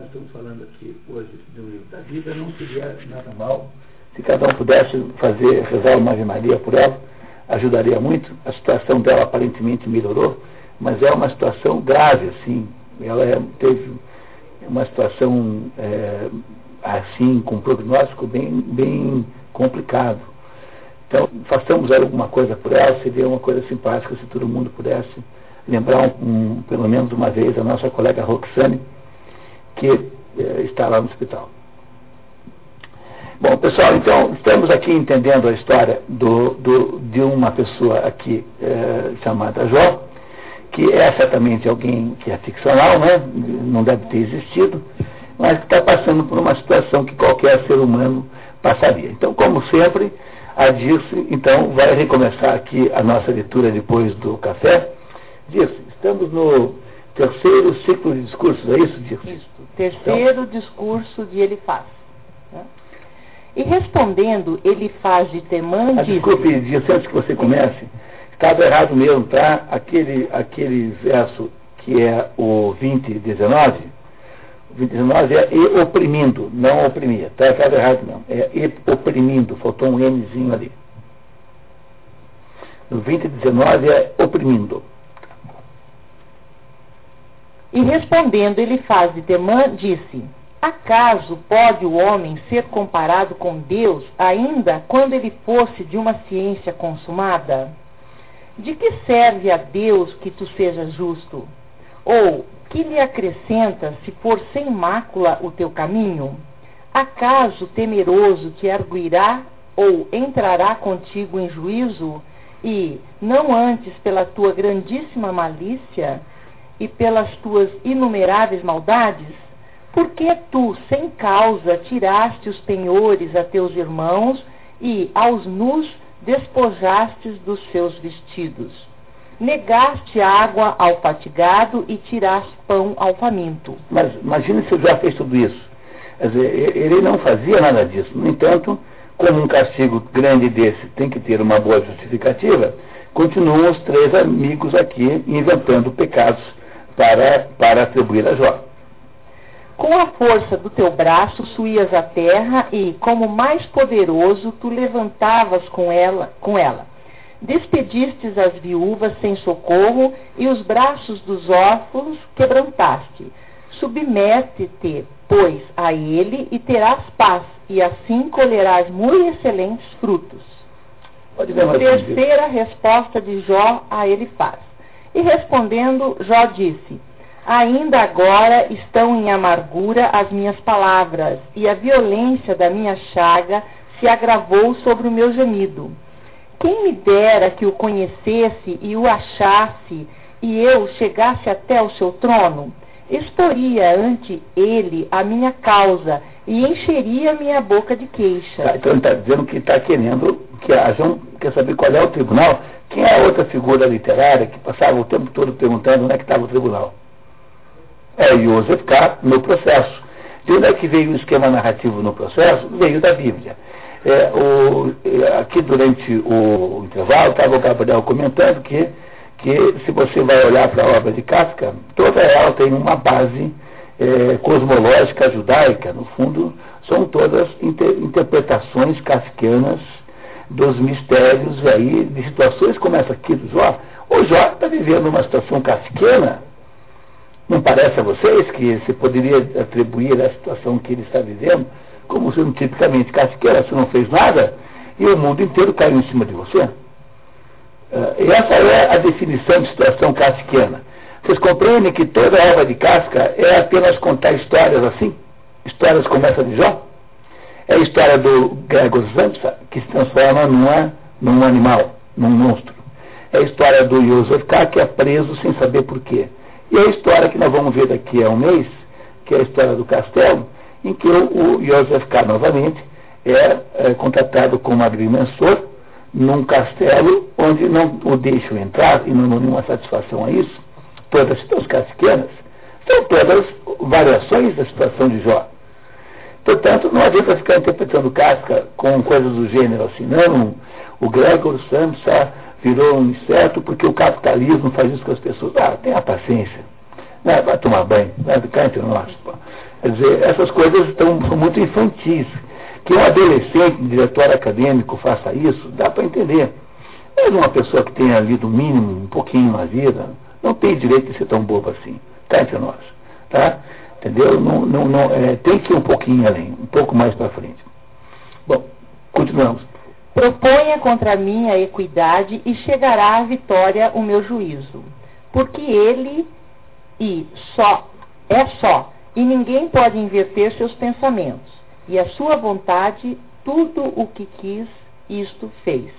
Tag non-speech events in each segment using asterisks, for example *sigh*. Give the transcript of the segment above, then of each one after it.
nós estamos falando aqui hoje do livro da vida, não seria nada mal se cada um pudesse fazer, rezar uma Ave Maria por ela, ajudaria muito. A situação dela aparentemente melhorou, mas é uma situação grave, assim. Ela é, teve uma situação é, assim, com um prognóstico bem, bem complicado. Então, façamos alguma coisa por ela, seria uma coisa simpática se todo mundo pudesse lembrar um, um, pelo menos uma vez a nossa colega Roxane, que é, está lá no hospital. Bom, pessoal, então estamos aqui entendendo a história do, do, de uma pessoa aqui é, chamada Jó, que é certamente alguém que é ficcional, né? não deve ter existido, mas que está passando por uma situação que qualquer ser humano passaria. Então, como sempre, a Dirce, então, vai recomeçar aqui a nossa leitura depois do café. Dirce, estamos no terceiro ciclo de discursos, é isso, Dirce? Isso, terceiro então, discurso de Elifaz. Né? E respondendo, ele faz de Temã ah, Desculpe, Dirce, antes que você comece, estava errado mesmo, tá? Aquele, aquele verso que é o 20, 19, 29 é e oprimindo, não oprimia. Está errado, errado não. É e oprimindo, faltou um Nzinho ali. No 20 e 19 é oprimindo. E respondendo, ele faz de Temã, disse: Acaso pode o homem ser comparado com Deus, ainda quando ele fosse de uma ciência consumada? De que serve a Deus que tu sejas justo? Ou que lhe acrescenta se for sem mácula o teu caminho? Acaso temeroso te arguirá ou entrará contigo em juízo? E, não antes pela tua grandíssima malícia e pelas tuas inumeráveis maldades? Porque tu, sem causa, tiraste os penhores a teus irmãos e aos nus despojastes dos seus vestidos? Negaste água ao fatigado e tiraste pão ao faminto. Mas imagine se já fez tudo isso. Dizer, ele não fazia nada disso. No entanto, como um castigo grande desse tem que ter uma boa justificativa, continuam os três amigos aqui inventando pecados para, para atribuir a Jó. Com a força do teu braço suías a terra e, como mais poderoso, tu levantavas com ela, com ela despedistes as viúvas sem socorro e os braços dos órfãos quebrantaste. Submete-te, pois, a ele e terás paz, e assim colherás muito excelentes frutos. Terceira resposta de Jó a ele faz. E respondendo, Jó disse: Ainda agora estão em amargura as minhas palavras, e a violência da minha chaga se agravou sobre o meu gemido. Quem me dera que o conhecesse e o achasse, e eu chegasse até o seu trono? Exporia ante ele a minha causa e encheria minha boca de queixa. Tá, então ele está dizendo que está querendo que haja quer saber qual é o tribunal. Quem é a outra figura literária que passava o tempo todo perguntando onde é que estava o tribunal? É Joseph K. no processo. De onde é que veio o esquema narrativo no processo? Veio da Bíblia. É, o, é, aqui durante o intervalo estava o Gabriel comentando que, que se você vai olhar para a obra de Kafka, toda ela tem uma base é, cosmológica judaica, no fundo, são todas inter, interpretações kafkianas dos mistérios aí, de situações como essa aqui do Jó. O Jó está vivendo uma situação kafkiana, não parece a vocês que se poderia atribuir a situação que ele está vivendo como sendo tipicamente casqueira, você não fez nada, e o mundo inteiro caiu em cima de você. Uh, essa é a definição de situação casqueana. Vocês compreendem que toda obra de casca é apenas contar histórias assim? Histórias como essa de Jó? É a história do Gregor Samsa, que se transforma numa, num animal, num monstro. É a história do Joseph K., que é preso sem saber porquê. E é a história que nós vamos ver daqui a um mês, que é a história do castelo, em que o, Joseph K. novamente é, é contratado como agrimensor num castelo onde não o deixam entrar e não dão nenhuma satisfação a isso. Todas as situações pequenas são todas variações da situação de Jó. Portanto, não adianta ficar interpretando casca com coisas do gênero assim, não. O Gregor Samsa virou um inseto porque o capitalismo faz isso com as pessoas. Ah, tenha paciência. Vai tomar banho, vai ficar entre nós. Pô. Quer dizer, essas coisas estão, são muito infantis. Que um adolescente, um diretor acadêmico, faça isso, dá para entender. Mas uma pessoa que tenha lido o mínimo, um pouquinho na vida, não tem direito de ser tão bobo assim. Está entre nós. Tá? Entendeu? Não, não, não, é, tem que ir um pouquinho além, um pouco mais para frente. Bom, continuamos. Proponha contra mim a equidade e chegará à vitória o meu juízo. Porque ele e só é só, e ninguém pode inverter seus pensamentos. E a sua vontade, tudo o que quis, isto fez.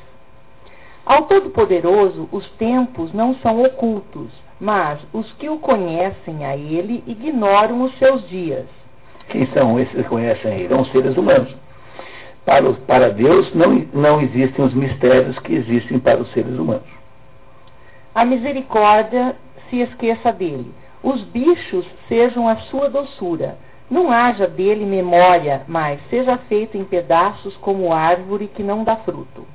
Ao Todo-Poderoso, os tempos não são ocultos, mas os que o conhecem a ele ignoram os seus dias. Quem são esses que conhecem a ele? São seres humanos. Para, para Deus não, não existem os mistérios que existem para os seres humanos. A misericórdia se esqueça dele. Os bichos sejam a sua doçura. Não haja dele memória, mas seja feito em pedaços como árvore que não dá fruto.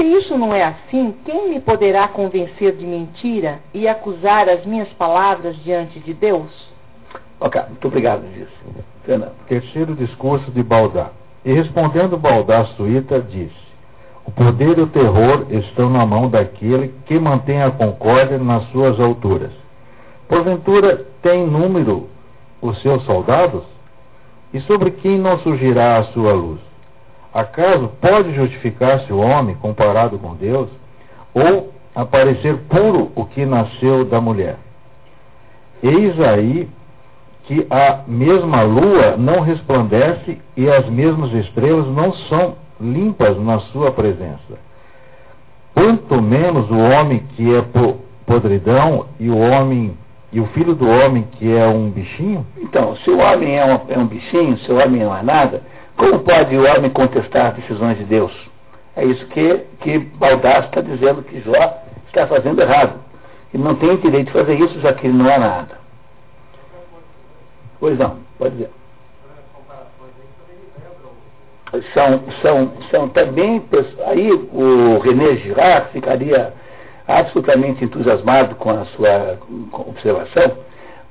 Se isso não é assim, quem me poderá convencer de mentira e acusar as minhas palavras diante de Deus? Ok, muito obrigado, disso. Fernando. Terceiro discurso de Baldá. E respondendo Baldá Suíta, disse: O poder e o terror estão na mão daquele que mantém a concórdia nas suas alturas. Porventura tem número os seus soldados? E sobre quem não surgirá a sua luz? Acaso pode justificar-se o homem comparado com Deus? Ou aparecer puro o que nasceu da mulher? Eis aí que a mesma lua não resplandece e as mesmas estrelas não são limpas na sua presença. Quanto menos o homem que é podridão e o homem e o filho do homem que é um bichinho? Então, se o homem é um, é um bichinho, se o homem não é nada, como pode o homem contestar as decisões de Deus? É isso que, que Baldassi está dizendo que Jó está fazendo errado. Ele não tem direito de fazer isso, já que ele não é nada. Pois não, pode dizer. São, são, são também, aí o René Girard ficaria absolutamente entusiasmado com a sua observação,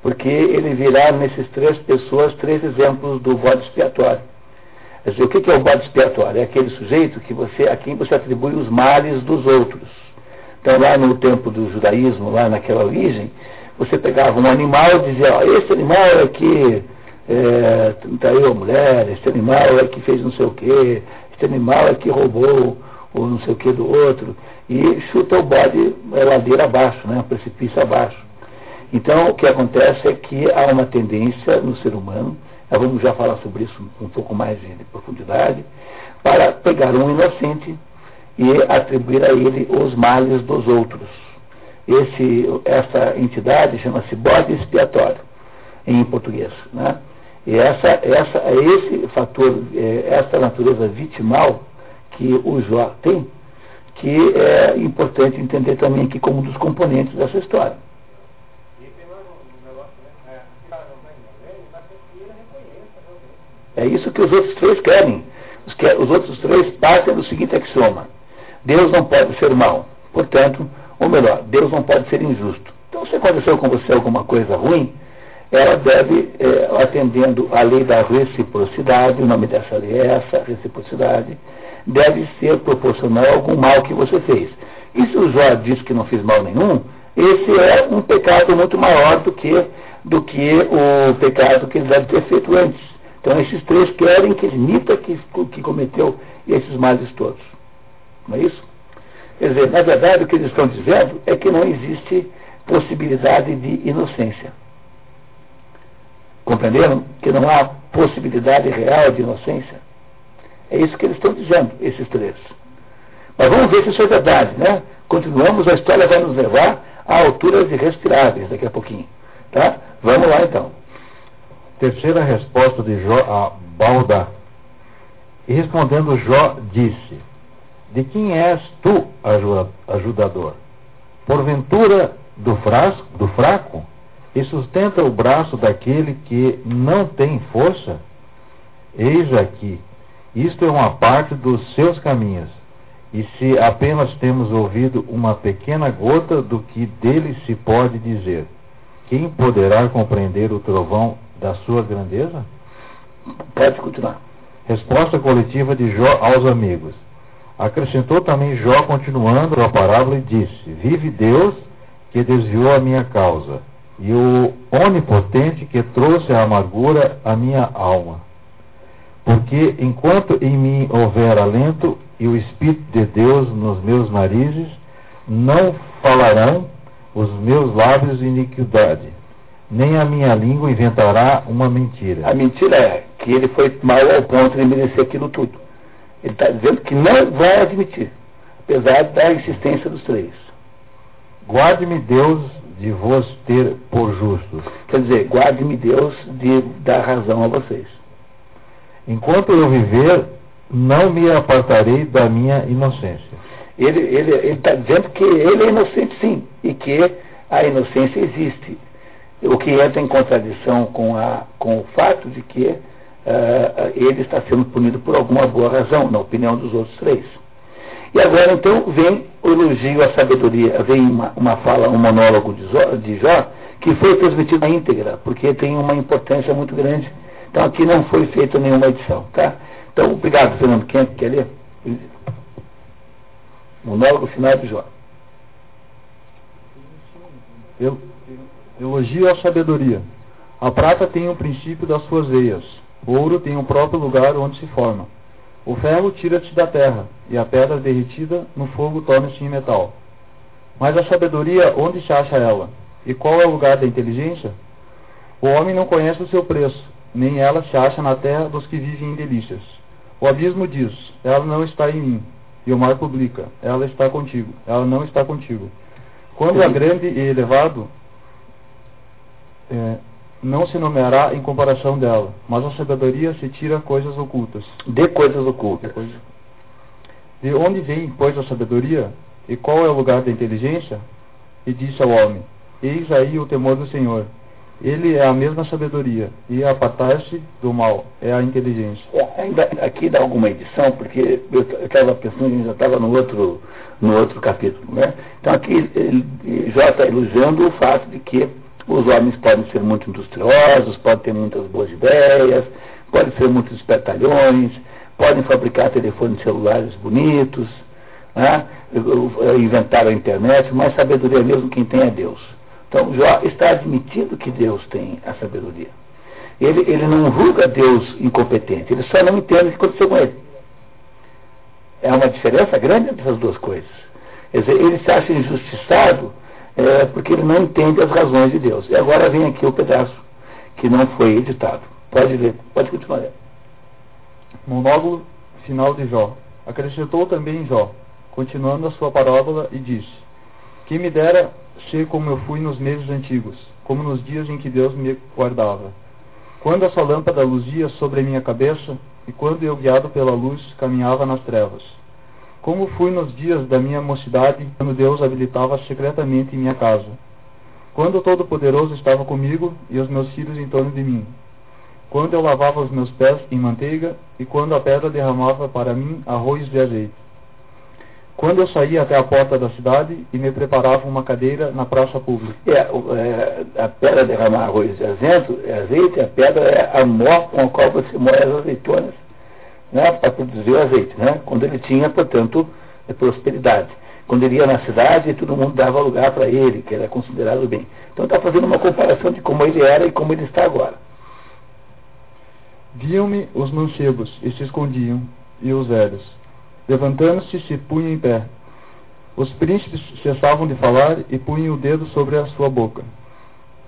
porque ele virá nesses três pessoas três exemplos do bode expiatório. Quer dizer, o que é o bode expiatório? É aquele sujeito que você, a quem você atribui os males dos outros. Então, lá no tempo do judaísmo, lá naquela origem, você pegava um animal e dizia, ó, esse animal é que é, traiu a mulher, esse animal é que fez não sei o quê, esse animal é que roubou o não sei o que do outro, e chuta o bode a ladeira abaixo, né, precipício abaixo. Então, o que acontece é que há uma tendência no ser humano nós vamos já falar sobre isso um pouco mais de profundidade, para pegar um inocente e atribuir a ele os males dos outros. Esse, essa entidade chama-se bode expiatório, em português. Né? E essa, essa, é esse fator, é, essa natureza vitimal que o Jó tem, que é importante entender também aqui como um dos componentes dessa história. É isso que os outros três querem. Os, que, os outros três partem do seguinte axioma: Deus não pode ser mal. Portanto, ou melhor, Deus não pode ser injusto. Então, se aconteceu com você alguma coisa ruim, ela deve, é, atendendo à lei da reciprocidade, o nome dessa lei é essa, reciprocidade, deve ser proporcional a algum mal que você fez. E se o Jó diz que não fez mal nenhum, esse é um pecado muito maior do que, do que o pecado que ele deve ter feito antes. Então esses três querem que admita que, que cometeu esses males todos. Não é isso? Quer dizer, na verdade o que eles estão dizendo é que não existe possibilidade de inocência. Compreenderam? Que não há possibilidade real de inocência. É isso que eles estão dizendo, esses três. Mas vamos ver se isso é verdade, né? Continuamos, a história vai nos levar a alturas irrespiráveis daqui a pouquinho. Tá? Vamos lá então. Terceira resposta de Jó a Balda. E respondendo Jó, disse: De quem és tu, ajudador? Porventura do, frasco, do fraco? E sustenta o braço daquele que não tem força? Eis aqui, isto é uma parte dos seus caminhos. E se apenas temos ouvido uma pequena gota do que dele se pode dizer, quem poderá compreender o trovão da sua grandeza? Pode continuar. Resposta coletiva de Jó aos amigos. Acrescentou também Jó, continuando a parábola, e disse: Vive Deus que desviou a minha causa, e o onipotente que trouxe a amargura à minha alma. Porque enquanto em mim houver alento e o Espírito de Deus nos meus narizes, não falarão os meus lábios iniquidade, nem a minha língua inventará uma mentira. A mentira é que ele foi mal ao ponto de merecer aquilo tudo. Ele está dizendo que não vai admitir, apesar da insistência dos três. Guarde-me Deus de vos ter por justos. Quer dizer, guarde-me Deus de dar razão a vocês. Enquanto eu viver, não me apartarei da minha inocência. Ele está tá dizendo que ele é inocente sim, e que a inocência existe. O que entra em contradição com, a, com o fato de que uh, ele está sendo punido por alguma boa razão, na opinião dos outros três. E agora então vem o elogio à sabedoria, vem uma, uma fala, um monólogo de Jó, de Jó, que foi transmitido na íntegra, porque tem uma importância muito grande. Então aqui não foi feita nenhuma edição, tá? Então, obrigado, Fernando. Quem é que quer ler? Monólogo final de Jó. Elogio à sabedoria. A prata tem o princípio das suas veias. O ouro tem o próprio lugar onde se forma. O ferro tira-se da terra, e a pedra derretida no fogo torna-se em metal. Mas a sabedoria, onde se acha ela? E qual é o lugar da inteligência? O homem não conhece o seu preço, nem ela se acha na terra dos que vivem em delícias. O abismo diz: Ela não está em mim. E o mar publica: Ela está contigo. Ela não está contigo. Quando é grande e elevado, é, não se nomeará em comparação dela, mas a sabedoria se tira coisas ocultas. De coisas ocultas. De onde vem, pois, a sabedoria? E qual é o lugar da inteligência? E disse ao homem: Eis aí o temor do Senhor. Ele é a mesma sabedoria, e apartar-se do mal é a inteligência. É, ainda, aqui dá alguma edição, porque eu estava pensando, a gente já estava no outro, no outro capítulo. Né? Então aqui ele, já está elogiando o fato de que os homens podem ser muito industriosos, podem ter muitas boas ideias, podem ser muitos espertalhões, podem fabricar telefones celulares bonitos, né? inventar a internet, mas sabedoria mesmo quem tem é Deus. Então Jó está admitindo que Deus tem a sabedoria. Ele, ele não julga Deus incompetente, ele só não entende o que aconteceu com ele. É uma diferença grande entre essas duas coisas. Quer dizer, ele se acha injustiçado é, porque ele não entende as razões de Deus. E agora vem aqui o pedaço que não foi editado. Pode ler, pode continuar. Monólogo final de Jó. Acrescentou também Jó, continuando a sua parábola, e disse: Que me dera ser como eu fui nos meses antigos, como nos dias em que Deus me guardava. Quando a sua lâmpada luzia sobre a minha cabeça, e quando eu, guiado pela luz, caminhava nas trevas como fui nos dias da minha mocidade, quando Deus habilitava secretamente minha casa. Quando o Todo-Poderoso estava comigo e os meus filhos em torno de mim. Quando eu lavava os meus pés em manteiga e quando a pedra derramava para mim arroz de azeite. Quando eu saía até a porta da cidade e me preparava uma cadeira na praça pública. É, é, a pedra derramar arroz de azeite, a pedra é a mó com a qual você moe as azeitonas né, para produzir o azeite, né, quando ele tinha, portanto, prosperidade. Quando ele ia na cidade, todo mundo dava lugar para ele, que era considerado bem. Então está fazendo uma comparação de como ele era e como ele está agora. Viam-me os mancebos e se escondiam, e os velhos. Levantando-se, se punham em pé. Os príncipes cessavam de falar e punham o dedo sobre a sua boca.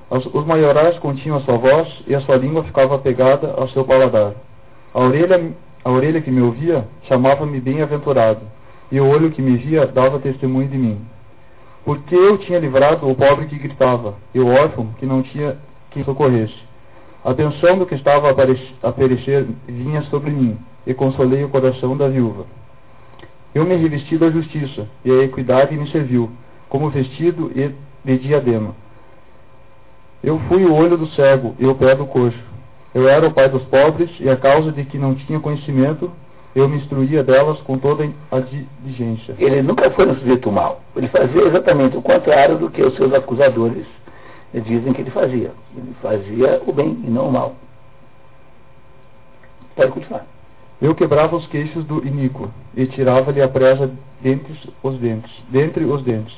Os maiorais continham a sua voz e a sua língua ficava pegada ao seu paladar. A orelha a orelha que me ouvia chamava-me bem-aventurado, e o olho que me via dava testemunho de mim. Porque eu tinha livrado o pobre que gritava, e o órfão que não tinha quem socorresse. A pensão do que estava a perecer vinha sobre mim, e consolei o coração da viúva. Eu me revesti da justiça, e a equidade me serviu, como vestido e de diadema. Eu fui o olho do cego e o pé do coxo. Eu era o pai dos pobres, e a causa de que não tinha conhecimento, eu me instruía delas com toda a diligência. Ele nunca foi um sujeito mau. Ele fazia exatamente o contrário do que os seus acusadores dizem que ele fazia. Ele fazia o bem e não o mal. Pode continuar. Eu quebrava os queixos do iníquo e tirava-lhe a presa dentre os dentes, dentre os dentes.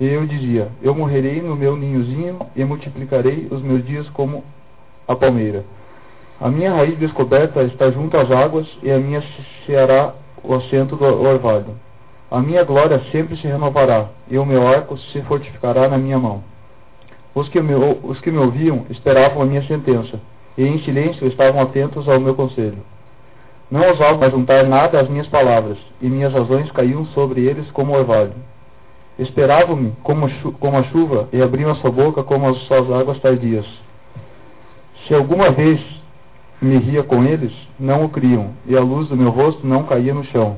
E eu dizia: Eu morrerei no meu ninhozinho e multiplicarei os meus dias como a palmeira. A minha raiz descoberta está junto às águas e a minha será o assento do orvalho. A minha glória sempre se renovará e o meu arco se fortificará na minha mão. Os que me, os que me ouviam esperavam a minha sentença e em silêncio estavam atentos ao meu conselho. Não ousavam juntar nada às minhas palavras, e minhas razões caíam sobre eles como orvalho. Esperavam-me como, como a chuva, e abriam a sua boca como as suas águas tardias. Se alguma vez me ria com eles, não o criam, e a luz do meu rosto não caía no chão.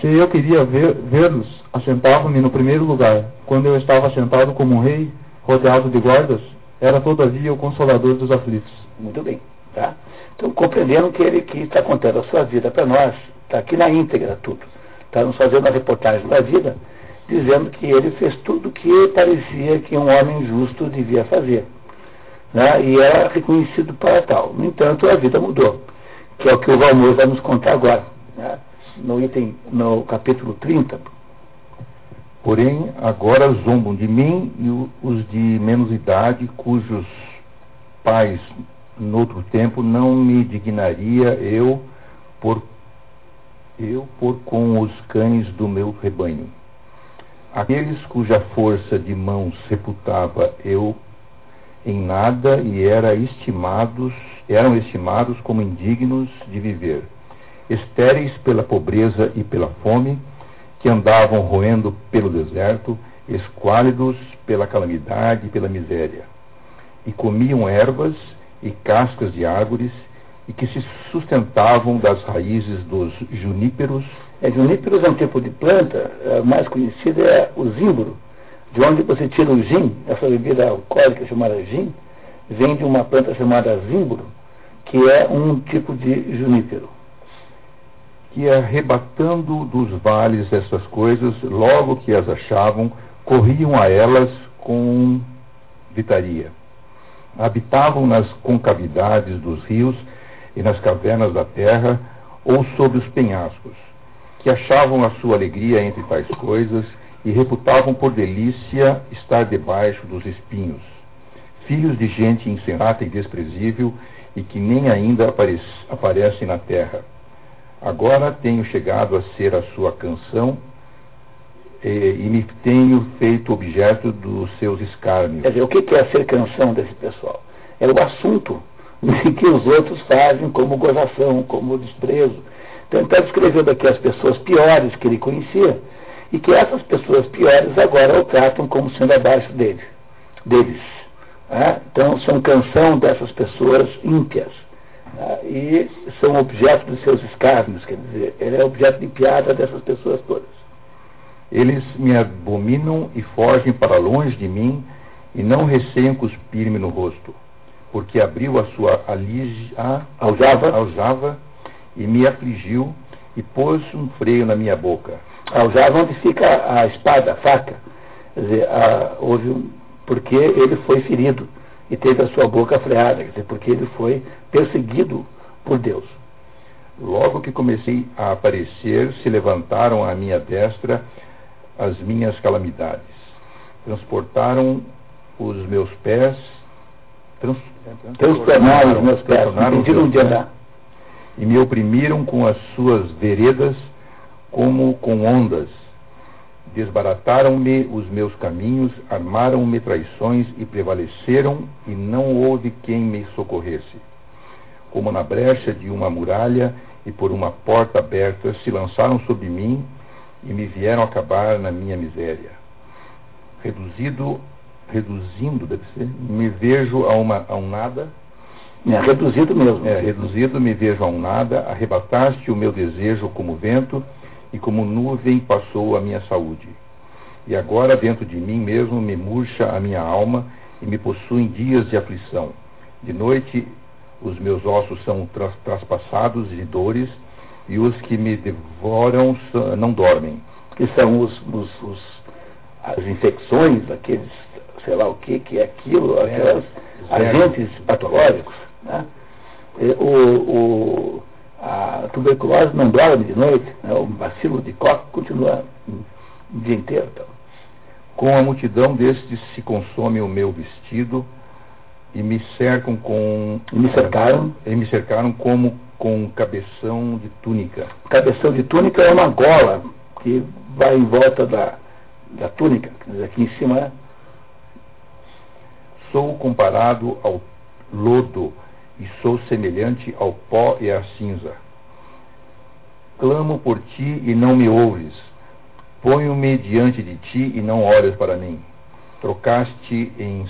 Se eu queria vê-los, assentavam-me no primeiro lugar. Quando eu estava sentado como um rei, rodeado de guardas, era todavia o consolador dos aflitos. Muito bem, tá? Então, compreendendo que ele que está contando a sua vida para nós, está aqui na íntegra tudo. Está nos fazendo a reportagem da vida, dizendo que ele fez tudo o que parecia que um homem justo devia fazer. Né? E era reconhecido para tal. No entanto, a vida mudou, que é o que o Valmor vai nos contar agora, né? no item, no capítulo 30. Porém, agora zombam de mim e os de menos idade, cujos pais noutro tempo não me dignaria eu por eu por com os cães do meu rebanho. Aqueles cuja força de mãos reputava eu em nada e era estimados, eram estimados como indignos de viver, estéreis pela pobreza e pela fome, que andavam roendo pelo deserto, esquálidos pela calamidade e pela miséria, e comiam ervas e cascas de árvores e que se sustentavam das raízes dos juníperos. É, juníperos é um tipo de planta, a mais conhecida é o zimbro, de onde você tira o gin, essa bebida alcoólica chamada gin, vem de uma planta chamada zimbro, que é um tipo de junípero. Que arrebatando dos vales essas coisas, logo que as achavam, corriam a elas com vitaria habitavam nas concavidades dos rios e nas cavernas da terra ou sobre os penhascos, que achavam a sua alegria entre tais coisas e reputavam por delícia estar debaixo dos espinhos, filhos de gente insensata e desprezível e que nem ainda aparece, aparecem na terra. Agora tenho chegado a ser a sua canção e, e me tenho feito objeto dos seus escárnios. Quer dizer, o que é ser canção desse pessoal? É o assunto *laughs* que os outros fazem como gozação, como desprezo. Então ele está descrevendo aqui as pessoas piores que ele conhecia e que essas pessoas piores agora o tratam como sendo abaixo dele, deles. Né? Então são canção dessas pessoas ímpias né? e são objeto dos seus escárnios, quer dizer, ele é objeto de piada dessas pessoas todas. Eles me abominam e fogem para longe de mim, e não receiam cuspir-me no rosto, porque abriu a sua alige, a, aljava, aljava e me afligiu e pôs um freio na minha boca. Aljava onde fica a espada, a faca. Quer dizer, a, houve um, porque ele foi ferido e teve a sua boca freada, quer dizer, porque ele foi perseguido por Deus. Logo que comecei a aparecer, se levantaram à minha destra as minhas calamidades. Transportaram os meus pés, trans, transtornaram os meus pés, impediram de andar. E me oprimiram com as suas veredas como com ondas. Desbarataram-me os meus caminhos, armaram-me traições e prevaleceram, e não houve quem me socorresse. Como na brecha de uma muralha e por uma porta aberta se lançaram sobre mim e me vieram acabar na minha miséria. Reduzido, reduzindo, deve ser, me vejo a, uma, a um nada. É, reduzido mesmo. É, reduzido, me vejo a um nada, arrebataste o meu desejo como vento, e como nuvem passou a minha saúde. E agora dentro de mim mesmo me murcha a minha alma e me possuem dias de aflição. De noite os meus ossos são traspassados de dores, e os que me devoram não dormem. Que são os, os, os as infecções, aqueles, sei lá o que, que é aquilo, aquelas agentes patológicos. Né? O, o, a tuberculose não dorme de noite, né? o bacilo de Koch continua o dia inteiro. Então. Com a multidão destes se consome o meu vestido e me cercam com. E me cercaram. E me cercaram como com cabeção de túnica. Cabeção de túnica é uma gola que vai em volta da, da túnica, aqui em cima. Né? Sou comparado ao lodo e sou semelhante ao pó e à cinza. Clamo por ti e não me ouves. Ponho-me diante de ti e não olhas para mim. Trocaste em,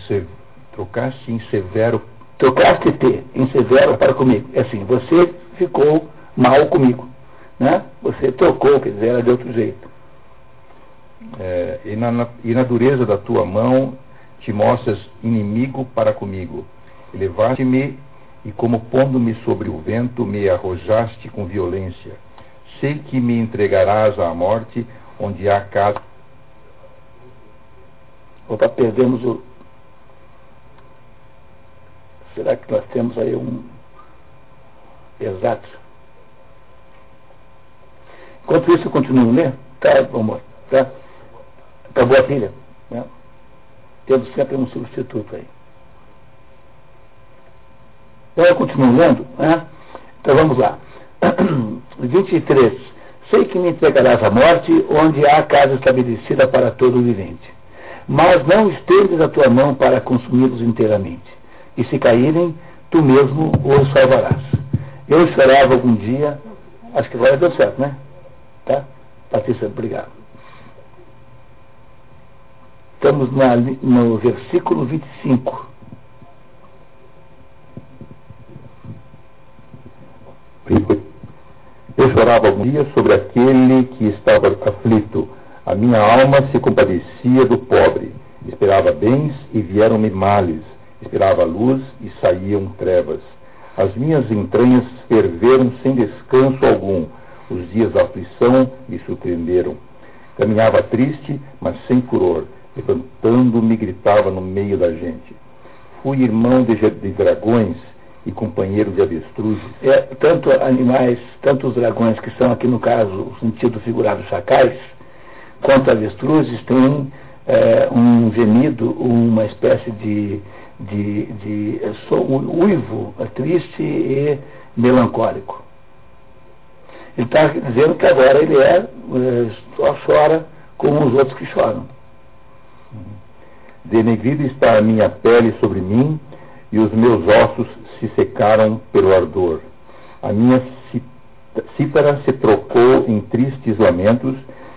trocaste em severo. Trocaste-te em severo para comigo. É assim, você ficou mal comigo. Né? Você trocou, quer dizer, era de outro jeito. É, e, na, e na dureza da tua mão te mostras inimigo para comigo. Levaste-me e, como pondo-me sobre o vento, me arrojaste com violência. Sei que me entregarás à morte, onde há casa. Opa, perdemos o. Será que nós temos aí um. Exato. Enquanto isso, eu continuo lendo. Tá, amor? Tá? Acabou a filha. Né? Temos sempre um substituto aí. Então eu continuo lendo. Né? Então vamos lá. *clears throat* 23. Sei que me entregarás à morte, onde há casa estabelecida para todo vivente. Mas não estendes a tua mão para consumi-los inteiramente. E se caírem, tu mesmo os salvarás. Eu esperava algum dia, acho que agora deu certo, né? Tá? Patrícia, obrigado. Estamos na, no versículo 25. Eu chorava algum dia sobre aquele que estava aflito. A minha alma se compadecia do pobre. Esperava bens e vieram-me males. Esperava luz e saíam trevas. As minhas entranhas ferveram sem descanso algum. Os dias da aflição me surpreenderam. Caminhava triste, mas sem furor. Levantando-me, gritava no meio da gente. Fui irmão de, de dragões e companheiro de avestruzes. É, tanto animais, tanto os dragões, que são aqui no caso, o sentido figurado chacais, quanto avestruzes, têm é, um gemido, uma espécie de, de, de uivo é, triste e melancólico. Ele está dizendo que agora ele é, é, só chora como os outros que choram. Denegrida está a minha pele sobre mim, e os meus ossos se secaram pelo ardor. A minha cítara se trocou em tristes lamentos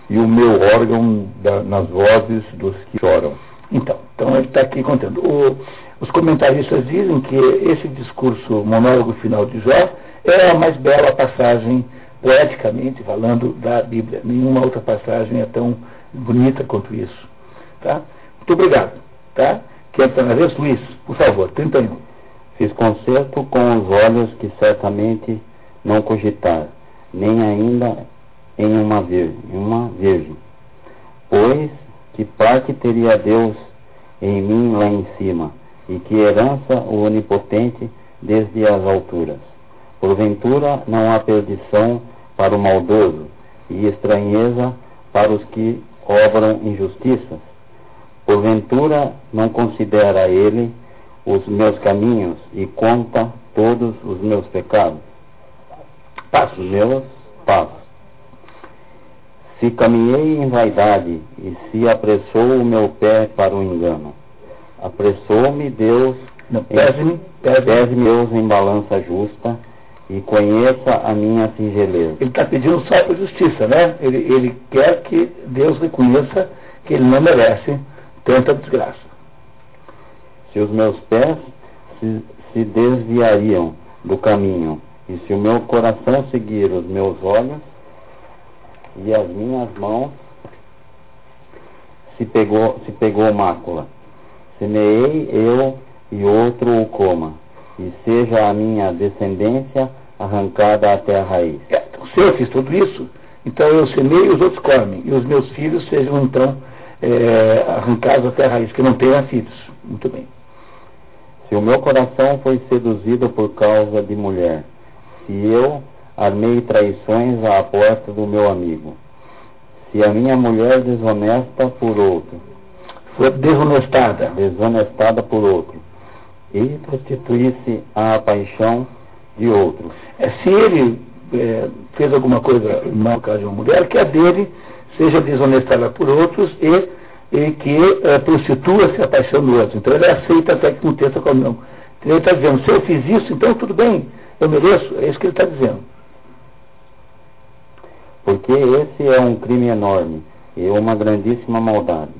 e o meu órgão da, nas vozes dos que choram. Então, então ele está aqui contando. O, os comentaristas dizem que esse discurso monólogo final de Jó é a mais bela passagem, poeticamente falando, da Bíblia. Nenhuma outra passagem é tão bonita quanto isso. Tá? Muito obrigado. Tá? Quer estar na vez, Luiz? Por favor, 31. Fiz concerto com os olhos que certamente não cogitar, nem ainda em uma virgem, uma virgem. Pois que parte teria Deus em mim lá em cima, e que herança o onipotente desde as alturas. Porventura não há perdição para o maldoso, e estranheza para os que obram injustiças. Porventura não considera ele os meus caminhos e conta todos os meus pecados. Passos meus passos. Se caminhei em vaidade e se apressou o meu pé para o engano, apressou-me Deus, pese-me, Deus em balança justa e conheça a minha singeleza. Ele está pedindo só por justiça, né? Ele, ele quer que Deus reconheça que ele não merece tanta desgraça. Se os meus pés se, se desviariam do caminho, e se o meu coração seguir os meus olhos, e as minhas mãos se pegou, se pegou mácula. Semeei eu e outro o coma, e seja a minha descendência arrancada até a raiz. É, se eu fiz tudo isso, então eu semei e os outros comem, e os meus filhos sejam então é, arrancados até a raiz, que não tenha filhos. Muito bem. Se o meu coração foi seduzido por causa de mulher, se eu armei traições à porta do meu amigo, se a minha mulher desonesta por outro, Foi desonestada. desonestada por outro, e prostituísse à paixão de outro, É, se ele é, fez alguma coisa mal caso de uma mulher, que a dele seja desonestada por outros e, e que é, prostitua-se a paixão do outro. Então ele aceita até que aconteça com não. Então ele está dizendo, se eu fiz isso, então tudo bem, eu mereço. É isso que ele está dizendo. porque esse é um crime enorme e uma grandíssima maldade.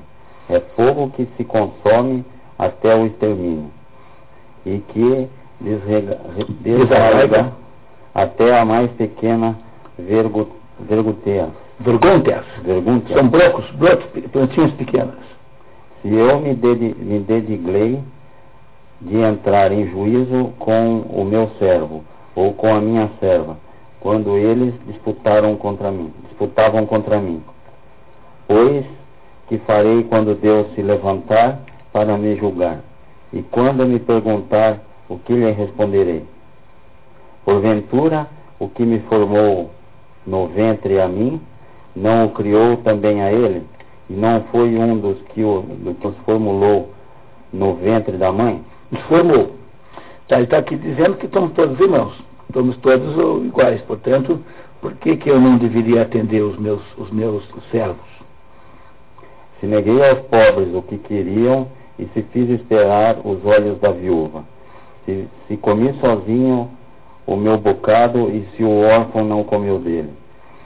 É fogo que se consome até o extermínio e que desrega- desarraiga até a mais pequena vergo, Verguntia. São blocos, blocos, plantinhas pequenas. Se eu me, dedi, me dediglei de entrar em juízo com o meu servo ou com a minha serva, quando eles disputaram contra mim, disputavam contra mim. Pois que farei quando Deus se levantar para me julgar, e quando me perguntar, o que lhe responderei? Porventura, o que me formou no ventre a mim, não o criou também a ele? E não foi um dos que, o, do que os formulou no ventre da mãe? Nos formou. Tá, ele está aqui dizendo que somos todos irmãos. Somos todos iguais. Portanto, por que, que eu não deveria atender os meus, os meus servos? Se neguei aos pobres o que queriam e se fiz esperar os olhos da viúva. Se, se comi sozinho o meu bocado e se o órfão não comeu dele.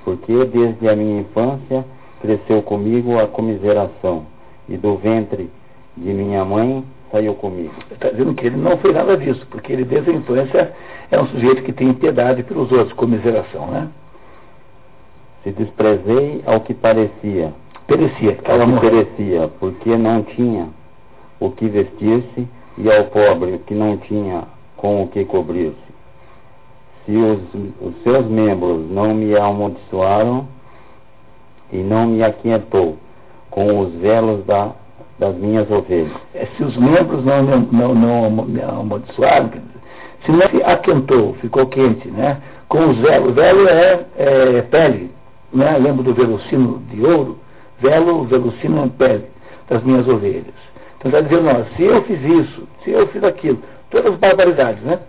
Porque desde a minha infância cresceu comigo a comiseração, e do ventre de minha mãe saiu comigo. Está dizendo que ele não fez nada disso, porque ele desde a infância é um sujeito que tem piedade pelos outros, comiseração, né? Se desprezei ao que parecia, Perecia, morrendo. perecia, porque não tinha o que vestir-se, e ao pobre que não tinha com o que cobrir-se. Se os, os seus membros não me amaldiçoaram e não me aquietou com os velos da, das minhas ovelhas. É, se os membros não, não, não, não amaldiçoaram, se não se aquentou, ficou quente, né? Com o velo, o velo é, é pele, né? Lembro do velocino de ouro, velo, velocino é pele das minhas ovelhas. Então está dizendo, não, se eu fiz isso, se eu fiz aquilo, todas as barbaridades, né?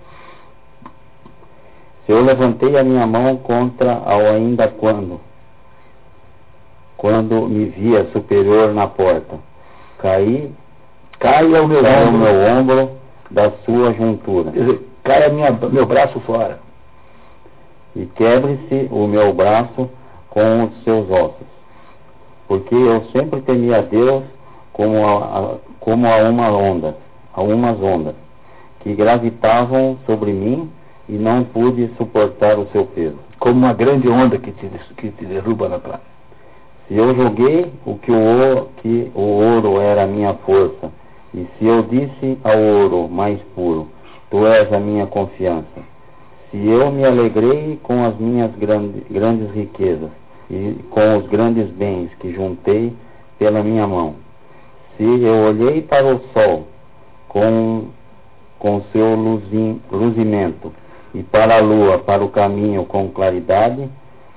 Se eu levantei a minha mão contra ao ainda quando, quando me via superior na porta, caí, Cai ao meu cai o ombro, meu ombro da sua juntura. quer dizer, cai a minha, meu braço fora. e quebre-se o meu braço com os seus ossos. Porque eu sempre temia a Deus como a, a- como a uma onda, a umas ondas, que gravitavam sobre mim e não pude suportar o seu peso. Como uma grande onda que te, que te derruba na praia. Se eu joguei o que o, que o ouro era a minha força, e se eu disse ao ouro mais puro, tu és a minha confiança, se eu me alegrei com as minhas grande, grandes riquezas e com os grandes bens que juntei pela minha mão, se eu olhei para o sol com, com seu luzim, luzimento e para a lua para o caminho com claridade,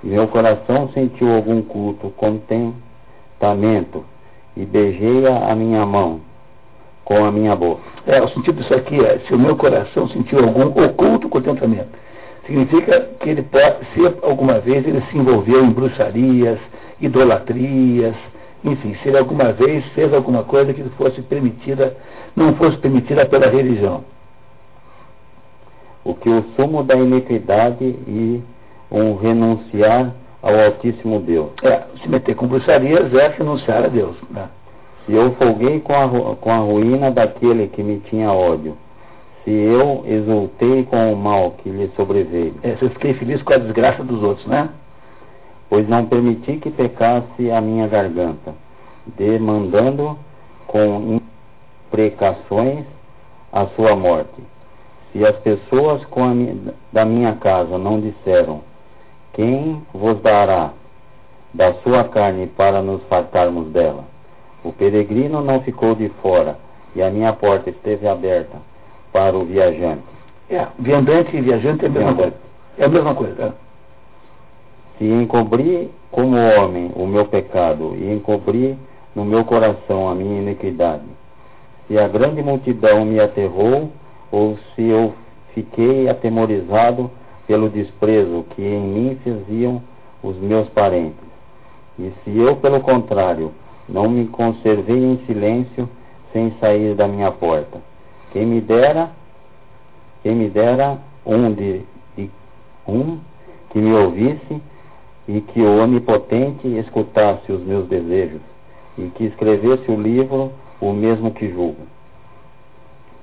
meu coração sentiu algum culto, contentamento, e beijei a a minha mão com a minha boca. É, o sentido disso aqui é, se o meu coração sentiu algum oculto contentamento, significa que ele pode, se alguma vez ele se envolveu em bruxarias, idolatrias, enfim, se ele alguma vez fez alguma coisa que fosse permitida, não fosse permitida pela religião. O que o sumo da iniquidade e um renunciar ao Altíssimo Deus. É, se meter com bruxarias é renunciar a Deus. Né? Se eu folguei com a, com a ruína daquele que me tinha ódio, se eu exultei com o mal que lhe sobreveio, É, se eu fiquei feliz com a desgraça dos outros, né? pois não permiti que pecasse a minha garganta, demandando com imprecações a sua morte. Se as pessoas a da minha casa não disseram, quem vos dará da sua carne para nos fartarmos dela? O peregrino não ficou de fora, e a minha porta esteve aberta para o viajante. É, viandante e viajante é a mesma Viandante. coisa. É a mesma coisa. é. Se encobri como homem o meu pecado e encobri no meu coração a minha iniquidade, se a grande multidão me aterrou ou se eu fiquei atemorizado pelo desprezo que em mim faziam os meus parentes, e se eu, pelo contrário, não me conservei em silêncio sem sair da minha porta, quem me dera, quem me dera um de, de um que me ouvisse e que o Onipotente escutasse os meus desejos e que escrevesse o livro o mesmo que julgo,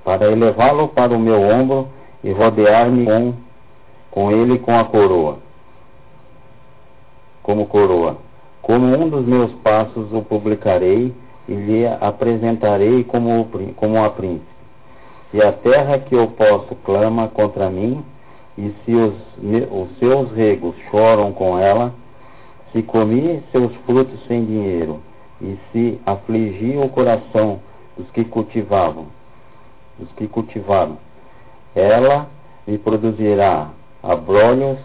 para elevá-lo para o meu ombro e rodear-me com, com ele com a coroa, como coroa. Como um dos meus passos o publicarei e lhe apresentarei como, como a príncipe. Se a terra que eu posso clama contra mim, e se os, os seus regos choram com ela, se comi seus frutos sem dinheiro, e se afligi o coração dos que cultivavam, dos que cultivaram, ela me produzirá abrolhos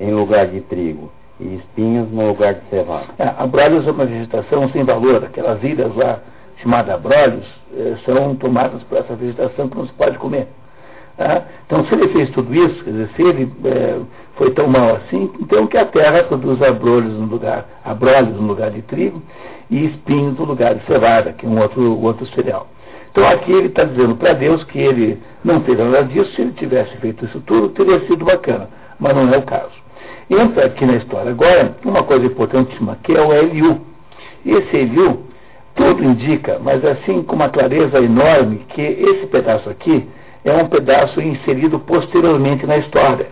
em lugar de trigo, e espinhos no lugar de cevada. É, abrolhos é uma vegetação sem valor. Aquelas ilhas lá chamadas abrolhos eh, são tomadas por essa vegetação que não se pode comer. tá? Então, se ele fez tudo isso, quer dizer, se ele eh, foi tão mal assim, então que a terra produza abrolhos no lugar, abrolhos no lugar de trigo e espinhos no lugar de cevada, que é um outro, outro cereal. Então aqui ele está dizendo para Deus que ele não fez nada disso, se ele tivesse feito isso tudo, teria sido bacana, mas não é o caso. Entra aqui na história agora uma coisa importantíssima, que é o Eliú. E esse Eliú, tudo indica, mas assim com uma clareza enorme, que esse pedaço aqui é um pedaço inserido posteriormente na história.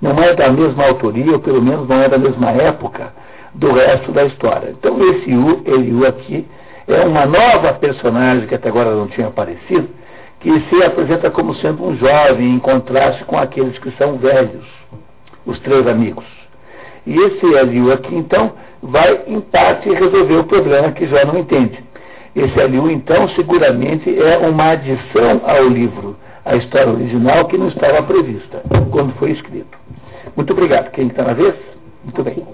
Não é da mesma autoria, ou pelo menos não é da mesma época do resto da história. Então esse U, Eliú aqui, é uma nova personagem que até agora não tinha aparecido, que se apresenta como sendo um jovem em contraste com aqueles que são velhos, os três amigos. E esse Eliú aqui, então, vai, em parte, resolver o problema que já não entende. Esse Eliú, então, seguramente é uma adição ao livro, à história original, que não estava prevista quando foi escrito. Muito obrigado. Quem está na vez? Muito bem.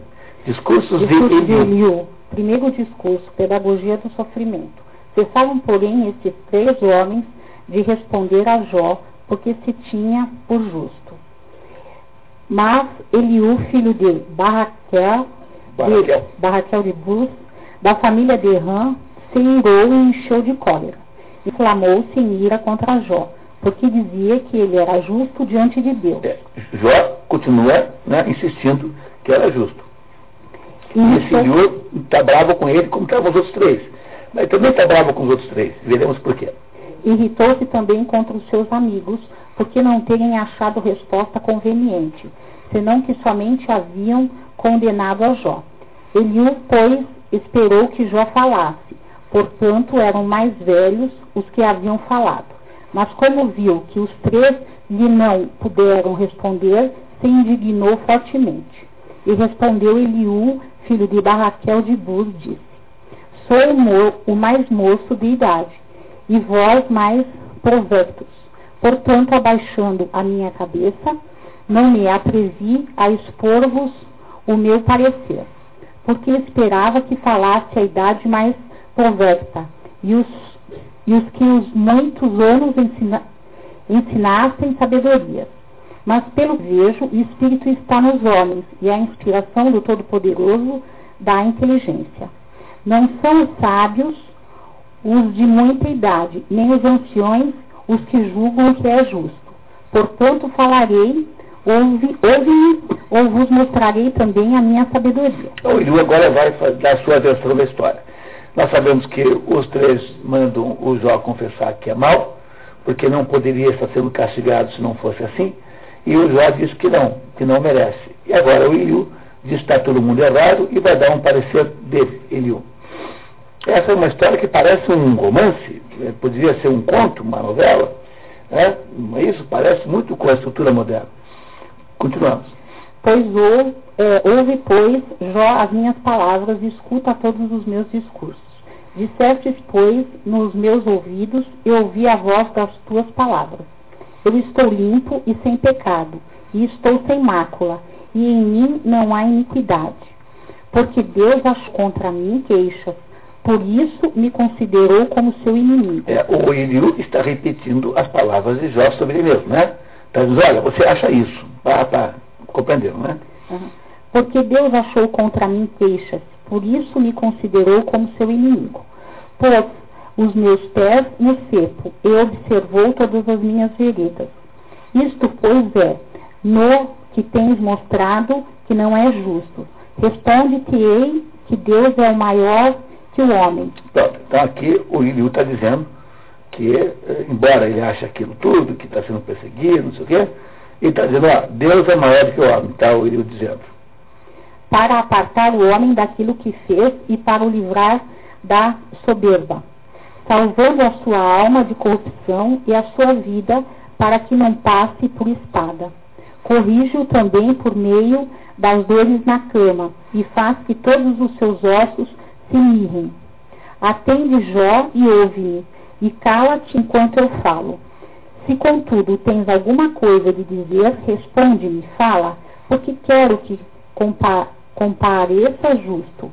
Discursos de Discurso Primeiro discurso, pedagogia do sofrimento. Cessaram, porém, estes três homens de responder a Jó, porque se tinha por justo. Mas Eliú, filho de Barraquel, Baraquel. de, Barraquel de Bus, da família de Ram, se irou e encheu de cólera. E clamou-se em ira contra Jó, porque dizia que ele era justo diante de Deus. É, Jó continua né, insistindo que era justo. E E esse isso- Eliú está bravo com ele, como estavam os outros três. Mas também está bravo com os outros três. Veremos por quê. Irritou-se também contra os seus amigos, porque não terem achado resposta conveniente, senão que somente haviam condenado a Jó. Eliú, pois, esperou que Jó falasse, portanto eram mais velhos os que haviam falado. Mas como viu que os três lhe não puderam responder, se indignou fortemente. E respondeu Eliú, filho de Barraquel de Bus, disse, Sou o, mais moço de idade, e vós mais provectos. Portanto, abaixando a minha cabeça, não me atrevi a expor-vos o meu parecer, porque esperava que falasse a idade mais provecta, e os, e os que os muitos anos ensina, ensinassem sabedoria. Mas, pelo que vejo, o Espírito está nos homens, e a inspiração do Todo-Poderoso dá inteligência. Não são os sábios os de muita idade, nem os anciões os que julgam que é justo. Portanto, falarei, ouve, ouve ou vos mostrarei também a minha sabedoria. Então, o Eliú agora vai dar a sua versão da história. Nós sabemos que os três mandam o Jó confessar que é mal, porque não poderia estar sendo castigado se não fosse assim, e o Jó diz que não, que não merece. E agora o Eliú diz que está todo mundo errado e vai dar um parecer dele, Eliú. Essa é uma história que parece um romance, poderia ser um conto, uma novela, né? isso parece muito com a estrutura moderna. Continuamos. Pois ou, é, ouve, pois, Jó, as minhas palavras e escuta todos os meus discursos. Dissestes, pois, nos meus ouvidos, eu ouvi a voz das tuas palavras. Eu estou limpo e sem pecado, e estou sem mácula, e em mim não há iniquidade. Porque Deus achou contra mim queixas, por isso me considerou como seu inimigo. É, o Eliú está repetindo as palavras de Jó sobre ele mesmo, né? Está dizendo, olha, você acha isso. Tá, tá, compreendeu, né? Uhum. Porque Deus achou contra mim queixas, por isso me considerou como seu inimigo. Pôs os meus pés no cepo e observou todas as minhas veredas. Isto, pois, é, no que tens mostrado que não é justo. Responde-te-ei que Deus é o maior que o homem. Pronto, então aqui o Iliu está dizendo que, eh, embora ele ache aquilo tudo, que está sendo perseguido, não sei o quê, ele está dizendo, ó, Deus é maior que o homem, está o Iliu dizendo. Para apartar o homem daquilo que fez e para o livrar da soberba, salvando a sua alma de corrupção e a sua vida para que não passe por espada. Corrige-o também por meio das dores na cama e faz que todos os seus ossos se mirrem. Atende Jó e ouve-me, e cala-te enquanto eu falo. Se, contudo, tens alguma coisa de dizer, responde-me, fala, porque quero que compa compareça justo.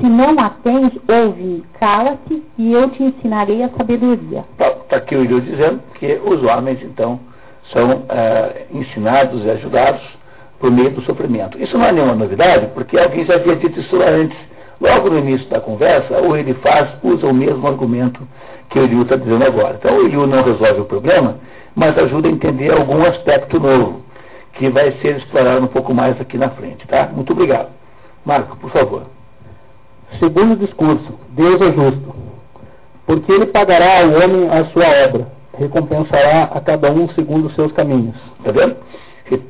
Se não a tens, ouve-me, cala-te, e eu te ensinarei a sabedoria. Está aqui o Ilho dizendo que os homens, então, são é, ensinados e ajudados por meio do sofrimento. Isso não é nenhuma novidade, porque alguém já havia dito isso antes. Logo no início da conversa, o Elifaz usa o mesmo argumento que o Eliú está dizendo agora. Então o Eliú não resolve o problema, mas ajuda a entender algum aspecto novo, que vai ser explorado um pouco mais aqui na frente. Tá? Muito obrigado. Marco, por favor. Segundo discurso, Deus é justo, porque ele pagará ao homem a sua obra, recompensará a cada um segundo os seus caminhos. Está vendo?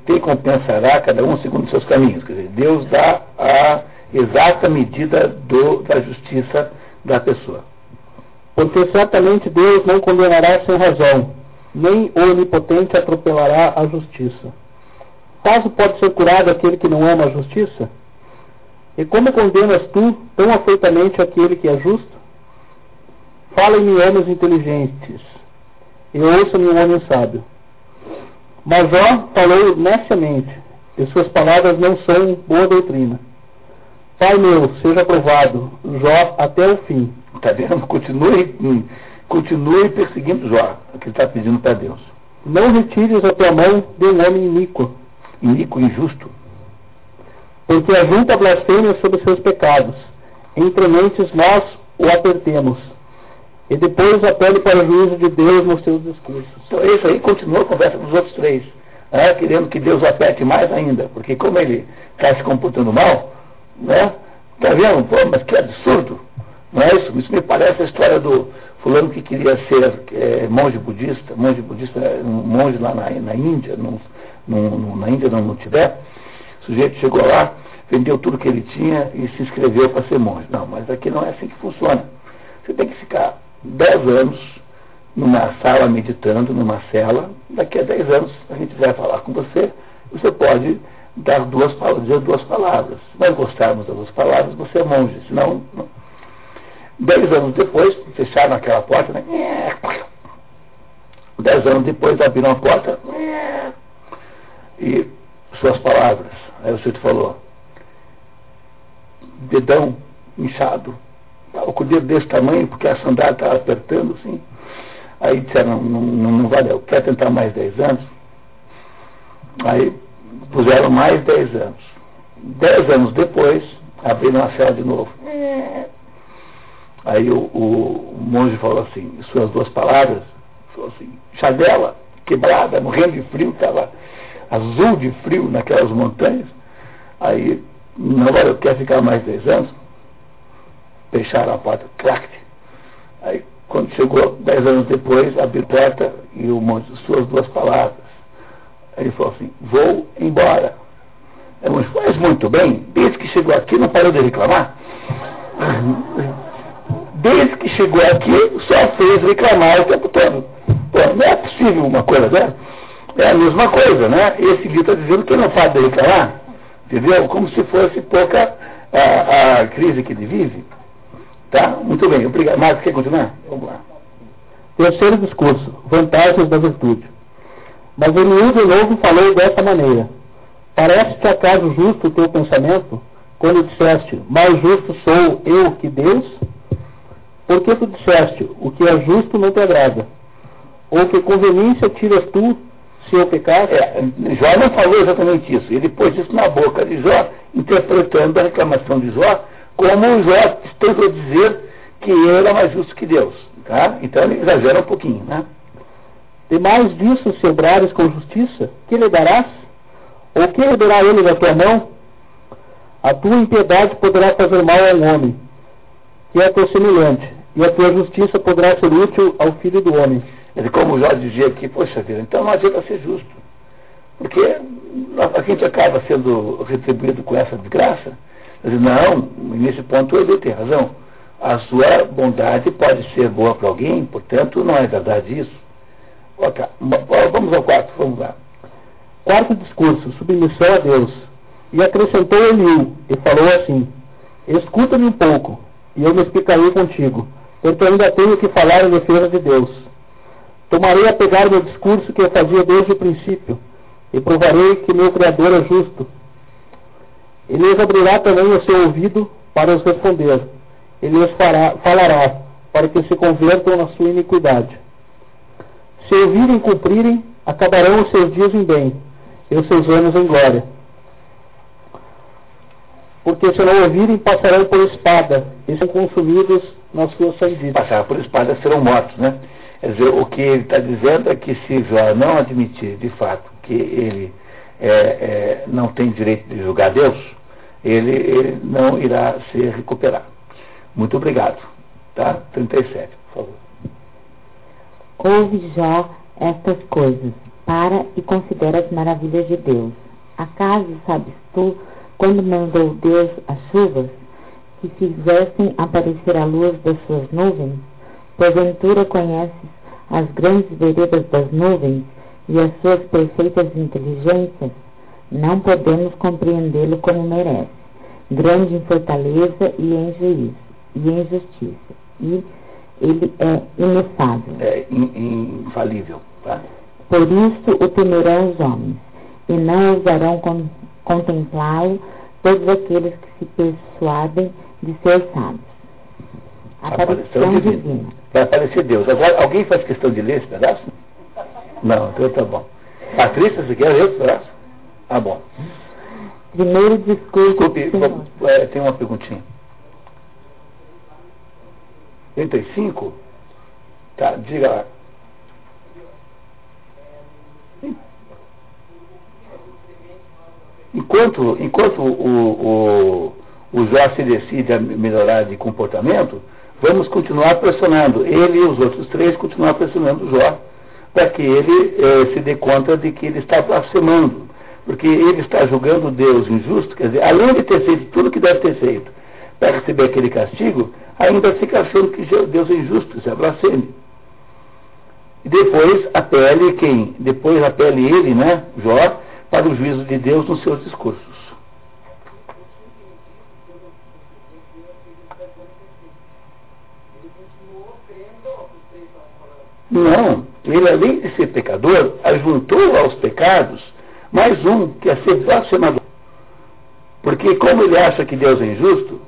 Recompensará a cada um segundo os seus caminhos. Quer dizer, Deus dá a exata medida do, da justiça da pessoa. Porque certamente Deus não condenará sem razão, nem o onipotente atropelará a justiça. Caso pode ser curado aquele que não ama a justiça? E como condenas tu tão afeitamente aquele que é justo? Fala-me homens inteligentes, e ouça-me um homem sábio. Mas Jó falou neciamente, e suas palavras não são boa doutrina. Pai meu, seja aprovado, Jó até o fim. Está vendo? Continue, continue perseguindo Jó, que está pedindo para Deus. Não retires a tua mão de um homem iníquo. Iníquo injusto. Porque ajunta blasfêmia sobre seus pecados. Entre mentes nós o apertemos. E depois apele para o juízo de Deus nos seus discursos. Então isso aí continua a conversa dos outros três. Né? Querendo que Deus aperte mais ainda. Porque como ele está se comportando mal, né? Tá vendo? Pô, mas que absurdo. Não é isso? Isso me parece a história do fulano que queria ser é, monge budista, monge budista, um monge lá na, na Índia, no, no, na Índia não, no Tibete. Sujeito chegou lá, vendeu tudo que ele tinha e se inscreveu para ser monge. Não, mas aqui não é assim que funciona. Você tem que ficar 10 anos numa sala meditando, numa cela. Daqui a 10 anos a gente vai falar com você. Você pode dar duas dizer duas palavras. Se nós gostarmos das duas palavras, você é monge, senão. Não. Dez anos depois, fecharam aquela porta, né? Dez anos depois abriram a porta e suas palavras. Aí o senhor falou, dedão inchado, o dedo desse tamanho, porque a sandália estava apertando assim. Aí disseram, não, não, não valeu, quer tentar mais dez anos? Aí puseram mais 10 anos. Dez anos depois, abriram a cela de novo. Aí o, o, o, monge falou assim, suas duas palavras, falou assim, chadela, quebrada, morrendo de frio, estava azul de frio naquelas montanhas. Aí, não valeu, quer ficar mais 10 anos? Fecharam a porta, clac. Aí, quando chegou 10 anos depois, a porta e o monge, suas duas palavras. Ele falou assim, vou embora. Eu faz muito bem, desde que chegou aqui não parou de reclamar. *laughs* Desde que chegou aqui, só fez reclamar o tempo todo. Pô, não é possível uma coisa dessa. É a mesma coisa, né? Esse livro está dizendo que não para de reclamar. Entendeu? Como se fosse pouca a, a crise que ele vive. Tá? Muito bem, obrigado. Marcos, quer continuar? Vamos lá. Terceiro discurso, vantagens da virtude. Mas Eliú de novo falou dessa maneira. Parece-te acaso justo o teu pensamento, quando disseste, mais justo sou eu que Deus? Porque tu disseste, o que é justo não te agrada? Ou que conveniência tiras tu se eu pecar? É, Jó não falou exatamente isso. Ele pôs isso na boca de Jó, interpretando a reclamação de Jó como Jó tentou dizer que ele era mais justo que Deus. Tá? Então ele exagera um pouquinho. Né? E mais disso, se obrares com justiça, que lhe darás? Ou que receberá ele da tua mão? A tua impiedade poderá fazer mal a um homem, que é teu semelhante, e a tua justiça poderá ser útil ao filho do homem. Ele, como Jó dizia aqui, poxa vida, então não adianta ser justo. Porque a gente acaba sendo retribuído com essa desgraça. Mas, não, nesse ponto ele tem razão. A sua bondade pode ser boa para alguém, portanto, não é verdade isso. Vamos ao quarto, vamos lá. Quarto discurso, submissão a Deus. E acrescentou Eliú, e falou assim: Escuta-me um pouco, e eu me explicarei contigo, porque ainda tenho que falar em defesa de Deus. Tomarei a pegar meu discurso que eu fazia desde o princípio, e provarei que meu Criador é justo. Ele lhes abrirá também o seu ouvido para os responder. Ele lhes fará, falará, para que se convertam na sua iniquidade. Se ouvirem e cumprirem, acabarão os seus dias em bem, e os seus anos em glória. Porque se não ouvirem, passarão por espada, e serão consumidos nas suas sanditas. Passar por espada serão mortos, né? Quer dizer, o que ele está dizendo é que se Jó não admitir, de fato, que ele é, é, não tem direito de julgar Deus, ele, ele não irá se recuperar. Muito obrigado. Tá? 37, por favor. Ouve Jó estas coisas, para e considera as maravilhas de Deus. Acaso sabes tu, quando mandou Deus as chuvas, que fizessem aparecer a luz das suas nuvens? Porventura conheces as grandes veredas das nuvens e as suas perfeitas inteligências? Não podemos compreendê-lo como merece, grande em fortaleza e em juízo, e em justiça. E ele é inefável. É in, infalível. Tá? Por isso o temerão os homens, e não ousarão con contemplá-lo todos aqueles que se persuadem de ser sábios. Aparição divina. divina. Vai aparecer Deus. Agora, alguém faz questão de ler esse pedaço? Não, então tá bom. Patrícia, você quer ler esse pedaço? Ah, bom. Primeiro discurso. Desculpe, é, tem uma perguntinha. 35? Tá, diga lá. Enquanto, enquanto o, o, o Jó se decide a melhorar de comportamento, vamos continuar pressionando. Ele e os outros três continuar pressionando Jó para que ele eh, se dê conta de que ele está blasfemando. Porque ele está julgando Deus injusto, quer dizer, além de ter feito tudo o que deve ter feito para receber aquele castigo, ainda fica achando que Deus é injusto, isso é blasfêmia. E depois apele quem? Depois apele ele, né, Jó, para o juízo de Deus nos seus discursos. Não, ele além de ser pecador, ajuntou aos pecados mais um, que é ser blasfemador. Porque como ele acha que Deus é injusto,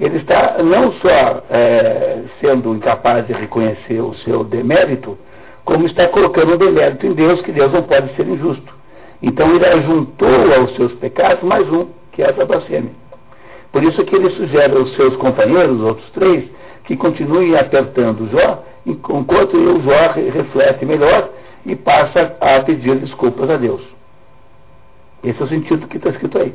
ele está não só é, sendo incapaz de reconhecer o seu demérito, como está colocando um demérito em Deus, que Deus não pode ser injusto. Então ele ajuntou aos seus pecados mais um, que é essa blasfêmia. Por isso que ele sugere aos seus companheiros, os outros três, que continuem apertando Jó, enquanto o Jó reflete melhor e passa a pedir desculpas a Deus. Esse é o sentido que está escrito aí.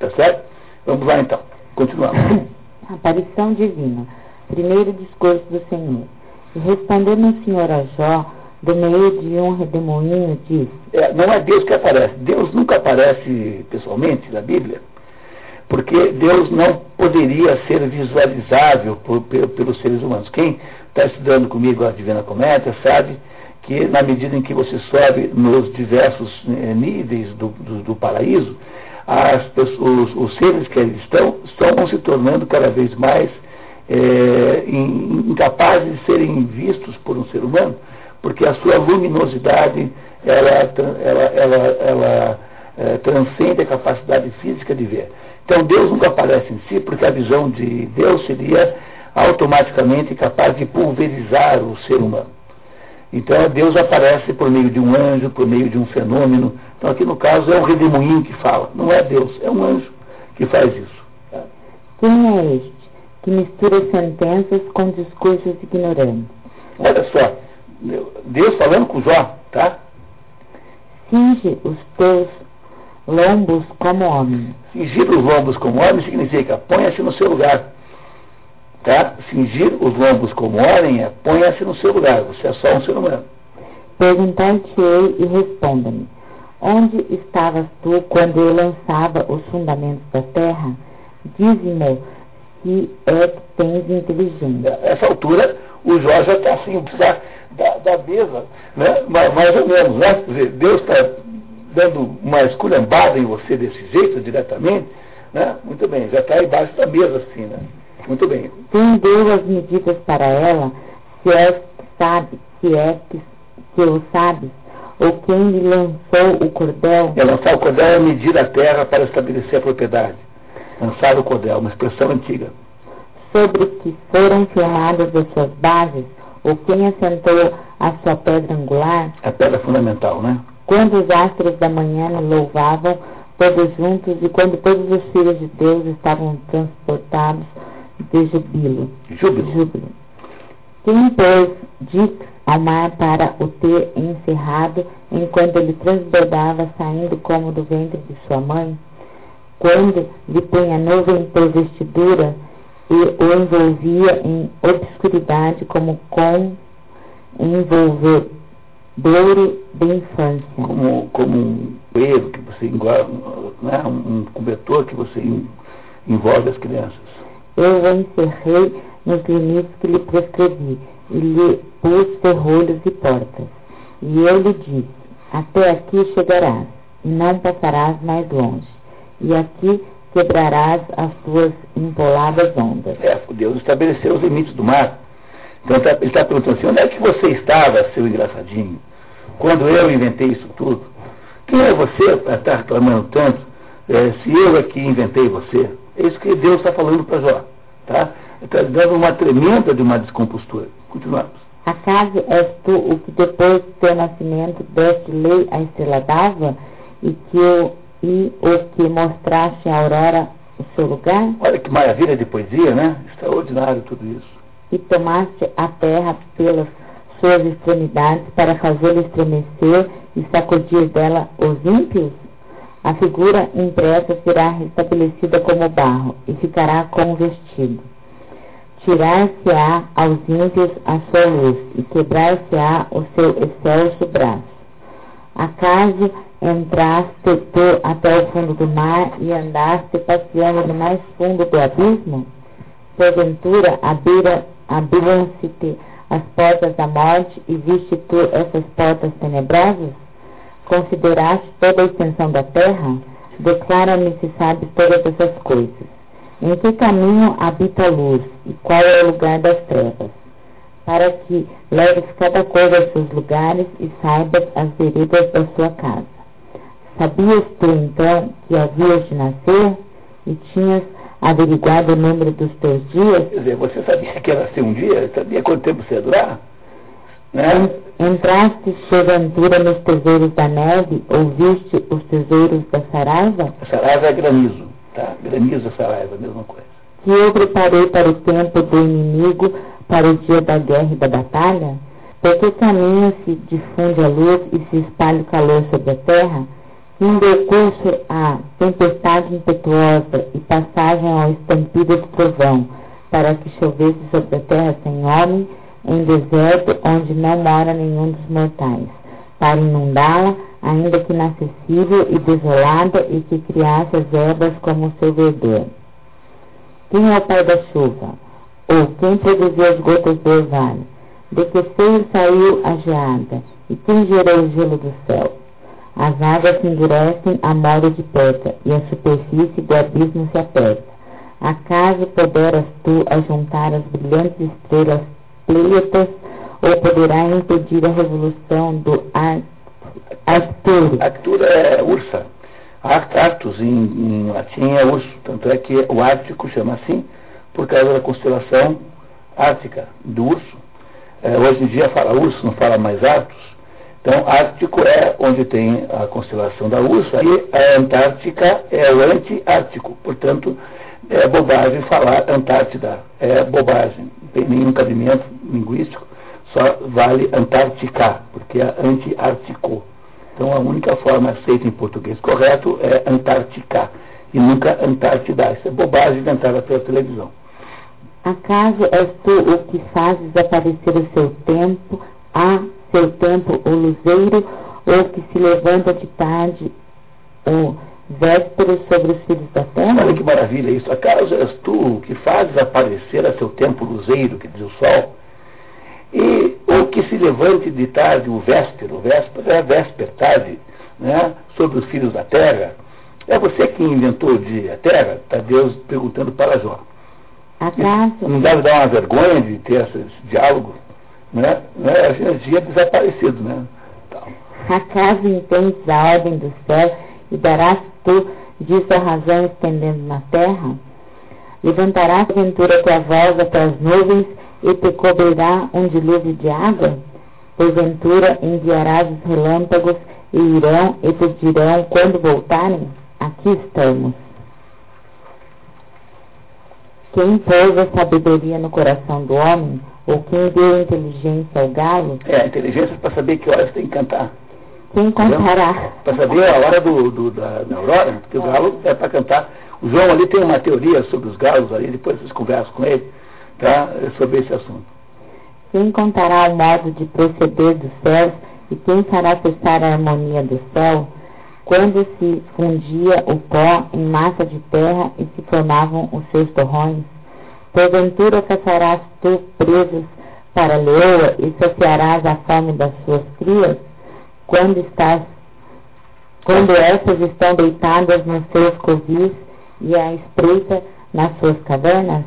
Tá certo? Vamos lá então. Continuamos. *coughs* Aparição divina. Primeiro discurso do Senhor. E respondendo o Senhor a Jó, do meio de um redemoinho, disse: é, Não é Deus que aparece. Deus nunca aparece pessoalmente na Bíblia, porque Deus não poderia ser visualizável por, por, pelos seres humanos. Quem está estudando comigo a Divina Comédia sabe que na medida em que você sobe nos diversos eh, níveis do, do, do paraíso, pessoas, os seres que ali estão, estão se tornando cada vez mais é, incapazes de serem vistos por um ser humano, porque a sua luminosidade ela, ela, ela, ela é, transcende a capacidade física de ver. Então Deus nunca aparece em si, porque a visão de Deus seria automaticamente capaz de pulverizar o ser humano. Então Deus aparece por meio de um anjo, por meio de um fenômeno. Então aqui no caso é o redemoinho que fala, não é Deus, é um anjo que faz isso. Quem é este que mistura sentenças com discursos ignorantes? Olha só, Deus falando com Jó, tá? Cinge os teus lombos como homem. Cingir os lombos como homem significa ponha-se no seu lugar. Tá? Cingir os lombos como homem é ponha-se no seu lugar. Você é só um ser humano. Perguntar-te-ei e responda-me. Onde estavas tu quando eu lançava os fundamentos da terra? Dize-me se é que tens inteligência. Nessa altura, o Jó já está assim, da, da, da mesa, né? mais, mais ou menos. Né? Deus está dando uma esculhambada em você desse jeito, diretamente, né? muito bem, já está embaixo da mesa assim, né? Muito bem. Quem deu as medidas para ela, se é que sabe, se é que, que o sabes, ou quem lhe lançou o cordel? É lançar o cordel é medir a terra para estabelecer a propriedade. Lançar o cordel, uma expressão antiga. Sobre que foram firmadas as suas bases, ou quem assentou a sua pedra angular? A pedra fundamental, né? Quando os astros da manhã louvavam, todos juntos, e quando todos os filhos de Deus estavam transportados de jubilo. Júbilo. júbilo. Quem pôs Dix ao mar para o ter encerrado enquanto ele transbordava saindo como do ventre de sua mãe? Quando lhe punha nuvem por vestidura e o envolvia em obscuridade como com envolvedouro de infância. Como, como um peso que você engorda, né? um cobertor que você envolve as crianças eu o encerrei nos limites que lhe prescrevi, e lhe pus ferrolhos e portas. E eu lhe disse, até aqui chegarás, e não passarás mais longe, e aqui quebrarás as tuas empoladas ondas. É, Deus estabeleceu os limites do mar. Então tá, ele está perguntando assim, onde é que você estava, seu engraçadinho, quando eu inventei isso tudo? Quem é você para estar reclamando tanto, é, se eu aqui inventei você? É isso que Deus está falando para Jó. Tá? Está dando uma tremenda de uma descompostura. Continuamos. Acaso és tu o que depois do teu nascimento deste lei a estrela d'alva e, que o, e o que mostraste a aurora o seu lugar? Olha que maravilha de poesia, né? Extraordinário tudo isso. E tomaste a terra pelas suas extremidades para fazê-la estremecer e sacudir dela os ímpios? A figura impressa será restabelecida como barro e ficará como vestido. Tirar-se-á aos ímpios a sua luz e quebrar-se-á o seu excelso braço. Acaso entraste tu até o fundo do mar e andaste passeando no mais fundo do abismo? Porventura abriram-se-te as portas da morte e viste tu essas portas tenebrosas? Consideraste toda a extensão da terra? Declara-me se sabes todas essas coisas. Em que caminho habita a luz e qual é o lugar das trevas? Para que leves cada coisa aos seus lugares e saibas as veredas da sua casa. Sabias tu então que havias de nascer e tinhas averiguado o número dos teus dias? Quer dizer, você sabia que ia nascer um dia? Sabia quanto tempo você ia durar? Né? Entraste porventura nos tesouros da neve, ou viste os tesouros da saraiva? A saraiva é granizo, tá? Granizo é saraiva, mesma coisa. Que eu preparei para o tempo do inimigo, para o dia da guerra e da batalha? Porque caminho se difunde a luz e se espalha o calor sobre a terra? Deu curso à tempestade impetuosa e passagem ao estampido do trovão, para que chovesse sobre a terra sem homem, em deserto onde não mora nenhum dos mortais, para inundá-la, ainda que inacessível e desolada, e que criasse as ervas como seu verdor. Quem é o pai da chuva? Ou quem produziu as gotas do orvalho? De que seio saiu a geada? E quem gerou o gelo do céu? As águas se endurecem a modo de pedra, e a superfície do abismo se aperta. Acaso poderas tu ajuntar as brilhantes estrelas pleiades, ou poderá impedir a revolução do Ar- Arturo? Arctura é ursa. Ar- Arctus, em, em latim, é urso. Tanto é que o Ártico chama assim por causa da constelação ártica, do urso. É, hoje em dia fala urso, não fala mais Arctus. Então, Ártico é onde tem a constelação da ursa e a Antártica é o anti-ártico. Portanto, é bobagem falar Antártida. É bobagem. Não tem nenhum cabimento linguístico. Só vale Antártica, porque é anti-ártico. Então, a única forma aceita em português correto é Antártica e nunca Antártida. Isso é bobagem inventada pela televisão. Acaso és tu o que fazes aparecer o seu tempo, a seu tempo o luzeiro, ou que se levanta de tarde o véspero sobre os filhos da terra? Olha que maravilha isso. Acaso és tu que fazes aparecer a seu tempo luzeiro, que diz o sol, e ou que se levante de tarde o véspero, o véspero é véspera, tarde, né, sobre os filhos da terra. É você que inventou o dia, a terra? Está Deus perguntando para Jó. Acaso, Não deve dar uma vergonha de ter esse diálogo? Né? Né? A gente dia desaparecido, né? Acaso entendes a ordem do céu e darás tu disso a razão estendendo na terra? Levantarás porventura tua voz até as nuvens e te cobrirá um dilúvio de água? Porventura enviarás os relâmpagos e irão e te dirão quando voltarem? Aqui estamos. Quem pôs a sabedoria no coração do homem? Ou quem deu inteligência ao galo? é, a inteligência para saber que horas tem que cantar. Quem contará? Para saber a hora do, do- da, da aurora, porque o galo é para cantar. O João ali tem uma teoria sobre os galos ali, depois vocês conversam com ele, tá? Sobre esse assunto. Quem contará o modo de proceder dos céus e quem fará cessar a harmonia do céu? Quando se fundia o pó em massa de terra e se formavam os seus torrões? Porventura caçarás tu presos para a leoa e saciarás a fome das suas crias? Quando estás quando essas estão deitadas nos seus covis e à espreita nas suas cavernas?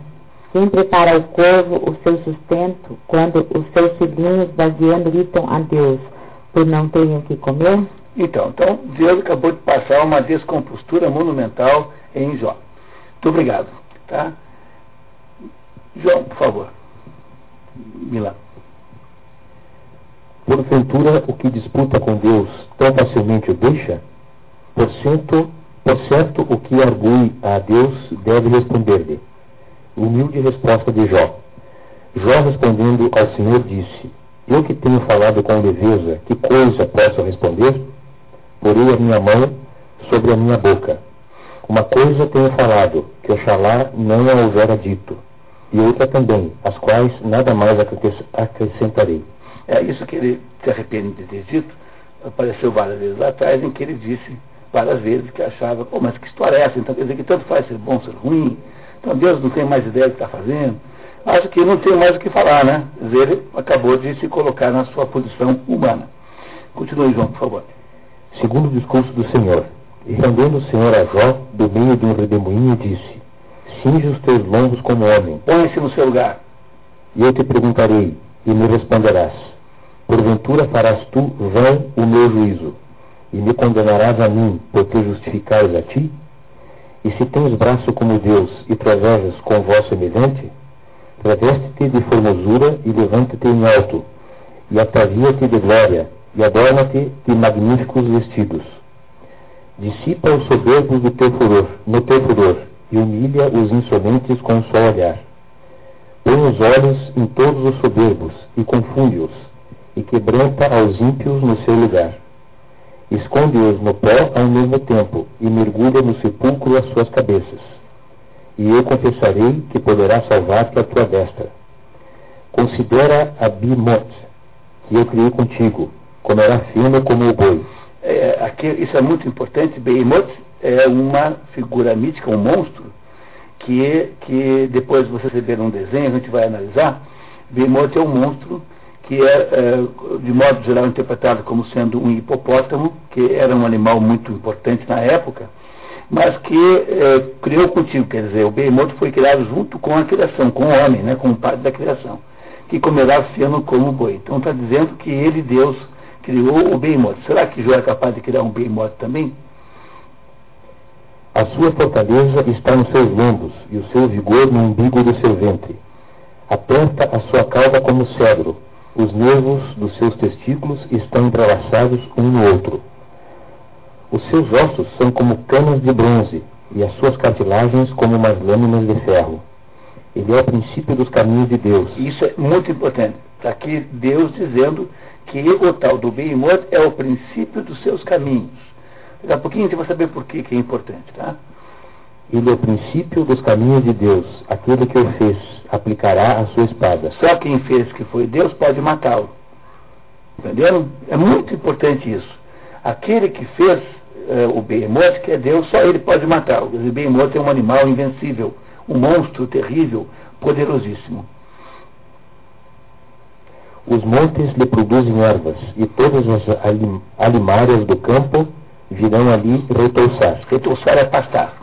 Quem prepara ao corvo o seu sustento, quando os seus filhinhos vaziando gritam a Deus, por não terem o que comer? Então, então, Deus acabou de passar uma descompostura monumental em Jó. Muito obrigado. Tá? João, por favor. Milá. Porventura, o que disputa com Deus tão facilmente o deixa? Por certo, por certo o que argue a Deus deve responder-lhe. Humilde resposta de Jó. Jó respondendo ao Senhor disse, Eu que tenho falado com leveza, que coisa posso responder? Porei a minha mão sobre a minha boca. Uma coisa tenho falado, que oxalá não a houvera dito, e outra também, as quais nada mais acres- acrescentarei. É isso que ele se arrepende de ter dito. Apareceu várias vezes lá atrás, em que ele disse várias vezes que achava, pô, mas que história é essa? Então quer dizer que tanto faz ser bom, ser ruim. Então Deus não tem mais ideia do que está fazendo. Acho que não tem mais o que falar, né? Quer dizer, ele acabou de se colocar na sua posição humana. Continue, João, por favor. Segundo o discurso do Senhor, e rendendo o Senhor a Jó do meio de um redemoinho, disse: Cinge os teus lombos como homem, Põe-se no seu lugar. e eu te perguntarei, e me responderás: Porventura farás tu vão o meu juízo, e me condenarás a mim, por te justificares a ti? E se tens braço como Deus e travejas com voz semelhante, traveste-te de formosura e levanta-te em alto, e atavia-te de glória, e adorna-te de magníficos vestidos. Dissipa os soberbos do teu furor, no teu furor, e humilha os insolentes com o seu olhar. Põe os olhos em todos os soberbos, e confunde-os, e quebranta aos ímpios no seu lugar. Esconde-os no pó ao mesmo tempo, e mergulha no sepulcro as suas cabeças. E eu confessarei que poderá salvar-te a tua destra. Considera Abimot, que eu criei contigo, comerá firme como o boi. É, aqui, isso é muito importante. Behemoth é uma figura mítica, um monstro, que, que depois vocês verem um desenho, a gente vai analisar. Behemoth é um monstro que é, é, de modo geral interpretado como sendo um hipopótamo, que era um animal muito importante na época, mas que é, criou contigo, quer dizer, o Behemoth foi criado junto com a criação, com o homem, né, como parte da criação, que comerá sendo como boi. Então está dizendo que ele, Deus, criou o Behemoth. Será que Jó é capaz de criar um Behemoth também? A sua fortaleza está nos seus lombos e o seu vigor no umbigo do seu ventre. Aperta a sua cauda como cedro, os nervos dos seus testículos estão entrelaçados um no outro. Os seus ossos são como canas de bronze e as suas cartilagens como umas lâminas de ferro. Ele é o princípio dos caminhos de Deus. Isso é muito importante. Está aqui Deus dizendo que o tal do Behemoth é o princípio dos seus caminhos. Daqui a pouquinho você vai saber por que, que é importante, tá? Ele é o princípio dos caminhos de Deus. Aquele que o fez aplicará a sua espada. Só quem fez que foi Deus pode matá-lo. Entendeu? É muito importante isso. Aquele que fez é, o Behemoth, que é Deus, só ele pode matá-lo. O Behemoth é um animal invencível, um monstro terrível, poderosíssimo. Os montes lhe produzem ervas, e todas as alimárias do campo virão ali retouçar. Retouçar é pastar.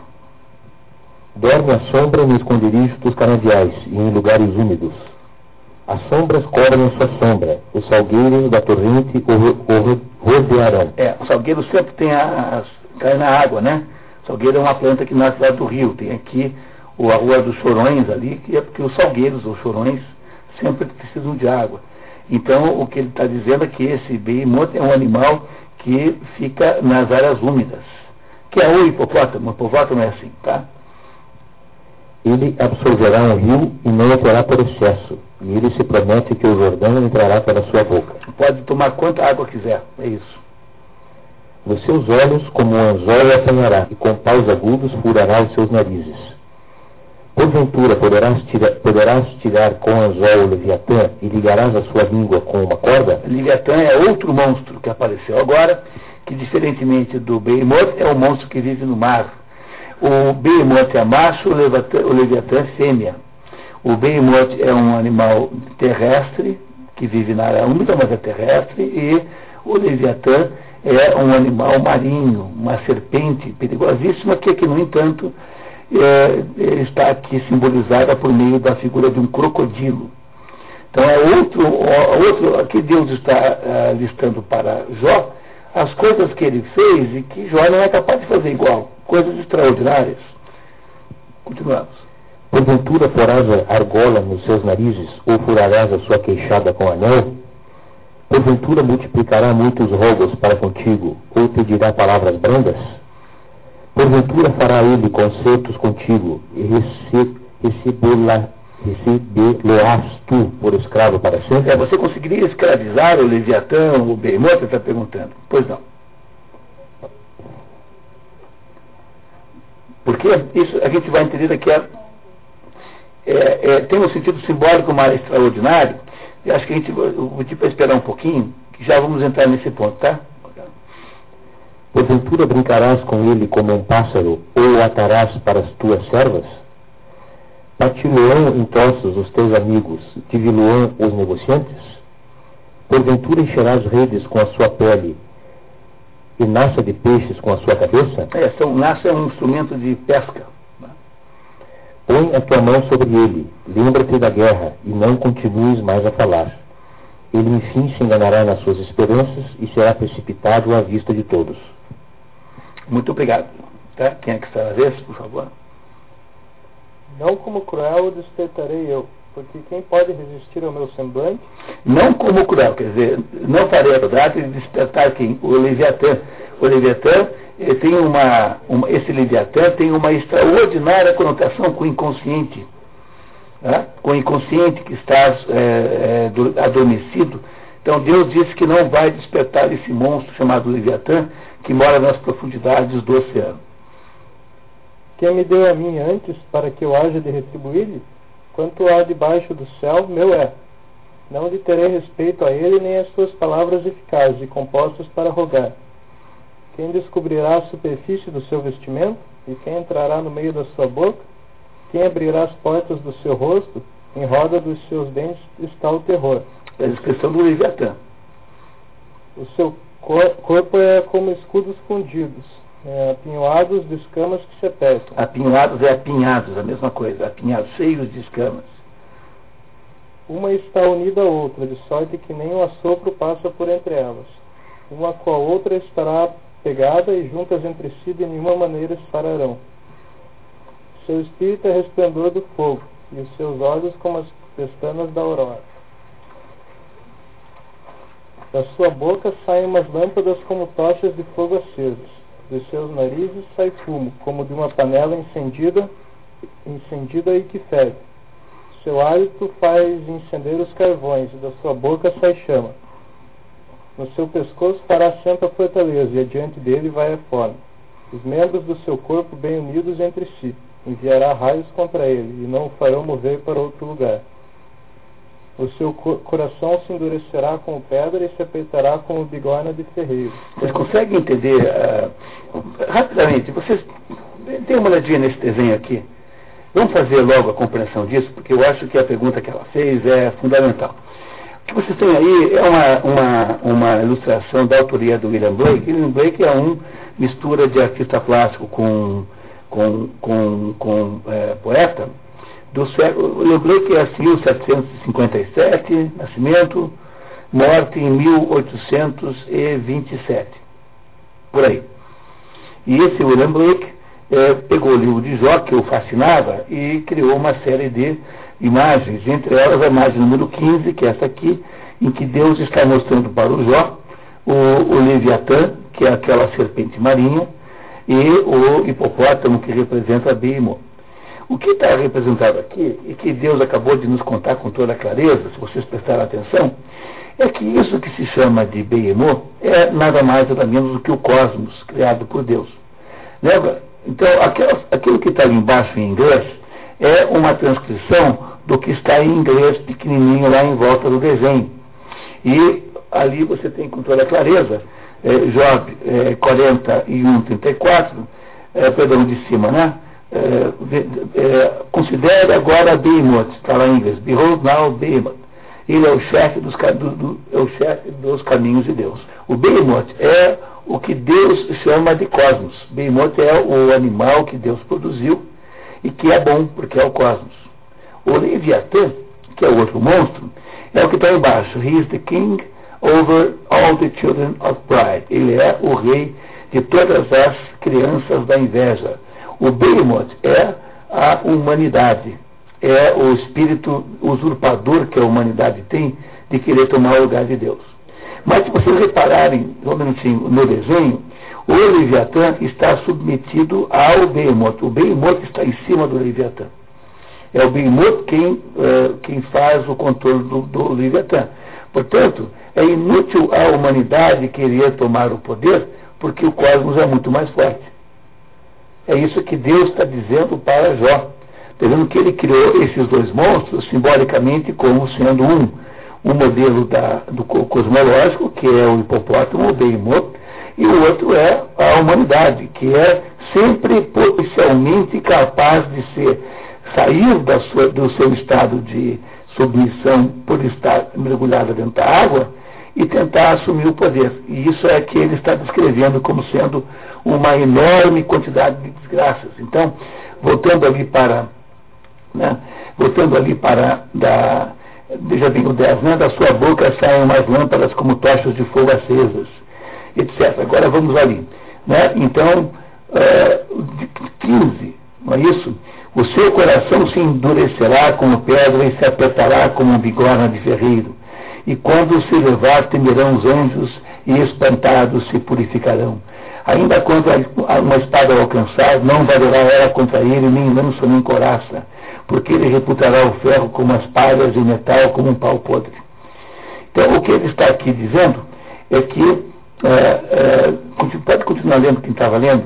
Dorme à sombra no esconderijo dos canaviais e em lugares úmidos. As sombras cobrem a sua sombra, os salgueiros da torrente o rodearão. É, o salgueiro sempre tem as, cai na água, né? O salgueiro é uma planta que nasce lá do rio. Tem aqui o, a rua dos chorões ali, que é porque os salgueiros ou chorões sempre precisam de água. Então, o que ele está dizendo é que esse behemoth é um animal que fica nas áreas úmidas, que é o hipopótamo. O hipopótamo é assim, tá? Ele absolverá um rio e não o terá por excesso, e ele se promete que o Jordão entrará pela sua boca. Pode tomar quanta água quiser, é isso. Nos seus olhos, como um anzol, apanhará, e com paus agudos furará os seus narizes. Porventura poderás tirar, poderás tirar com anzol o Leviatã e ligarás a sua língua com uma corda? Leviatã é outro monstro que apareceu agora, que diferentemente do Behemoth é um monstro que vive no mar. O Behemoth é macho, o Leviatã é fêmea. O Behemoth é um animal terrestre, que vive na área úmida, mas é terrestre, e o Leviatã é um animal marinho, uma serpente perigosíssima, que, que no entanto, é, é, está aqui simbolizada por meio da figura de um crocodilo. Então é outro, outro aqui Deus está uh, listando para Jó as coisas que ele fez e que Jó não é capaz de fazer igual, coisas extraordinárias. Continuamos. Porventura porás argola nos seus narizes, ou furarás a sua queixada com anel? Porventura multiplicará muitos rogos para contigo, ou te dirá palavras brandas? Porventura fará ele concertos contigo, e recebê-la tu por escravo para sempre? É, você conseguiria escravizar o Leviatã, o Behemoth, está perguntando. Pois não. Porque isso a gente vai entender daqui a. É, é, tem um sentido simbólico mais extraordinário. E acho que a gente para esperar um pouquinho, que já vamos entrar nesse ponto, tá? Porventura brincarás com ele como um pássaro, ou o atarás para as tuas servas? Partilhão em troços os teus amigos, diviluão os negociantes? Porventura encherás redes com a sua pele, e naça de peixes com a sua cabeça? É, são, naça é um instrumento de pesca. Põe a tua mão sobre ele, lembra-te da guerra, e não continues mais a falar. Ele enfim se enganará nas suas esperanças e será precipitado à vista de todos. Muito obrigado. Tá? Quem é que está na vez, por favor? Não como cruel despertarei eu, porque quem pode resistir ao meu semblante? Não como cruel, quer dizer, não farei a verdade de despertar quem? O Leviatã. O Leviatã tem uma, uma, esse Leviatã tem uma extraordinária conotação com o inconsciente. Né? Com o inconsciente que está é, é, adormecido. Então Deus disse que não vai despertar esse monstro chamado Leviatã, que mora nas profundidades do oceano. Quem me deu a mim antes, para que eu haja de retribuir-lhe? Quanto há debaixo do céu, meu é. Não lhe terei respeito a ele, nem às suas palavras eficazes e compostas para rogar. Quem descobrirá a superfície do seu vestimento? E quem entrará no meio da sua boca? Quem abrirá as portas do seu rosto? Em roda dos seus dentes está o terror. É a descrição do Leviatã. O seu cor- corpo é como escudos fundidos, é, apinhoados de escamas que se apertam. Apinhados é apinhados, a mesma coisa. Apinhados, cheios de escamas. Uma está unida à outra, de sorte que nem o assopro passa por entre elas. Uma com a outra estará pegada e juntas entre si de nenhuma maneira se separarão. Seu espírito é resplendor do fogo, e os seus olhos como as pestanas da aurora. Da sua boca saem umas lâmpadas como tochas de fogo acesos. Dos seus narizes sai fumo, como de uma panela incendida, incendida e que ferve. Seu hálito faz incender os carvões, e da sua boca sai chama. No seu pescoço fará assento a fortaleza, e adiante dele vai a fome. Os membros do seu corpo bem unidos entre si, enviará raios contra ele, e não o farão mover para outro lugar. O seu co- coração se endurecerá como pedra e se apertará como bigorna de ferreiro. Vocês conseguem entender ah, rapidamente? Vocês deem uma olhadinha nesse desenho aqui. Vamos fazer logo a compreensão disso, porque eu acho que a pergunta que ela fez é fundamental. O que vocês têm aí é uma, uma, uma ilustração da autoria do William Blake. William Blake é um mistura de artista plástico com, com, com, com eh, poeta. Do século, William Blake é assim, 1757, nascimento, morte em 1827. Por aí. E esse William Blake eh, pegou o livro de Jó, que o fascinava, e criou uma série de imagens, entre elas a imagem número 15, que é essa aqui, em que Deus está mostrando para o Jó o, o Leviatã, que é aquela serpente marinha, e o hipopótamo, que representa a Behemoth. O que está representado aqui, e que Deus acabou de nos contar com toda clareza, se vocês prestarem atenção, é que isso que se chama de Behemoth é nada mais nada menos do que o cosmos criado por Deus. Lembra? Então, aquilo que está ali embaixo em inglês é uma transcrição do que está em inglês pequenininho lá em volta do desenho. E ali você tem com toda clareza, eh, Job eh, 41, 34, eh, perdão, de cima, né? Ve- eh, considere agora Behemoth, está lá em inglês, Behold now Behemoth. Ele é o chefe dos, do- do- é o chefe dos caminhos de Deus. O Behemoth é o que Deus chama de cosmos. Behemoth é o animal que Deus produziu e que é bom, porque é o cosmos. O Leviatã, que é o outro monstro, é o que está embaixo. He is the king over all the children of pride. Ele é o rei de todas as crianças da inveja. O Behemoth é a humanidade. É o espírito usurpador que a humanidade tem de querer tomar o lugar de Deus. Mas se vocês repararem, um minutinho, no desenho, o Leviatã está submetido ao Behemoth. O Behemoth está em cima do Leviatã. É o Behemoth quem, eh, quem faz o controle do, do Leviatã. Portanto, é inútil a humanidade querer tomar o poder, porque o cosmos é muito mais forte. É isso que Deus está dizendo para Jó. Dizendo que ele criou esses dois monstros simbolicamente como sendo um, um modelo da, do co- cosmológico, que é o hipopótamo, o Behemoth, e o outro é a humanidade, que é sempre potencialmente capaz de ser, sair da sua, do seu estado de submissão por estar mergulhada dentro da água e tentar assumir o poder. E isso é que ele está descrevendo como sendo uma enorme quantidade de desgraças. Então, voltando ali para, né, voltando ali para da, veja bem o 10, né, da sua boca saem umas lâmpadas como tochas de fogo acesas, etc. Agora vamos ali. Né? Então, é, de 15, não é isso? O seu coração se endurecerá como pedra e se apertará como um bigorna de ferreiro. E quando se levar, temerão os anjos e espantados se purificarão. Ainda quando uma espada alcançar, não valerá ela contra ele nem lança nem coraça, porque ele reputará o ferro como as palhas e metal como um pau podre. Então, o que ele está aqui dizendo é que, é, é, pode continuar lendo quem estava lendo,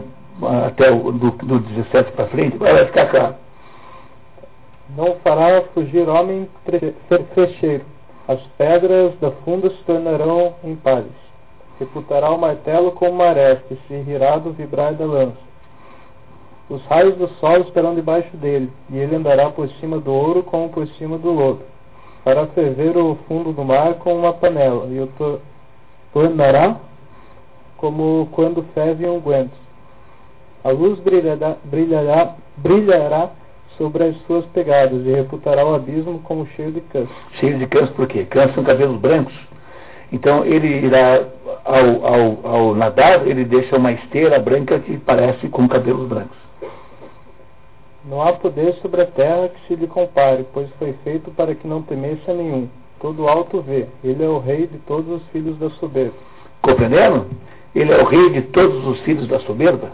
até o do, do 17 para frente, vai ficar claro. Não fará fugir homem tre- fe- fecheiro. As pedras da funda se tornarão em palhas. Reputará o martelo como uma aresta, e se rirá do vibrar da lança. Os raios do sol estarão debaixo dele, e ele andará por cima do ouro como por cima do lodo. fará ferver o fundo do mar com uma panela, e o to tornará como quando ferve um guento. A luz brilhará, brilhará, brilhará sobre as suas pegadas e reputará o abismo como cheio de cães. Cheio de cães por quê? Cães são cabelos brancos. Então ele irá, ao, ao, ao nadar, ele deixa uma esteira branca que parece com cabelos brancos. Não há poder sobre a terra que se lhe compare, pois foi feito para que não temesse a nenhum. Todo alto vê, ele é o rei de todos os filhos da soberba. Compreendendo? Ele é o rei de todos os filhos da soberba.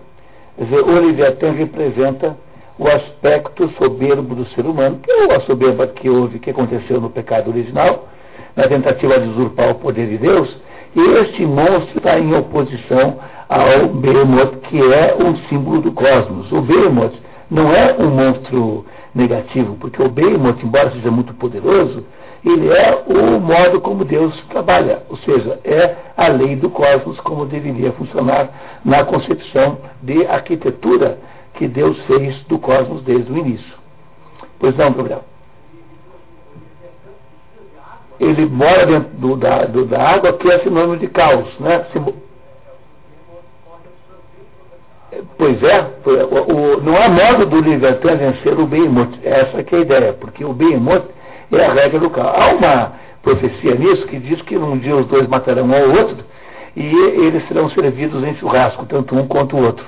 Quer dizer, o Leviatã representa o aspecto soberbo do ser humano, que é a soberba que houve, que aconteceu no pecado original, na tentativa de usurpar o poder de Deus, e este monstro está em oposição ao Behemoth, que é um símbolo do cosmos. O Behemoth não é um monstro negativo, porque o Behemoth, embora seja muito poderoso, ele é o modo como Deus trabalha, ou seja, é a lei do cosmos como deveria funcionar na concepção de arquitetura que Deus fez do cosmos desde o início. Pois não, Gabriel? Ele mora dentro do, da, do, da água, que é sinônimo de caos, né? Pois é, o, o, não há modo do Leviatã vencer o Behemoth, essa é a ideia, porque o Behemoth é a regra do caos. Há uma profecia nisso que diz que um dia os dois matarão um ao outro e eles serão servidos em churrasco, tanto um quanto o outro.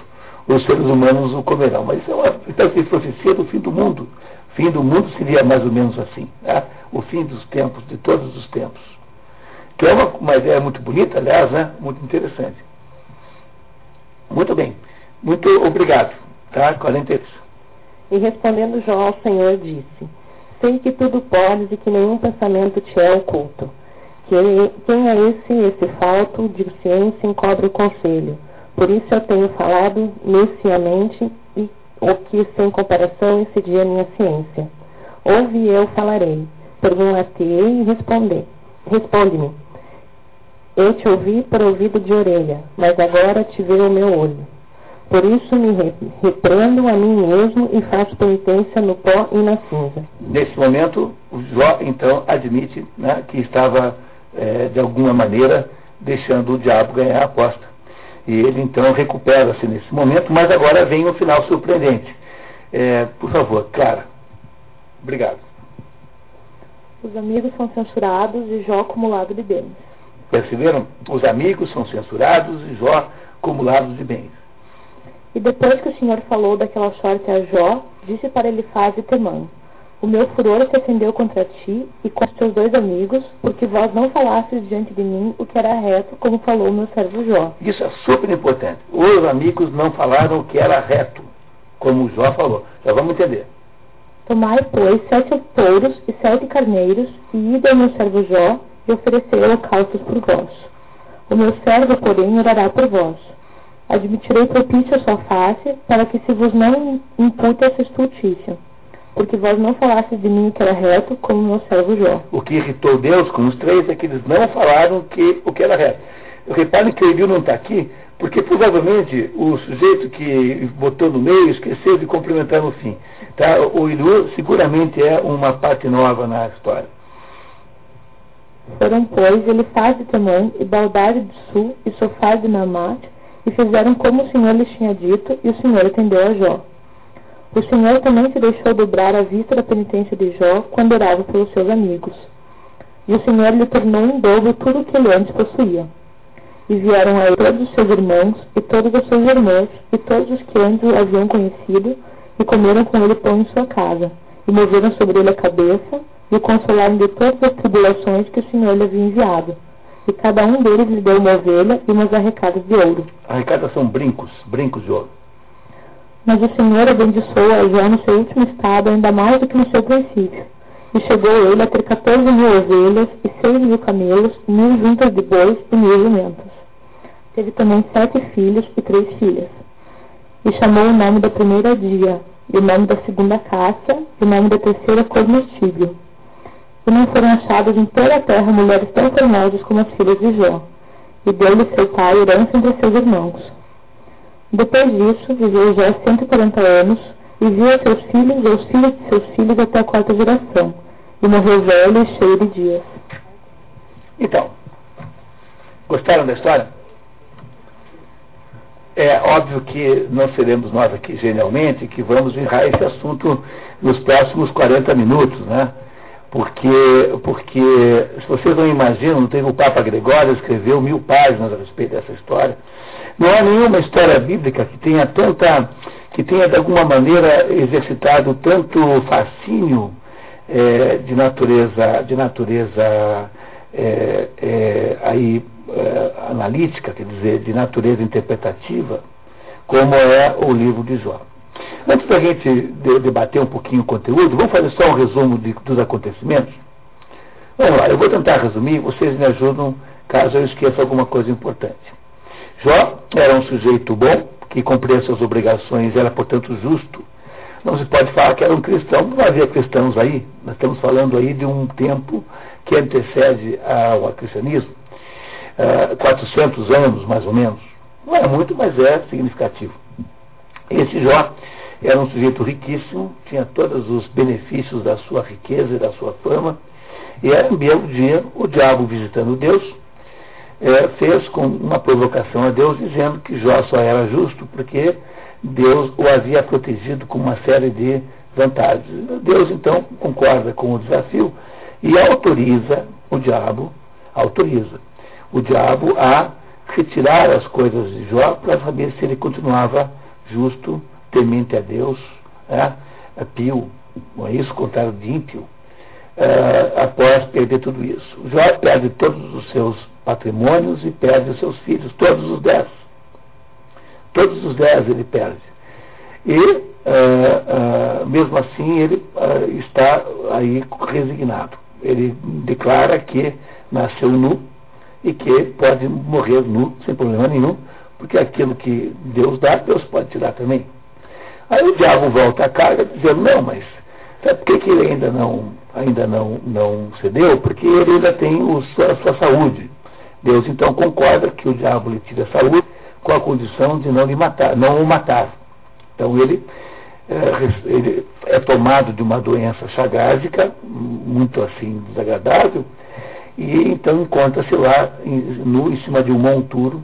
Os seres humanos o comerão. Mas isso é uma profecia do fim do mundo. O fim do mundo seria mais ou menos assim. Né? O fim dos tempos, de todos os tempos. Que é uma, uma ideia muito bonita, aliás, né? muito interessante. Muito bem. Muito obrigado. Tá? 43. E respondendo Jó ao Senhor disse, Sei que tudo podes e que nenhum pensamento te é oculto. Que, quem é esse, esse falto de ciência encobre o conselho? Por isso eu tenho falado neciamente e o que sem comparação excedia a minha ciência. Ouve eu falarei. Perguntar-te-ei e responder. Responde-me. Eu te ouvi por ouvido de orelha, mas agora te veio o meu olho. Por isso me repreendo a mim mesmo e faço penitência no pó e na cinza. Nesse momento, Jó então admite né, que estava, é, de alguma maneira, deixando o diabo ganhar a aposta. E ele então recupera-se nesse momento, mas agora vem um final surpreendente. É, por favor, Clara. Obrigado. Os amigos são censurados e Jó acumulado de bens. Perceberam? Os amigos são censurados e Jó acumulados de bens. E depois que o Senhor falou daquela sorte a Jó, disse para Elifaz e Temã, o meu furor se acendeu contra ti e com os teus dois amigos, porque vós não falastes diante de mim o que era reto, como falou o meu servo Jó. Isso é super importante. Os amigos não falaram o que era reto, como Jó falou. Já vamos entender. Tomai, pois, sete touros e sete carneiros, e ide ao meu servo Jó, e oferecei holocaustos por vós. O meu servo, porém, orará por vós admitirei propício a sua face, para que se vos não impute essa estultícia. Porque vós não falastes de mim que era reto, como meu servo Jó. O que irritou Deus com os três é que eles não falaram que, o que era reto. Reparem que o Eliu não está aqui, porque provavelmente o sujeito que botou no meio esqueceu de cumprimentar no fim. Tá? O Eliu seguramente é uma parte nova na história. Foram, pois, ele faz de Temã, e Baldade de Sul, e Sofá de Namate, e fizeram como o Senhor lhes tinha dito, e o Senhor atendeu a Jó. O Senhor também se deixou dobrar à vista da penitência de Jó quando orava pelos seus amigos. E o Senhor lhe tornou em dobro tudo o que ele antes possuía. E vieram a ele todos os seus irmãos, e todas as suas irmãs, e todos os que antes o haviam conhecido, e comeram com ele pão em sua casa, e moveram sobre ele a cabeça, e o consolaram de todas as tribulações que o Senhor lhe havia enviado e cada um deles lhe deu uma ovelha e umas arrecadas de ouro. Arrecadas são brincos, brincos de ouro. Mas o Senhor abençoou a Jó no seu último estado, ainda mais do que no seu princípio. E chegou ele a ter 14 mil ovelhas e seis mil camelos, mil juntas de bois e mil jumentos. Teve também sete filhos e três filhas. E chamou o nome da primeira Dia, e o nome da segunda Cássia, e o nome da terceira Comestível e não foram achadas em toda a terra mulheres tão formosas como as filhas de Jó. E deu-lhe seu pai herança entre seus irmãos. Depois disso, viveu Jó 140 anos, e viu a seus filhos e os filhos de seus filhos até a quarta geração. E morreu velho e cheio de dias. Então, gostaram da história? É óbvio que não seremos nós aqui genialmente que vamos enrar esse assunto nos próximos 40 minutos, né? Porque, porque se vocês não imaginam, teve o Papa Gregório escreveu mil páginas a respeito dessa história. Não há nenhuma história bíblica que tenha tanta, que tenha de alguma maneira exercitado tanto fascínio é, de natureza, de natureza é, é, aí, analítica, quer dizer, de natureza interpretativa, como é o livro de Jó. Antes da gente de, debater um pouquinho o conteúdo, vamos fazer só um resumo de, dos acontecimentos? Vamos lá, eu vou tentar resumir, vocês me ajudam caso eu esqueça alguma coisa importante. Jó era um sujeito bom, que cumpria suas obrigações, era, portanto, justo. Não se pode falar que era um cristão, não havia cristãos aí. Nós estamos falando aí de um tempo que antecede ao cristianismo, uh, 400 anos, mais ou menos. Não é muito, mas é significativo. Esse Jó era um sujeito riquíssimo, tinha todos os benefícios da sua riqueza e da sua fama, e era um belo dia, o diabo visitando Deus, é, fez com uma provocação a Deus, dizendo que Jó só era justo porque Deus o havia protegido com uma série de vantagens. Deus então concorda com o desafio e autoriza o diabo, autoriza o diabo a retirar as coisas de Jó para saber se ele continuava justo, temente a Deus, é, é pio, não é isso, contrário de ímpio, é, após perder tudo isso. Jó perde todos os seus patrimônios e perde os seus filhos, todos os dez. Todos os dez ele perde. E, uh, uh, mesmo assim, ele uh, está aí resignado. Ele declara que nasceu nu e que pode morrer nu, sem problema nenhum, porque aquilo que Deus dá, Deus pode tirar também. Aí o diabo volta à carga dizendo, não, mas sabe por que, que ele ainda não, ainda não, não cedeu? Porque ele ainda tem o, a sua saúde. Deus então concorda que o diabo lhe tira a saúde com a condição de não lhe matar, não o matar. Então ele é, ele é tomado de uma doença chagásica, muito assim desagradável, e então encontra-se lá em, em cima de um monturo,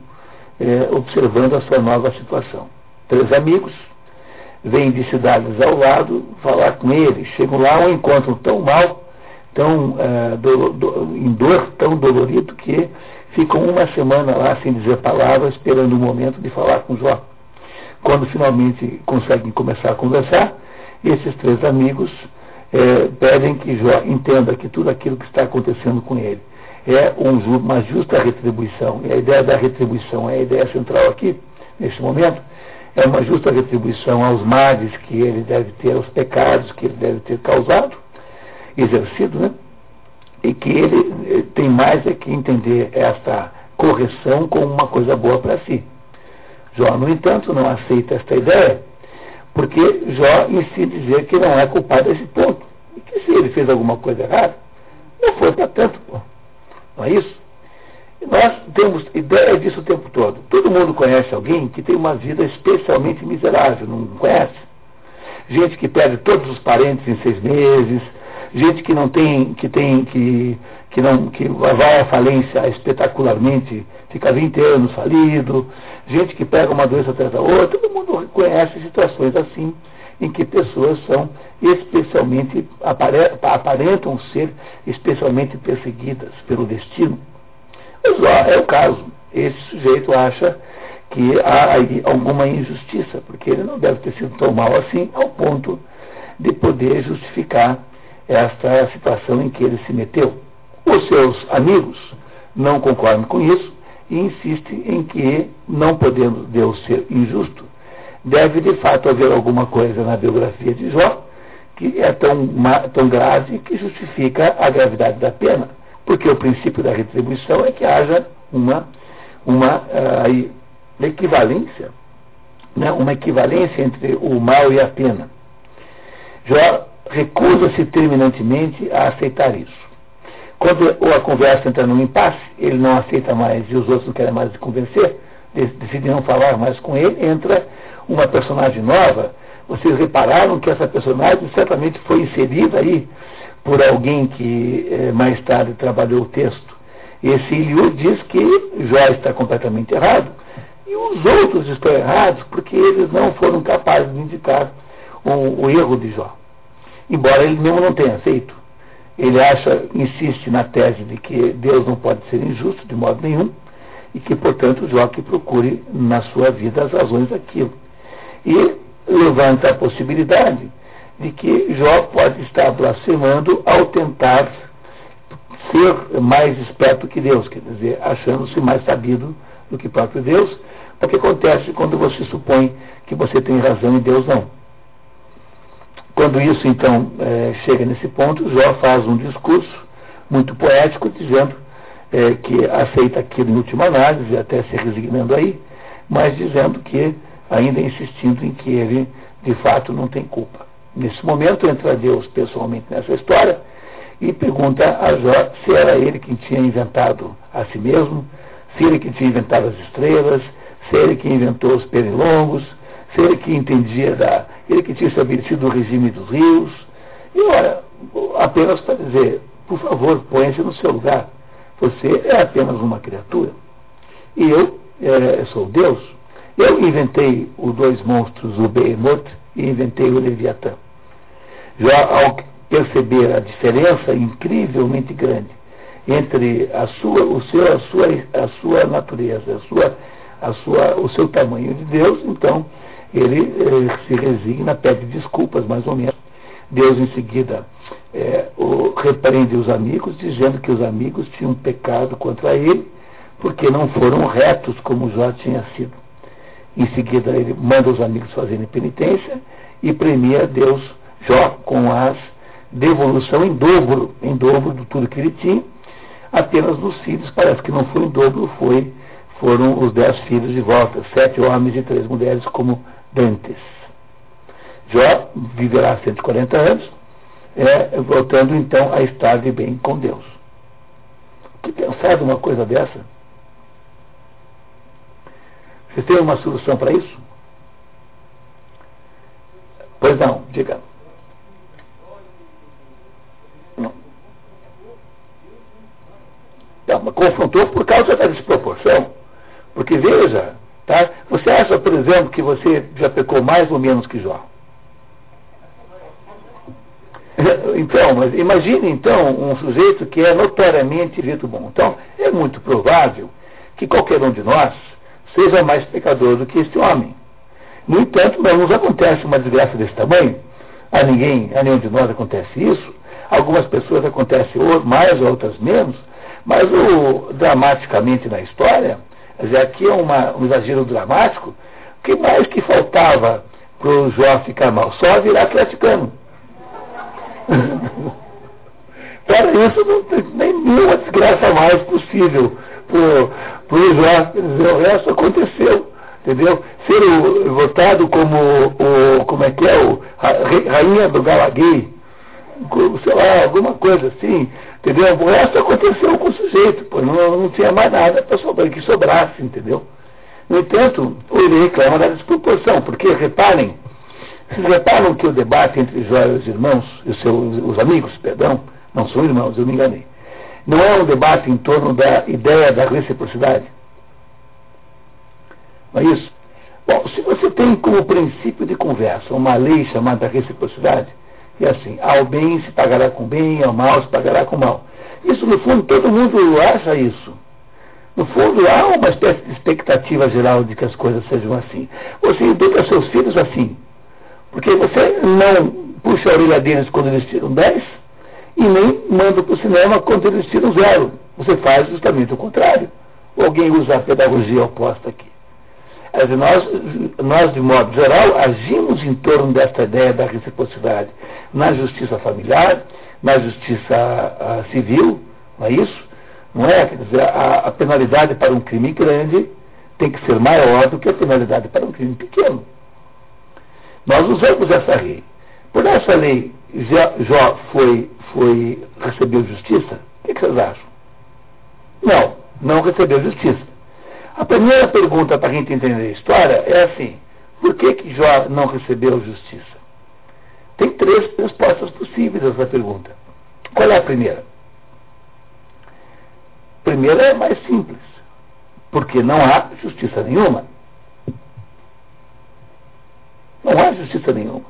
é, observando a sua nova situação. Três amigos vêm de cidades ao lado falar com ele, chegam lá, o encontram tão mal, tão é, do, do, em dor, tão dolorido que ficam uma semana lá sem dizer palavras, esperando o momento de falar com Jó. Quando finalmente conseguem começar a conversar, esses três amigos é, pedem que Jó entenda que tudo aquilo que está acontecendo com ele é um, uma justa retribuição. E a ideia da retribuição é a ideia central aqui, neste momento, é uma justa retribuição aos males que ele deve ter, aos pecados que ele deve ter causado, exercido, né? e que ele eh, tem mais é que entender esta correção como uma coisa boa para si. Jó, no entanto, não aceita esta ideia, porque Jó insiste dizer que não é culpado desse ponto. E que se ele fez alguma coisa errada, não foi para tanto, pô. Não é isso? Nós temos ideia disso o tempo todo. Todo mundo conhece alguém que tem uma vida especialmente miserável, não conhece? Gente que perde todos os parentes em seis meses, gente que não tem, que tem, que, que não, que vai à falência espetacularmente, fica 20 anos falido, gente que pega uma doença atrás da outra, todo mundo conhece situações assim, em que pessoas são especialmente, aparentam ser especialmente perseguidas pelo destino. É o caso. Esse sujeito acha que há alguma injustiça, porque ele não deve ter sido tão mal assim ao ponto de poder justificar esta situação em que ele se meteu. Os seus amigos não concordam com isso e insistem em que, não podendo Deus ser injusto, deve de fato haver alguma coisa na biografia de Jó que é tão, tão grave que justifica a gravidade da pena. Porque o princípio da retribuição é que haja uma, uma uh, equivalência, né, uma equivalência entre o mal e a pena. Jó recusa-se terminantemente a aceitar isso. Quando a conversa entra num impasse, ele não aceita mais e os outros não querem mais se convencer, decidem não falar mais com ele, entra uma personagem nova. Vocês repararam que essa personagem certamente foi inserida aí por alguém que eh, mais tarde trabalhou o texto. Esse Eliú diz que Jó está completamente errado. E os outros estão errados porque eles não foram capazes de indicar o, o erro de Jó. Embora ele mesmo não tenha feito. Ele acha, insiste na tese de que Deus não pode ser injusto de modo nenhum e que, portanto, Jó que procure na sua vida as razões daquilo. E levanta a possibilidade de que Jó pode estar blasfemando ao tentar ser mais esperto que Deus, quer dizer, achando-se mais sabido do que próprio Deus, o que acontece quando você supõe que você tem razão e Deus não. Quando isso, então, é, chega nesse ponto, Jó faz um discurso muito poético, dizendo é, que aceita aquilo em última análise, até se resignando aí, mas dizendo que, ainda insistindo em que ele, de fato, não tem culpa. Nesse momento entra Deus pessoalmente nessa história e pergunta a Jó se era ele quem tinha inventado a si mesmo, se ele que tinha inventado as estrelas, se ele que inventou os pernilongos, se ele que entendia da. ele que tinha estabelecido o regime dos rios. E ora, apenas para dizer, por favor, põe-se no seu lugar. Você é apenas uma criatura. E eu é, sou Deus. Eu inventei os dois monstros, o Behemoth, e inventei o Leviatã. Já ao perceber a diferença incrivelmente grande entre a sua, o seu, a sua, a sua natureza, a sua, a sua, o seu tamanho de Deus, então ele eh, se resigna, pede desculpas, mais ou menos. Deus em seguida eh, o, repreende os amigos, dizendo que os amigos tinham pecado contra ele, porque não foram retos como já tinha sido. Em seguida ele manda os amigos fazerem penitência e premia Deus Jó com as devolução em dobro, em dobro de tudo que ele tinha. Apenas dos filhos, parece que não foi em dobro, foi, foram os dez filhos de volta, sete homens e três mulheres como dantes. Jó viverá 140 anos, é, voltando então a estar de bem com Deus. O que pensar de uma coisa dessa? Vocês têm uma solução para isso? Pois não, diga. Não, confrontou por causa da desproporção. Porque veja, tá? você acha, por exemplo, que você já pecou mais ou menos que Jó? *laughs* Então, mas imagine então um sujeito que é notoriamente dito bom. Então, é muito provável que qualquer um de nós seja mais pecador do que este homem. No entanto, não nos acontece uma desgraça desse tamanho. A ninguém, a nenhum de nós acontece isso. Algumas pessoas acontece mais, outras menos. Mas o, dramaticamente na história, aqui é uma, um exagero dramático, o que mais que faltava para o Jó ficar mal? Só virar atleticano. *laughs* Para isso não tem nenhuma desgraça mais possível para o Jó. O resto aconteceu. Entendeu? Ser o, votado como o, como é que é, o rainha do Galaguei, sei lá, alguma coisa assim, entendeu? O resto aconteceu com o sujeito, pô, não, não tinha mais nada para sobrar, que sobrasse, entendeu? No entanto, ele reclama da desproporção, porque reparem, vocês reparam que o debate entre Jó e os irmãos, os, seus, os amigos, perdão, não são irmãos, eu me enganei, não é um debate em torno da ideia da reciprocidade. Não é isso? Bom, se você tem como princípio de conversa uma lei chamada reciprocidade, e assim, ao bem se pagará com bem, ao mal se pagará com mal. Isso, no fundo, todo mundo acha isso. No fundo, há uma espécie de expectativa geral de que as coisas sejam assim. Você educa seus filhos assim. Porque você não puxa a orelha deles quando eles tiram 10 e nem manda para o cinema quando eles tiram zero. Você faz justamente o contrário. Alguém usa a pedagogia oposta aqui. Nós, nós, de modo geral, agimos em torno desta ideia da reciprocidade na justiça familiar, na justiça a, a civil, não é isso? Não é? Quer dizer, a, a penalidade para um crime grande tem que ser maior do que a penalidade para um crime pequeno. Nós usamos essa lei. Por essa lei, Jó foi, foi, recebeu justiça? O que, que vocês acham? Não, não recebeu justiça. A primeira pergunta para a gente entender a história é assim: por que, que Jó não recebeu justiça? Tem três respostas possíveis a essa pergunta. Qual é a primeira? A primeira é mais simples, porque não há justiça nenhuma. Não há justiça nenhuma.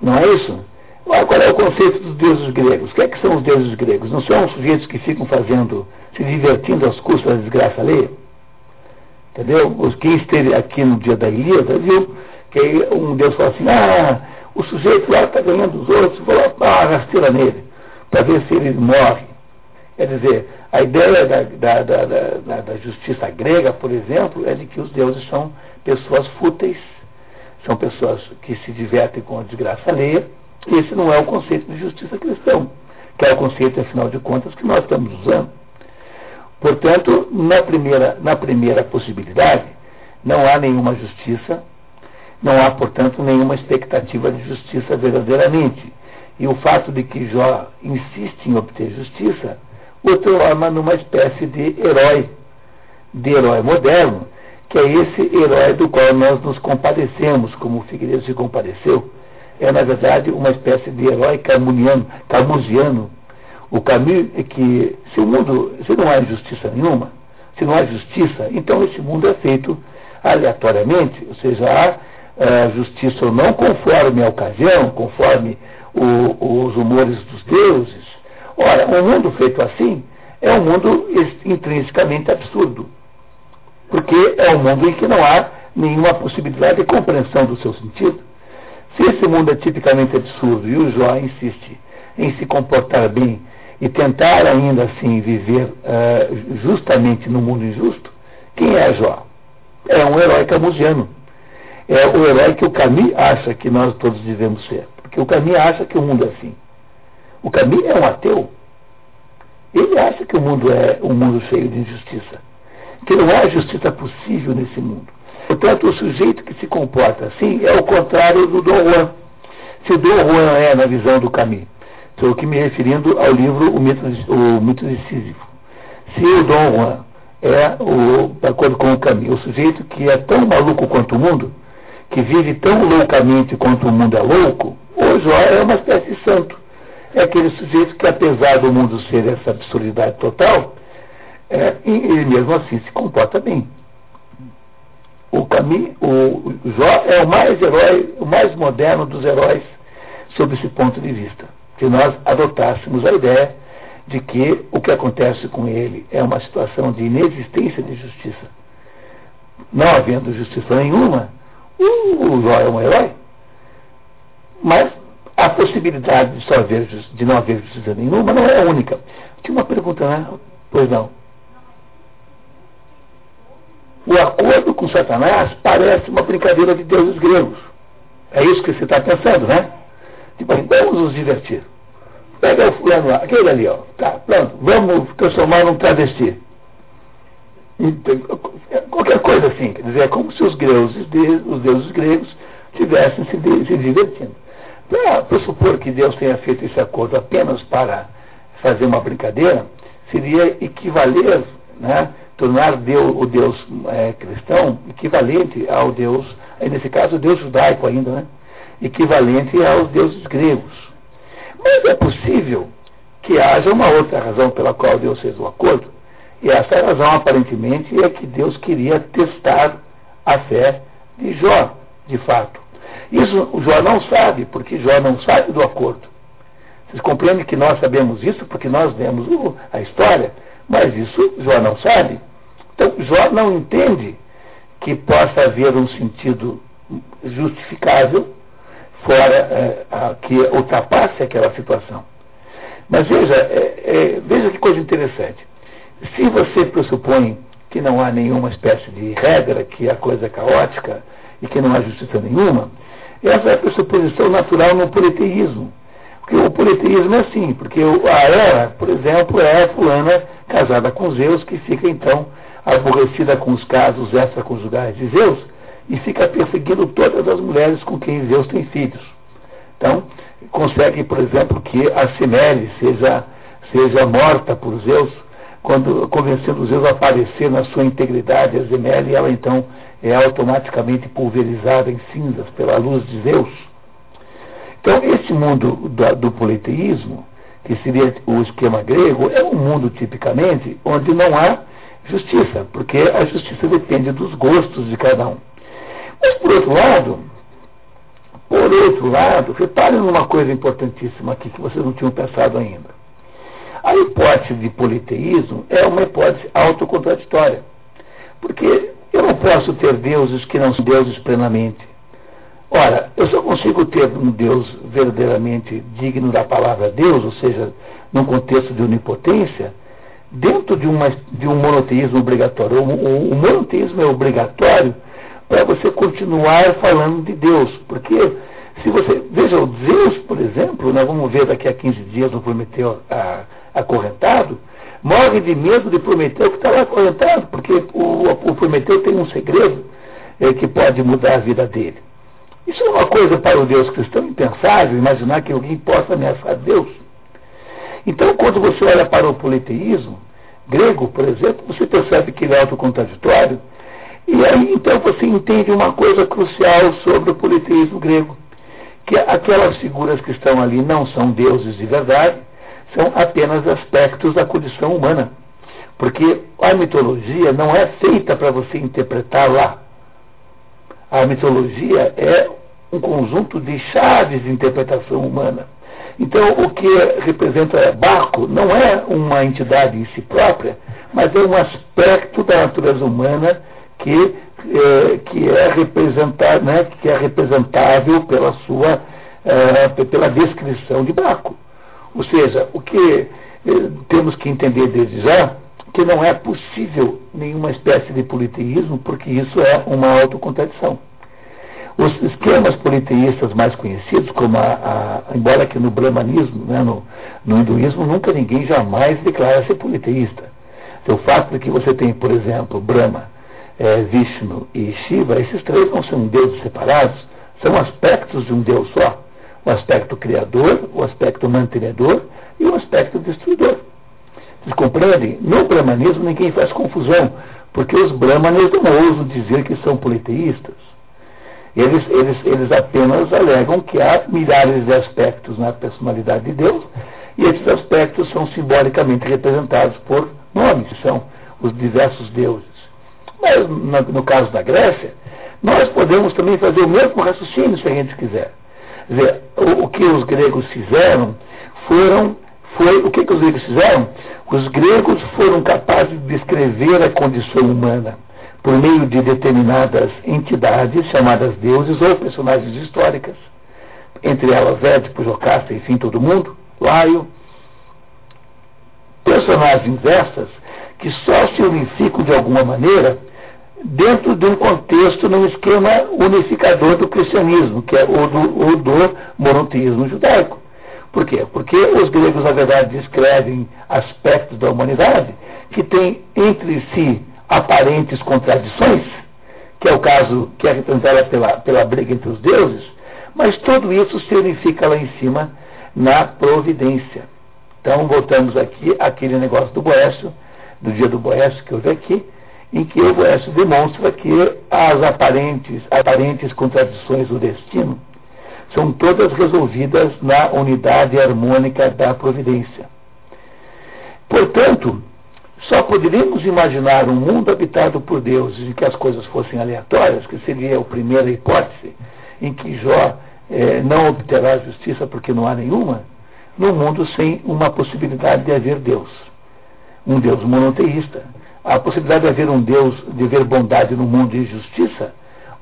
Não é isso? Qual é o conceito dos deuses gregos? O que, é que são os deuses gregos? Não são sujeitos que ficam fazendo, se divertindo às custas da desgraça alheia? Entendeu? Quem esteve aqui no dia da Ilíada viu que um Deus falou assim, ah, o sujeito lá está ganhando os outros, vou lá uma rasteira nele, para ver se ele morre. Quer dizer, a ideia da, da, da, da, justiça grega, por exemplo, é de que os deuses são pessoas fúteis, são pessoas que se divertem com a desgraça alheia. Esse não é o conceito de justiça cristão, que é o conceito, afinal de contas, que nós estamos usando. Portanto, na primeira, na primeira possibilidade, não há nenhuma justiça, não há, portanto, nenhuma expectativa de justiça verdadeiramente. E o fato de que Jó insiste em obter justiça o torna numa espécie de herói, de herói moderno, que é esse herói do qual nós nos compadecemos, como o Figueiredo se compadeceu. É, na verdade, uma espécie de herói camuniano, camusiano. O Camus é que, se o mundo, se não há justiça nenhuma, se não há justiça, então esse mundo é feito aleatoriamente, ou seja, há uh, justiça ou não conforme a ocasião, conforme o, os humores dos deuses. Ora, um mundo feito assim é um mundo intrinsecamente absurdo, porque é um mundo em que não há nenhuma possibilidade de compreensão do seu sentido. Se esse mundo é tipicamente absurdo e o Jó insiste em se comportar bem e tentar ainda assim viver uh, justamente no mundo injusto, quem é Jó? É um herói camusiano é o herói que o Camus acha que nós todos devemos ser. Porque o Camus acha que o mundo é assim. O Camus é um ateu. Ele acha que o mundo é um mundo cheio de injustiça. Que não há justiça possível nesse mundo. Portanto, o sujeito que se comporta assim é o contrário do Dom Juan. Se Dom Juan é na visão do Camus, estou aqui me referindo ao livro O Mito, o Mito. Se o Dom Juan é, o, de acordo com o Camus, o sujeito que é tão maluco quanto o mundo, que vive tão loucamente quanto o mundo é louco, o Jó é uma espécie de santo. É aquele sujeito que, apesar do mundo ser essa absurdidade total, é, ele mesmo assim se comporta bem. O, o Jó é o mais herói, o mais moderno dos heróis sob esse ponto de vista. Se nós adotássemos a ideia de que o que acontece com ele é uma situação de inexistência de justiça. Não havendo justiça nenhuma, o Jó é um herói. Mas a possibilidade de, haver, de não haver justiça nenhuma não é única. Tinha uma pergunta, né? Pois não. O acordo com Satanás parece uma brincadeira de deuses gregos. É isso que você está pensando, né? Tipo, vamos nos divertir. Pega o fulano lá, aquele ali, ó. Tá, pronto, vamos transformar num travesti. Qualquer coisa assim, quer dizer, é como se os, gregos, os deuses gregos estivessem se, se divertindo. Para pressupor que Deus tenha feito esse acordo apenas para fazer uma brincadeira, seria equivaler, né, tornar Deus, o Deus é, cristão equivalente ao Deus, nesse caso o Deus judaico ainda, né, equivalente aos deuses gregos. Mas é possível que haja uma outra razão pela qual Deus fez o acordo, e essa razão, aparentemente, é que Deus queria testar a fé de Jó, de fato. Isso o Jó não sabe, porque Jó não sabe do acordo. Vocês compreendem que nós sabemos isso porque nós vemos a história, mas isso Jó não sabe. Então, Jó não entende que possa haver um sentido justificável fora é, a, que ultrapasse aquela situação. Mas veja, é, é, veja que coisa interessante. Se você pressupõe que não há nenhuma espécie de regra, que a coisa é caótica e que não há justiça nenhuma, essa é a pressuposição natural no politeísmo. Porque o politeísmo é assim, porque a Hera, por exemplo, é a fulana casada com Zeus, que fica então aborrecida com os casos extraconjugais de Zeus e fica perseguindo todas as mulheres com quem Zeus tem filhos. Então, consegue, por exemplo, que a Cimele seja, seja morta por Zeus quando convencendo Zeus a aparecer na sua integridade, a Zemele, ela então é automaticamente pulverizada em cinzas pela luz de Zeus. Então, esse mundo do, do politeísmo que seria o esquema grego, é um mundo tipicamente onde não há justiça, porque a justiça depende dos gostos de cada um. Mas por outro lado, por outro lado, reparem numa coisa importantíssima aqui que vocês não tinham pensado ainda. A hipótese de politeísmo é uma hipótese autocontraditória. Porque eu não posso ter deuses que não são deuses plenamente. Ora, eu só consigo ter um Deus verdadeiramente digno da palavra Deus, ou seja, num contexto de onipotência, dentro de, uma, de um monoteísmo obrigatório. O, o, o monoteísmo é obrigatório para você continuar falando de Deus, porque se você. Veja, o Zeus, por exemplo, nós vamos ver daqui a 15 dias no Prometeu acorrentado, morre de medo de Prometeu que está lá acorrentado, porque o, o Prometeu tem um segredo é, que pode mudar a vida dele. Isso é uma coisa para o Deus cristão impensável, imaginar que alguém possa ameaçar Deus. Então, quando você olha para o politeísmo grego, por exemplo, você percebe que ele é autocontraditório, e aí então você entende uma coisa crucial sobre o politeísmo grego, que aquelas figuras que estão ali não são deuses de verdade, são apenas aspectos da condição humana. Porque a mitologia não é feita para você interpretar lá. A mitologia é um conjunto de chaves de interpretação humana. Então, o que representa Baco não é uma entidade em si própria, mas é um aspecto da natureza humana que, é, que, é, né, que é representável pela sua é, pela descrição de Baco. Ou seja, o que é, temos que entender desde já que não é possível nenhuma espécie de politeísmo, porque isso é uma autocontradição. Os esquemas politeístas mais conhecidos, como a, a embora que no brahmanismo, né, no, no hinduísmo, nunca ninguém jamais declara ser politeísta. Então, o fato de que você tem, por exemplo, Brahma, é, Vishnu e Shiva, esses três não são deuses separados, são aspectos de um Deus só. O aspecto criador, o aspecto mantenedor e o aspecto destruidor. Vocês compreendem? No brahmanismo ninguém faz confusão, porque os brahmanes não ousam dizer que são politeístas. Eles, eles, eles apenas alegam que há milhares de aspectos na personalidade de Deus, e esses aspectos são simbolicamente representados por nomes, são os diversos deuses. Mas no, no caso da Grécia, nós podemos também fazer o mesmo raciocínio se a gente quiser. Dizer, o, o que os gregos fizeram foram foi o que, que os gregos fizeram? Os gregos foram capazes de descrever a condição humana por meio de determinadas entidades chamadas deuses ou personagens históricas, entre elas Édipo, Jocasta, enfim, todo mundo, Laio. Personagens essas que só se unificam de alguma maneira dentro de um contexto, num esquema unificador do cristianismo, que é o do, o do monoteísmo judaico. Por quê? Porque os gregos, na verdade, descrevem aspectos da humanidade que têm entre si aparentes contradições, que é o caso que é representado pela, pela briga entre os deuses, mas tudo isso se unifica lá em cima na providência. Então, voltamos aqui àquele negócio do Boécio, do dia do Boécio que houve aqui, em que o Boécio demonstra que as aparentes, aparentes contradições do destino são todas resolvidas na unidade harmônica da providência. Portanto, só poderíamos imaginar um mundo habitado por Deus em que as coisas fossem aleatórias, que seria a primeira hipótese, em que Jó eh, não obterá justiça porque não há nenhuma, num mundo sem uma possibilidade de haver Deus. Um Deus monoteísta. A possibilidade de haver um Deus, de haver bondade no mundo e justiça,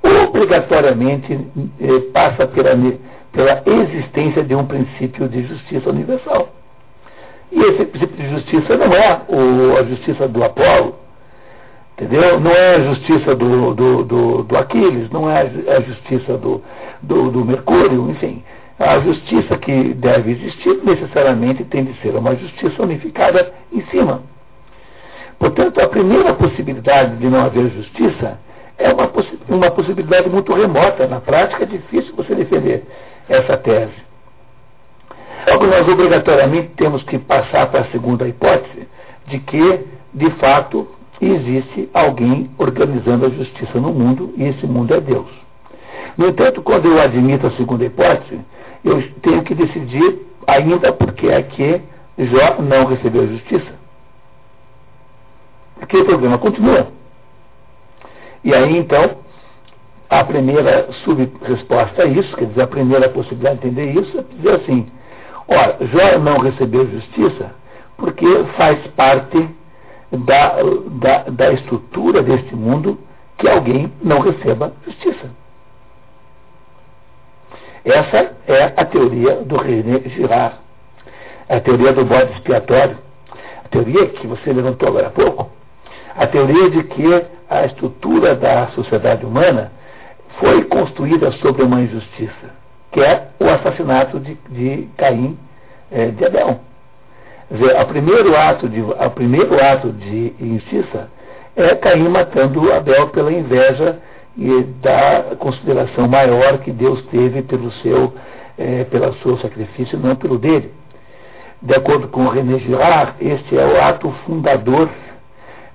obrigatoriamente eh, passa pela, pela existência de um princípio de justiça universal. E esse princípio de justiça não é o, a justiça do Apolo, entendeu? Não é a justiça do, do, do, do Aquiles, não é a justiça do, do, do Mercúrio, enfim. A justiça que deve existir necessariamente tem de ser uma justiça unificada em cima. Portanto, a primeira possibilidade de não haver justiça é uma, possi uma possibilidade muito remota. Na prática, é difícil você defender essa tese. Logo, nós obrigatoriamente temos que passar para a segunda hipótese, de que, de fato, existe alguém organizando a justiça no mundo e esse mundo é Deus. No entanto, quando eu admito a segunda hipótese, eu tenho que decidir ainda porque é que Jó não recebeu justiça. Porque o problema continua. E aí, então, a primeira sub-resposta a isso, quer dizer, a primeira possibilidade de entender isso, é dizer assim, ora, Jó não recebeu justiça porque faz parte da, da, da estrutura deste mundo que alguém não receba justiça. Essa é a teoria do René Girard, a teoria do bode expiatório, a teoria que você levantou agora há pouco, a teoria de que a estrutura da sociedade humana foi construída sobre uma injustiça, que é o assassinato de, de Caim é, de Abel. Dizer, o primeiro ato de, o primeiro ato de injustiça é Caim matando Abel pela inveja e da consideração maior que Deus teve pelo seu, é, pelo seu sacrifício, não pelo dele. De acordo com René Girard, este é o ato fundador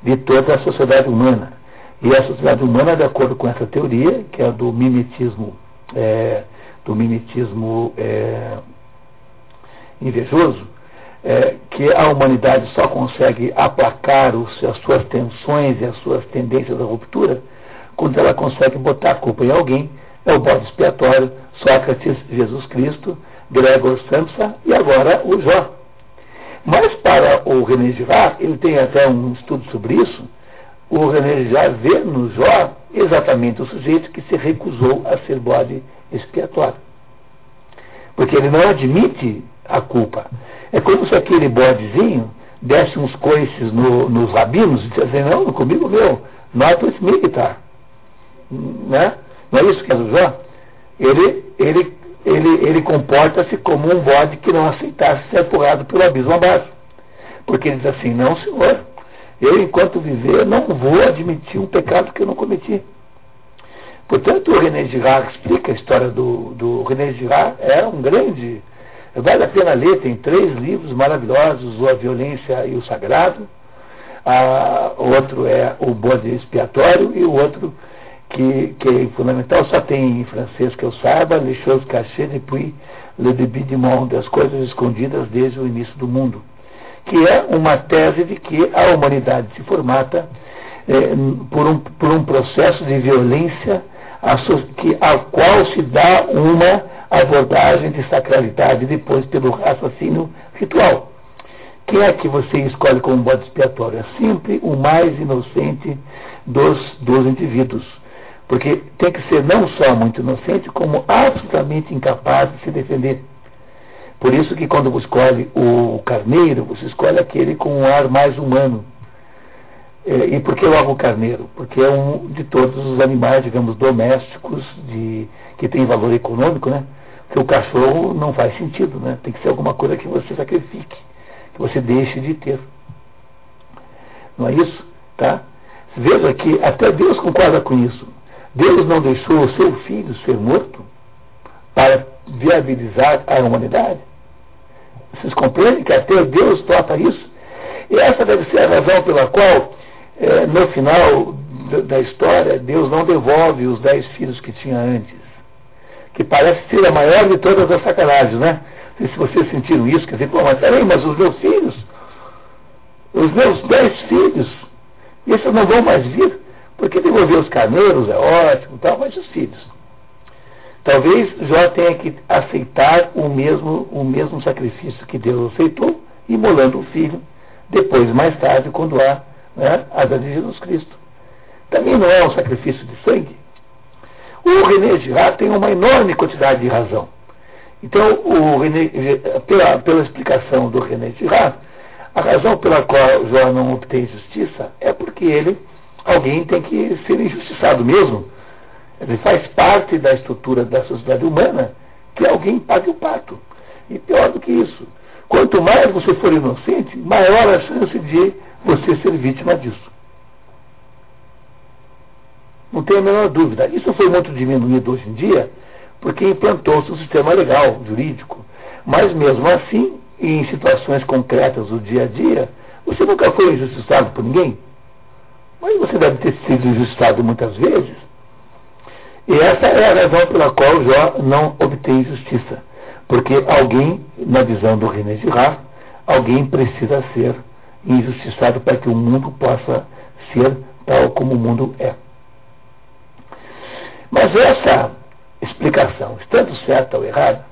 de toda a sociedade humana. E a sociedade humana, de acordo com essa teoria, que é do mimetismo, é, do mimetismo é, invejoso, é, que a humanidade só consegue aplacar os, as suas tensões e as suas tendências à ruptura quando ela consegue botar a culpa em alguém, é o bode expiatório, Sócrates, Jesus Cristo, Gregor Samsa e agora o Jó. Mas para o René Girard, ele tem até um estudo sobre isso, o René Girard vê no Jó exatamente o sujeito que se recusou a ser bode expiatório. Porque ele não admite a culpa. É como se aquele bodezinho desse uns coices no, nos rabinos e dissesse, não, comigo meu, not with me, guitar né? Não é isso que é o Jó? Ele, ele, ele, ele comporta-se como um bode que não aceitasse ser empurrado pelo abismo abaixo. Porque ele diz assim, não senhor, eu enquanto viver não vou admitir um pecado que eu não cometi. Portanto, o René Girard explica a história do, do René Girard, é um grande, vale a pena ler, tem três livros maravilhosos, A Violência e o Sagrado, a, o outro é o Bode Expiatório e o outro que, que é fundamental, só tem em francês que eu saiba, Les choses cachées depuis le début du monde, as coisas escondidas desde o início do mundo, que é uma tese de que a humanidade se formata eh, por, um, por um processo de violência a, que, ao qual se dá uma abordagem de sacralidade depois pelo raciocínio ritual. Quem é que você escolhe como bode expiatório? É sempre o mais inocente dos, dos indivíduos porque tem que ser não só muito inocente, como absolutamente incapaz de se defender. Por isso que quando você escolhe o carneiro, você escolhe aquele com um ar mais humano. É, e por que logo o carneiro? Porque é um de todos os animais, digamos, domésticos, de, que tem valor econômico, né? Porque o cachorro não faz sentido, né? Tem que ser alguma coisa que você sacrifique, que você deixe de ter. Não é isso? Tá? Veja que até Deus concorda com isso. Deus não deixou o seu filho ser morto para viabilizar a humanidade? Vocês compreendem que até Deus topa isso? E essa deve ser a razão pela qual, é, no final da história, Deus não devolve os dez filhos que tinha antes. Que parece ser a maior de todas as sacanagens, né? E se vocês sentiram isso, quer dizer, pô, mas peraí, mas os meus filhos, os meus dez filhos, esses não vão mais vir. Porque devolver os carneiros é ótimo, tal, mas os filhos. Talvez Jó tenha que aceitar o mesmo, o mesmo sacrifício que Deus aceitou, imolando o filho, depois, mais tarde, quando há né, a de Jesus Cristo. Também não é um sacrifício de sangue. O René Girard tem uma enorme quantidade de razão. Então, o René, pela, pela explicação do René Girard, a razão pela qual Jó não obtém justiça é porque ele alguém tem que ser injustiçado mesmo. Ele faz parte da estrutura da sociedade humana que alguém pague o pato. E pior do que isso, quanto mais você for inocente, maior a chance de você ser vítima disso. Não tem a menor dúvida. Isso foi muito diminuído hoje em dia, porque implantou-se um sistema legal, jurídico. Mas mesmo assim, em situações concretas do dia a dia, você nunca foi injustiçado por ninguém. Mas você deve ter sido injustiçado muitas vezes. E essa é a razão pela qual Jó não obtém justiça. Porque alguém, na visão do René Girard, alguém precisa ser injustiçado para que o mundo possa ser tal como o mundo é. Mas essa explicação, estando certa ou errada,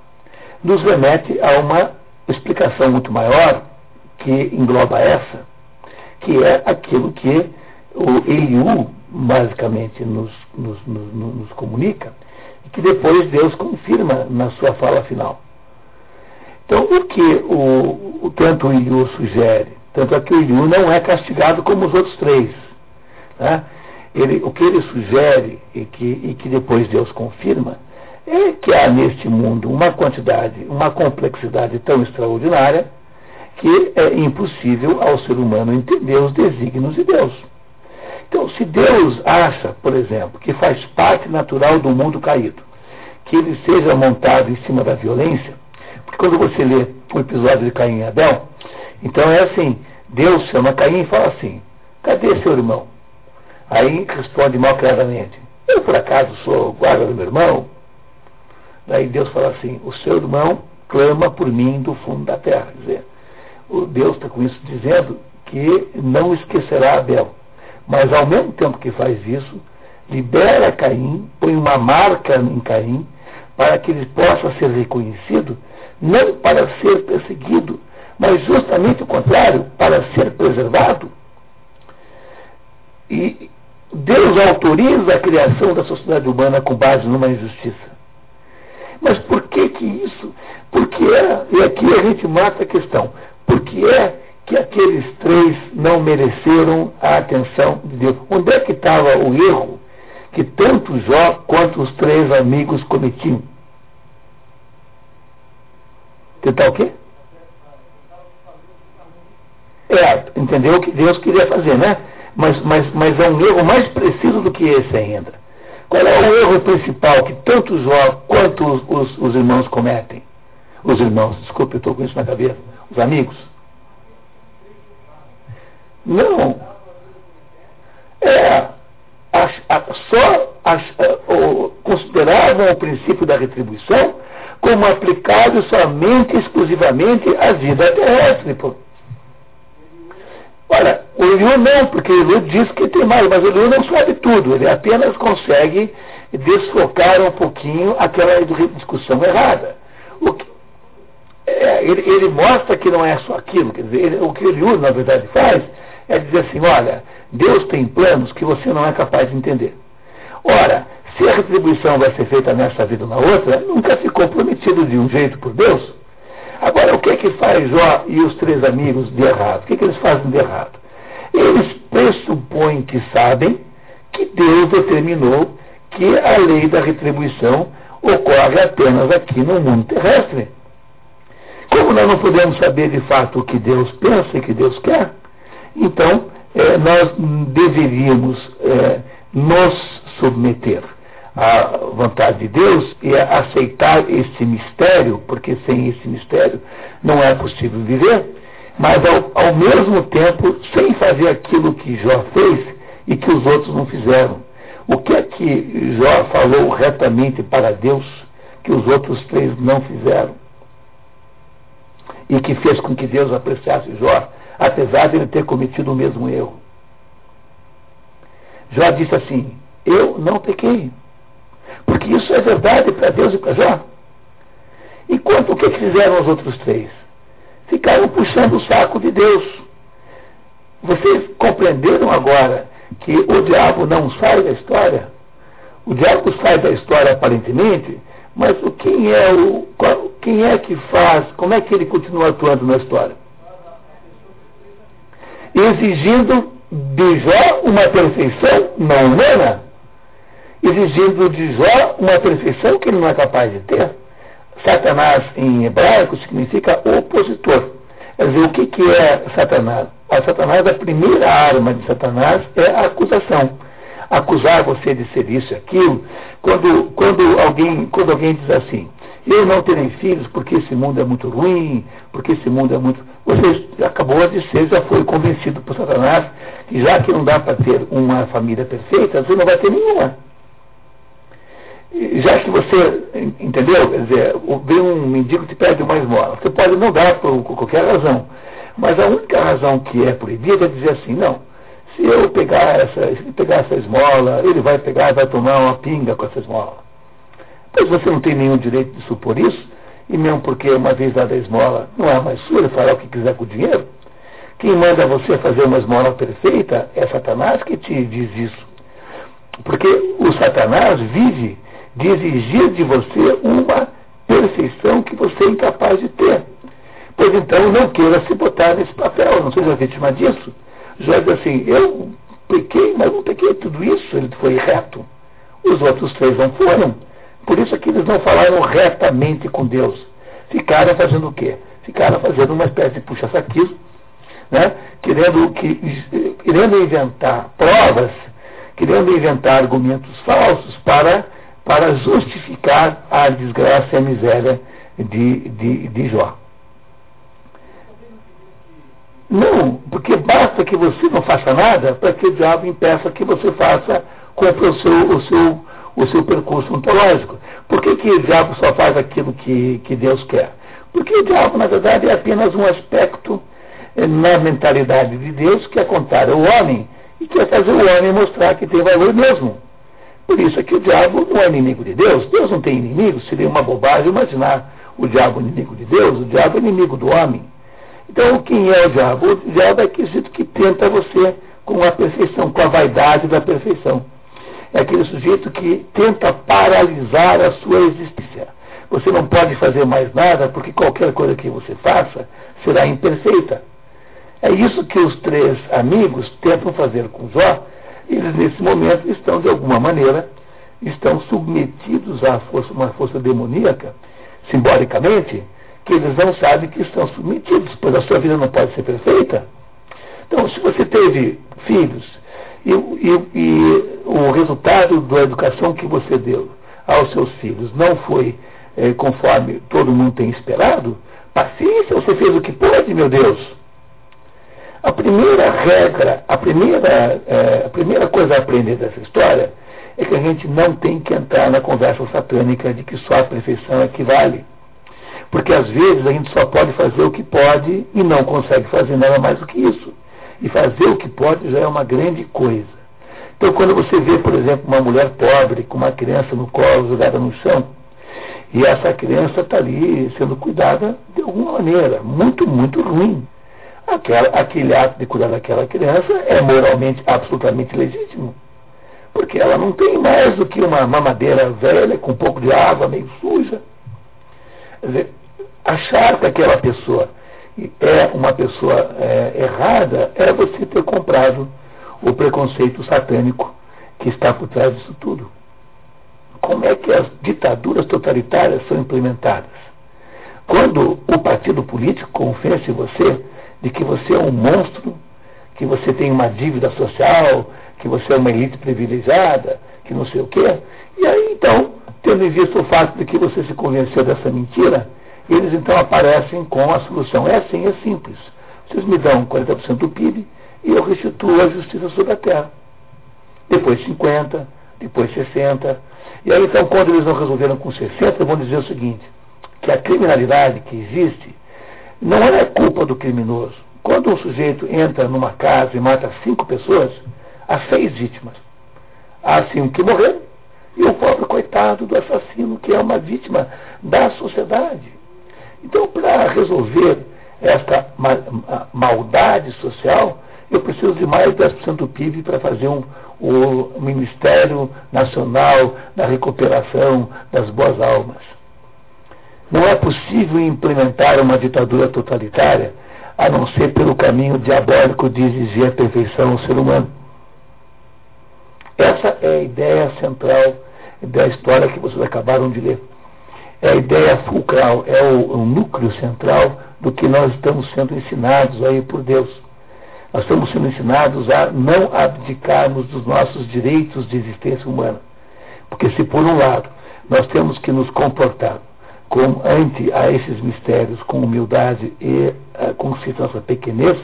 nos remete a uma explicação muito maior que engloba essa, que é aquilo que o Eliú basicamente nos, nos, nos, nos comunica, e que depois Deus confirma na sua fala final. Então, o que o, o tanto o Eliú sugere, tanto é que o Eliú não é castigado como os outros três. Né? Ele, o que ele sugere e que, e que depois Deus confirma é que há neste mundo uma quantidade, uma complexidade tão extraordinária que é impossível ao ser humano entender os desígnios de Deus. Então, se Deus acha, por exemplo, que faz parte natural do mundo caído, que ele seja montado em cima da violência, porque quando você lê o episódio de Caim e Abel, então é assim, Deus chama Caim e fala assim, cadê seu irmão? Aí responde malcriadamente, eu por acaso sou guarda do meu irmão? Daí Deus fala assim, o seu irmão clama por mim do fundo da terra. Quer dizer, o Deus está com isso dizendo que não esquecerá Abel. Mas ao mesmo tempo que faz isso, libera Caim, põe uma marca em Caim, para que ele possa ser reconhecido, não para ser perseguido, mas justamente o contrário, para ser preservado. E Deus autoriza a criação da sociedade humana com base numa injustiça. Mas por que que isso? Porque é, e aqui a gente mata a questão, porque é que aqueles três não mereceram a atenção de Deus. Onde é que estava o erro que tanto Jó quanto os três amigos cometiam? Tentar o quê? É, entendeu o que Deus queria fazer, né? Mas, mas, mas é um erro mais preciso do que esse ainda. Qual é o erro principal que tanto Jó quanto os, os, os irmãos cometem? Os irmãos, desculpe, eu estou com isso na cabeça. Os amigos não. É, a, a, só a, o, consideravam o princípio da retribuição como aplicado somente, exclusivamente à vida terrestre. Pô. Olha, o Eliú não, porque o Eliú diz que tem mais, mas o Eliú não sabe tudo, ele apenas consegue desfocar um pouquinho aquela discussão errada. Que, é, ele, ele, mostra que não é só aquilo, quer dizer, ele, o que o Eliú, na verdade, faz é dizer assim, olha, Deus tem planos que você não é capaz de entender. Ora, se a retribuição vai ser feita nessa vida ou na outra, nunca ficou prometido de um jeito por Deus. Agora, o que é que faz Jó e os três amigos de errado? O que, é que eles fazem de errado? Eles pressupõem que sabem que Deus determinou que a lei da retribuição ocorre apenas aqui no mundo terrestre. Como nós não podemos saber de fato o que Deus pensa e o que Deus quer, então, é, nós deveríamos é, nos submeter à vontade de Deus e aceitar esse mistério, porque sem esse mistério não é possível viver, mas ao, ao mesmo tempo sem fazer aquilo que Jó fez e que os outros não fizeram. O que é que Jó falou retamente para Deus que os outros três não fizeram? E que fez com que Deus apreciasse Jó apesar de ele ter cometido o mesmo erro. Jó disse assim: Eu não pequei. Porque isso é verdade para Deus e para Jó. Enquanto o que fizeram os outros três? Ficaram puxando o saco de Deus. Vocês compreenderam agora que o diabo não sai da história? O diabo sai da história aparentemente, mas quem é o quem é que faz? Como é que ele continua atuando na história? Exigindo de Jó uma perfeição não humana, exigindo de Jó uma perfeição que ele não é capaz de ter. Satanás em hebraico significa opositor. Quer dizer, o que, que é Satanás? A Satanás, a primeira arma de Satanás é a acusação. Acusar você de ser isso e aquilo. Quando, quando, alguém, quando alguém diz assim, eu não terei filhos porque esse mundo é muito ruim, porque esse mundo é muito. Você acabou de ser, já foi convencido por Satanás que já que não dá para ter uma família perfeita, você não vai ter nenhuma. Já que você Entendeu? Quer dizer, vem um mendigo que pede uma esmola. Você pode não dar por, qualquer razão. Mas a única razão que é proibida é dizer assim, não, se eu pegar essa, se pegar essa esmola, ele vai pegar vai tomar uma pinga com essa esmola. Pois você não tem nenhum direito de supor isso, e mesmo porque uma vez dada a esmola não é mais sua, ele fará o que quiser com o dinheiro. Quem manda você fazer uma esmola perfeita é Satanás que te diz isso. Porque o Satanás vive de exigir de você uma perfeição que você é incapaz de ter. Pois então não queira se botar nesse papel, não seja vítima disso. Jó diz assim, eu pequei, mas não pequei tudo isso, ele foi reto. Os outros três não foram. Por isso é que eles não falaram retamente com Deus. Ficaram fazendo o quê? Ficaram fazendo uma espécie de puxa-saquismo, né? querendo, que, querendo inventar provas, querendo inventar argumentos falsos para, para justificar a desgraça e a miséria de, de, de Jó. Não, porque basta que você não faça nada para que o diabo impeça que você faça, cumpra o seu, o seu, o seu percurso ontológico. Por que, que o diabo só faz aquilo que, que Deus quer? Porque o diabo, na verdade, é apenas um aspecto eh, na mentalidade de Deus que é contrário ao homem e quer fazer o homem mostrar que tem valor mesmo. Por isso é que o diabo não é inimigo de Deus. Deus não tem inimigo, seria uma bobagem imaginar o diabo inimigo de Deus. O diabo é inimigo do homem. Então, quem é o diabo? O diabo é aquele que tenta você com a perfeição, com a vaidade da perfeição. É aquele sujeito que tenta paralisar a sua existência. Você não pode fazer mais nada porque qualquer coisa que você faça será imperfeita. É isso que os três amigos tentam fazer com Jó. Eles, nesse momento, estão, de alguma maneira, estão submetidos a força, uma força demoníaca, simbolicamente, que eles não sabem que estão submetidos, pois a sua vida não pode ser perfeita. Então, se você teve filhos e, e, e o resultado da educação que você deu aos seus filhos não foi é, conforme todo mundo tem esperado, paciência, você fez o que pode, meu Deus. A primeira regra, a primeira, é, a primeira coisa a aprender dessa história é que a gente não tem que entrar na conversa satânica de que só a perfeição equivale. É porque às vezes a gente só pode fazer o que pode e não consegue fazer nada mais do que isso. E fazer o que pode já é uma grande coisa. Então, quando você vê, por exemplo, uma mulher pobre com uma criança no colo jogada no chão, e essa criança está ali sendo cuidada de alguma maneira, muito, muito ruim. Aquela, aquele ato de cuidar daquela criança é moralmente absolutamente legítimo. Porque ela não tem mais do que uma mamadeira velha com um pouco de água meio suja. Quer dizer, achar que aquela pessoa é uma pessoa é, errada é você ter comprado o preconceito satânico que está por trás disso tudo. Como é que as ditaduras totalitárias são implementadas? Quando o partido político convence você de que você é um monstro, que você tem uma dívida social, que você é uma elite privilegiada, que não sei o quê, e aí então, tendo em vista o fato de que você se convenceu dessa mentira, eles então aparecem com a solução. É assim, é simples. Vocês me dão 40% do PIB e eu restituo a justiça sobre a terra. Depois 50%, depois 60%. E aí então, quando eles não resolveram com 60%, vão dizer o seguinte, que a criminalidade que existe não é culpa do criminoso. Quando um sujeito entra numa casa e mata cinco pessoas, há seis vítimas. Há cinco que morreram e o pobre coitado do assassino, que é uma vítima da sociedade. Então, para resolver esta maldade social, eu preciso de mais de 10% do PIB para fazer um, o Ministério Nacional da Recuperação das Boas Almas. Não é possível implementar uma ditadura totalitária a não ser pelo caminho diabólico de exigir a perfeição ao ser humano. Essa é a ideia central da história que vocês acabaram de ler é a ideia fulcral, é o, o núcleo central do que nós estamos sendo ensinados aí por Deus. Nós estamos sendo ensinados a não abdicarmos dos nossos direitos de existência humana. Porque se por um lado nós temos que nos comportar com, ante a esses mistérios com humildade e uh, com nossa pequenez,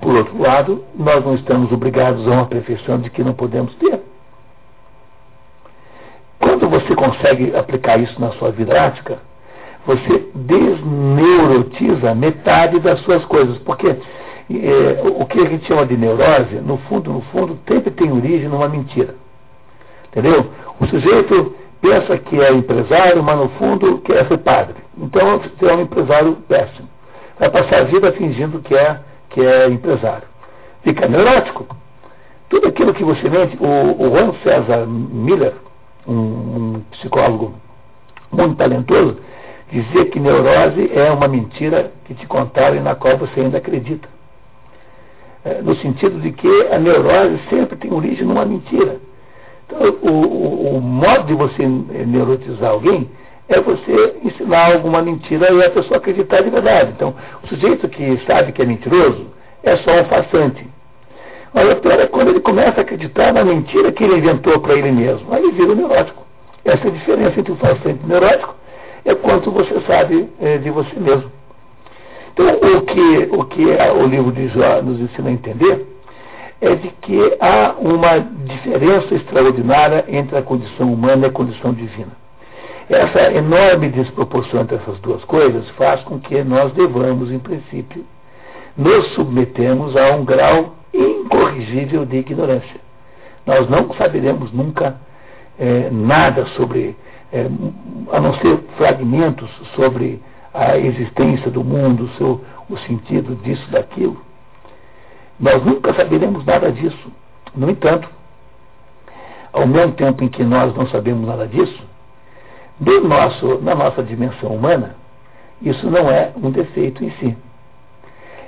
por outro lado, nós não estamos obrigados a uma perfeição de que não podemos ter você consegue aplicar isso na sua vida prática, você desneurotiza metade das suas coisas. Porque é, o que a gente chama de neurose, no fundo, no fundo, sempre tem origem numa mentira. Entendeu? O sujeito pensa que é empresário, mas no fundo quer ser padre. Então você é um empresário péssimo. Vai passar a vida fingindo que é, que é empresário. Fica neurótico. Tudo aquilo que você mente, o, o Juan César Miller, um, um psicólogo muito talentoso, dizia que neurose é uma mentira que te contaram e na qual você ainda acredita. É, no sentido de que a neurose sempre tem origem numa mentira. Então, o, o, o modo de você neurotizar alguém é você ensinar alguma mentira e a pessoa acreditar de verdade. Então, o sujeito que sabe que é mentiroso é só um farsante. Mas o pior é quando ele começa a acreditar na mentira que ele inventou para ele mesmo. Aí ele vira neurótico. Essa é a diferença entre o farsante e o neurótico, é quanto você sabe é, de você mesmo. Então, o que, o que o livro de Jó nos ensina a entender é de que há uma diferença extraordinária entre a condição humana e a condição divina. Essa enorme desproporção entre essas duas coisas faz com que nós devamos, em princípio, nos submetemos a um grau incorrigível de ignorância. Nós não saberemos nunca é, nada sobre, é, a não ser fragmentos sobre a existência do mundo, o, seu, o sentido disso, daquilo. Nós nunca saberemos nada disso. No entanto, ao mesmo tempo em que nós não sabemos nada disso, do nosso, na nossa dimensão humana, isso não é um defeito em si.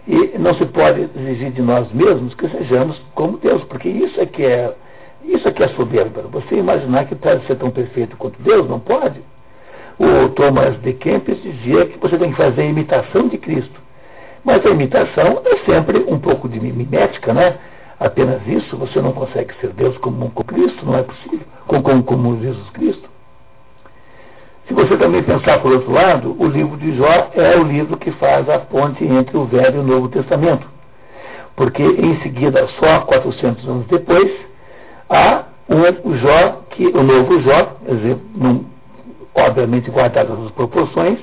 E não se pode exigir de nós mesmos que sejamos como Deus, porque isso é que é, isso é que é soberba. Você imaginar que pode ser tão perfeito quanto Deus, não pode. O Thomas de Kempis dizia que você tem que fazer a imitação de Cristo. Mas a imitação é sempre um pouco de mimética, né? Apenas isso, você não consegue ser Deus como, como Cristo, não é possível, como, como, como Jesus Cristo. Se você também pensar por outro lado, o livro de Jó é o livro que faz a ponte entre o Velho e o Novo Testamento. Porque em seguida, só 400 anos depois, há um Jó, que, o novo Jó, obviamente guardadas as proporções,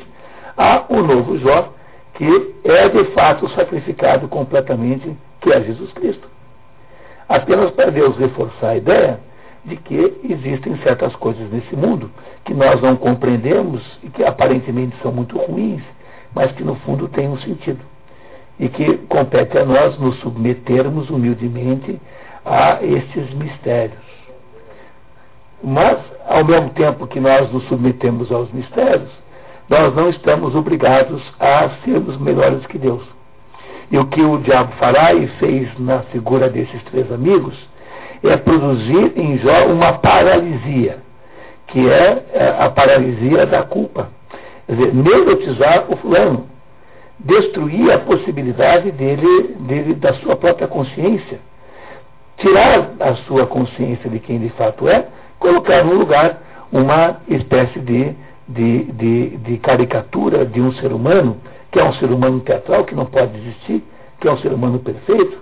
há o novo Jó, que é de fato sacrificado completamente, que é Jesus Cristo. Apenas para Deus reforçar a ideia de que existem certas coisas nesse mundo que nós não compreendemos e que aparentemente são muito ruins, mas que no fundo têm um sentido. E que compete a nós nos submetermos humildemente a estes mistérios. Mas, ao mesmo tempo que nós nos submetemos aos mistérios, nós não estamos obrigados a sermos melhores que Deus. E o que o diabo fará e fez na figura desses três amigos é produzir em Jó uma paralisia, que é, é a paralisia da culpa. Quer dizer, neurotizar o fulano, destruir a possibilidade dele, dele, da sua própria consciência, tirar a sua consciência de quem de fato é, colocar no lugar uma espécie de, de, de, de caricatura de um ser humano, que é um ser humano teatral, que não pode existir, que é um ser humano perfeito,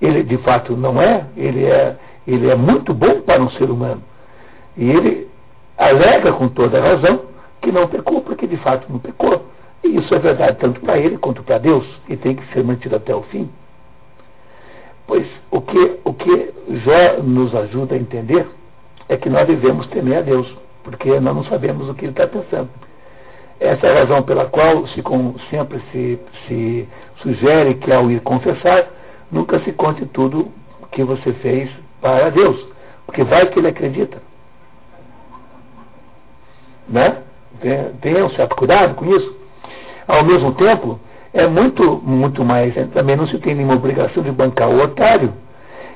ele de fato não é, ele é, ele é muito bom para um ser humano. E ele alega com toda a razão que não pecou, porque de fato não pecou. E isso é verdade tanto para ele quanto para Deus, e tem que ser mantido até o fim. Pois o que, o que Jó nos ajuda a entender é que nós devemos temer a Deus, porque nós não sabemos o que ele está pensando. Essa é a razão pela qual se, com, sempre se, se sugere que ao ir confessar, nunca se conte tudo que você fez para Deus, porque vai que ele acredita. Né? Tenha um certo cuidado com isso. Ao mesmo tempo, é muito, muito mais, também não se tem nenhuma obrigação de bancar o otário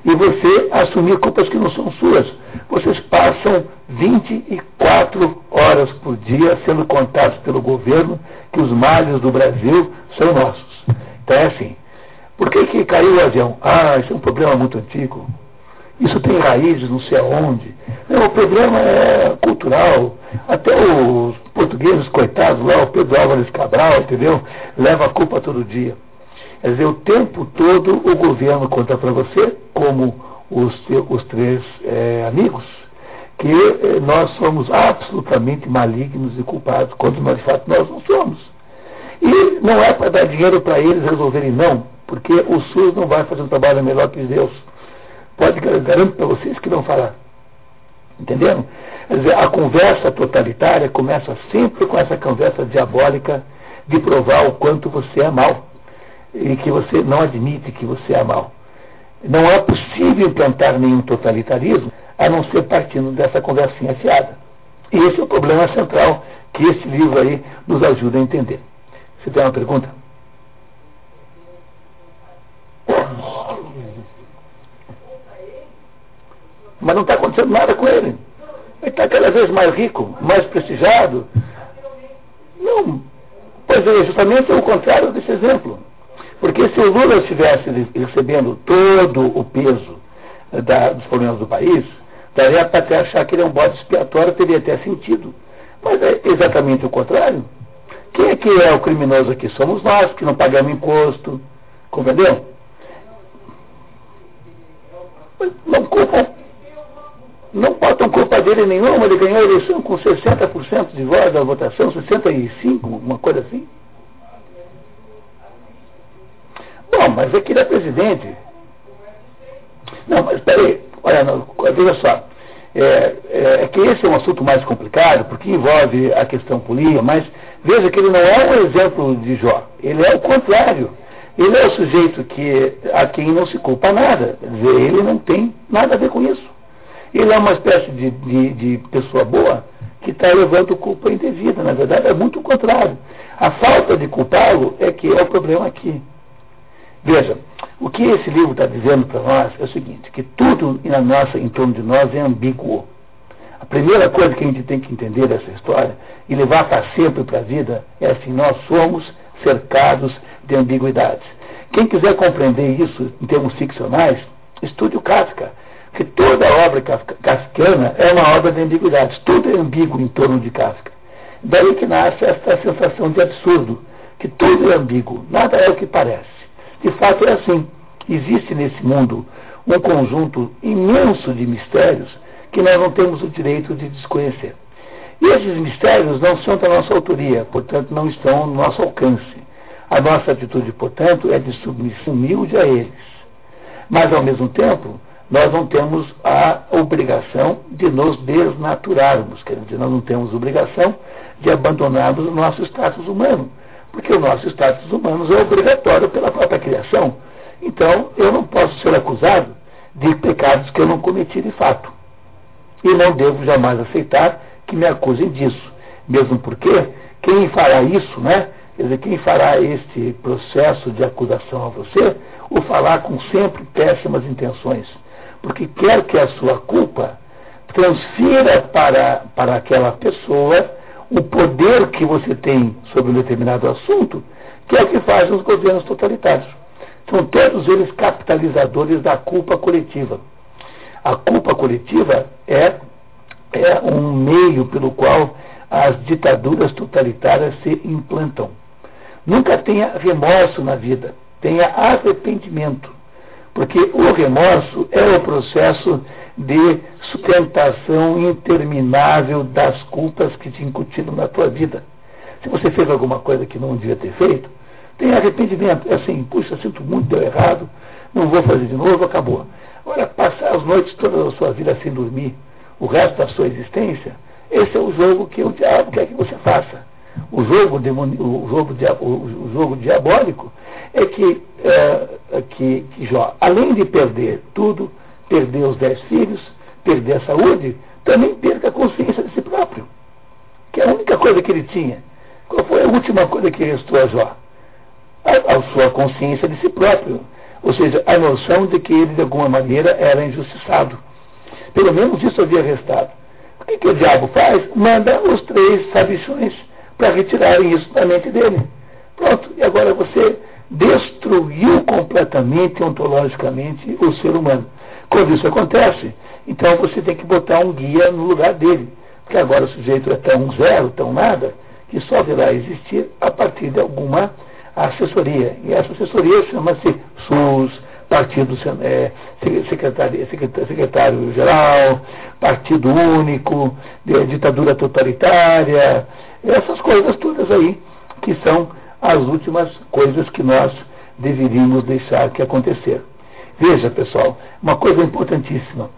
e você assumir culpas que não são suas. Vocês passam 24 horas por dia sendo contados pelo governo que os males do Brasil são nossos. Então é assim, por que, que caiu o avião? Ah, isso é um problema muito antigo. Isso tem raízes não sei aonde. Não, o problema é cultural. Até os portugueses, coitados lá, o Pedro Álvares Cabral, entendeu? Leva a culpa todo dia. Quer dizer, o tempo todo o governo conta para você, como os, os três é, amigos, que eh, nós somos absolutamente malignos e culpados, quando de fato nós não somos. E não é para dar dinheiro para eles resolverem não, porque o SUS não vai fazer um trabalho melhor que Deus. Pode garantir para vocês que não fará. Entenderam? Quer dizer, a conversa totalitária começa sempre com essa conversa diabólica de provar o quanto você é mal e que você não admite que você é mal. Não é possível implantar nenhum totalitarismo a não ser partindo dessa conversinha fiada. E esse é o problema central que esse livro aí nos ajuda a entender. Você tem uma pergunta? Mas não está acontecendo nada com ele. Ele está cada vez mais rico, mais prestigiado. Não. Pois é, justamente o contrário desse exemplo. Porque se o Lula estivesse recebendo todo o peso da, dos problemas do país, daria para até achar que ele é um bode expiatório, teria até sentido. Mas é exatamente o contrário. Quem é que é o criminoso aqui? Somos nós, que não pagamos imposto. Compreendeu? Não culpam. Não botam culpa dele nenhuma, ele ganhou a eleição com 60% de votos da votação, 65%, uma coisa assim. Bom, mas é que ele é presidente. Não, mas peraí, olha, não, veja só. É, é, é, que esse é um assunto mais complicado, porque envolve a questão política, mas veja que ele não é um exemplo de Jó. Ele é o contrário. Ele é o sujeito que, a quem não se culpa nada. Ele não tem nada a ver com isso. Ele é uma espécie de, de, de pessoa boa que está levando culpa indevida. Na verdade, é muito o contrário. A falta de culpá-lo é que é o problema aqui. Veja, o que esse livro está dizendo para nós é o seguinte, que tudo na nossa, em torno de nós é ambíguo. A primeira coisa que a gente tem que entender dessa história e levar para sempre para a vida é assim, nós somos cercados de ambiguidades. Quem quiser compreender isso em termos ficcionais, estude o Kafka, que toda obra kafkiana é uma obra de ambiguidades, tudo é ambíguo em torno de Kafka. Daí que nasce essa sensação de absurdo, que tudo é ambíguo, nada é o que parece. De fato é assim. Existe nesse mundo um conjunto imenso de mistérios que nós não temos o direito de desconhecer. E esses mistérios não são da nossa autoria, portanto não estão no nosso alcance. A nossa atitude, portanto, é de submissão humilde a eles. Mas, ao mesmo tempo, nós não temos a obrigação de nos desnaturarmos, quer dizer, nós não temos obrigação de abandonarmos o nosso status humano porque o nosso status humano é obrigatório pela própria criação. Então, eu não posso ser acusado de pecados que eu não cometi de fato. E não devo jamais aceitar que me acusem disso. Mesmo porque quem fará isso, né? Quer dizer, quem fará este processo de acusação a você, o fará com sempre péssimas intenções. Porque quer que a sua culpa transfira para, para aquela pessoa o poder que você tem sobre um determinado assunto, que é o que fazem os governos totalitários. São todos eles capitalizadores da culpa coletiva. A culpa coletiva é, é um meio pelo qual as ditaduras totalitárias se implantam. Nunca tenha remorso na vida, tenha arrependimento. Porque o remorso é o processo de sustentação interminável das culpas que te incutiram na tua vida. Se você fez alguma coisa que não devia ter feito, tem arrependimento. É assim, puxa, sinto muito, deu errado, não vou fazer de novo, acabou. Agora, passar as noites toda a sua vida sem dormir, o resto da sua existência, esse é o jogo que o diabo quer que você faça. O jogo, demoni, o jogo, o jogo diabólico é que, é, que, que Jó, além de perder tudo, perder os dez filhos, perder a saúde, também perca a consciência de si próprio. Que é a única coisa que ele tinha. Qual foi a última coisa que restou a Jó? A, a sua consciência de si próprio. Ou seja, a noção de que ele, de alguma maneira, era injustiçado. Pelo menos isso havia restado. O que, que o diabo faz? Manda os três sabichões para retirarem isso da mente dele. Pronto, e agora você destruiu completamente, ontologicamente, o ser humano. Quando isso acontece, então você tem que botar um guia no lugar dele. Porque agora o sujeito é tão zero, tão nada, que só virá existir a partir de alguma assessoria. E essa assessoria chama-se SUS, partido é, secretário, secretário geral, partido único, ditadura totalitária, essas coisas todas aí que são as últimas coisas que nós deveríamos deixar que acontecer. Veja, pessoal, uma coisa importantíssima.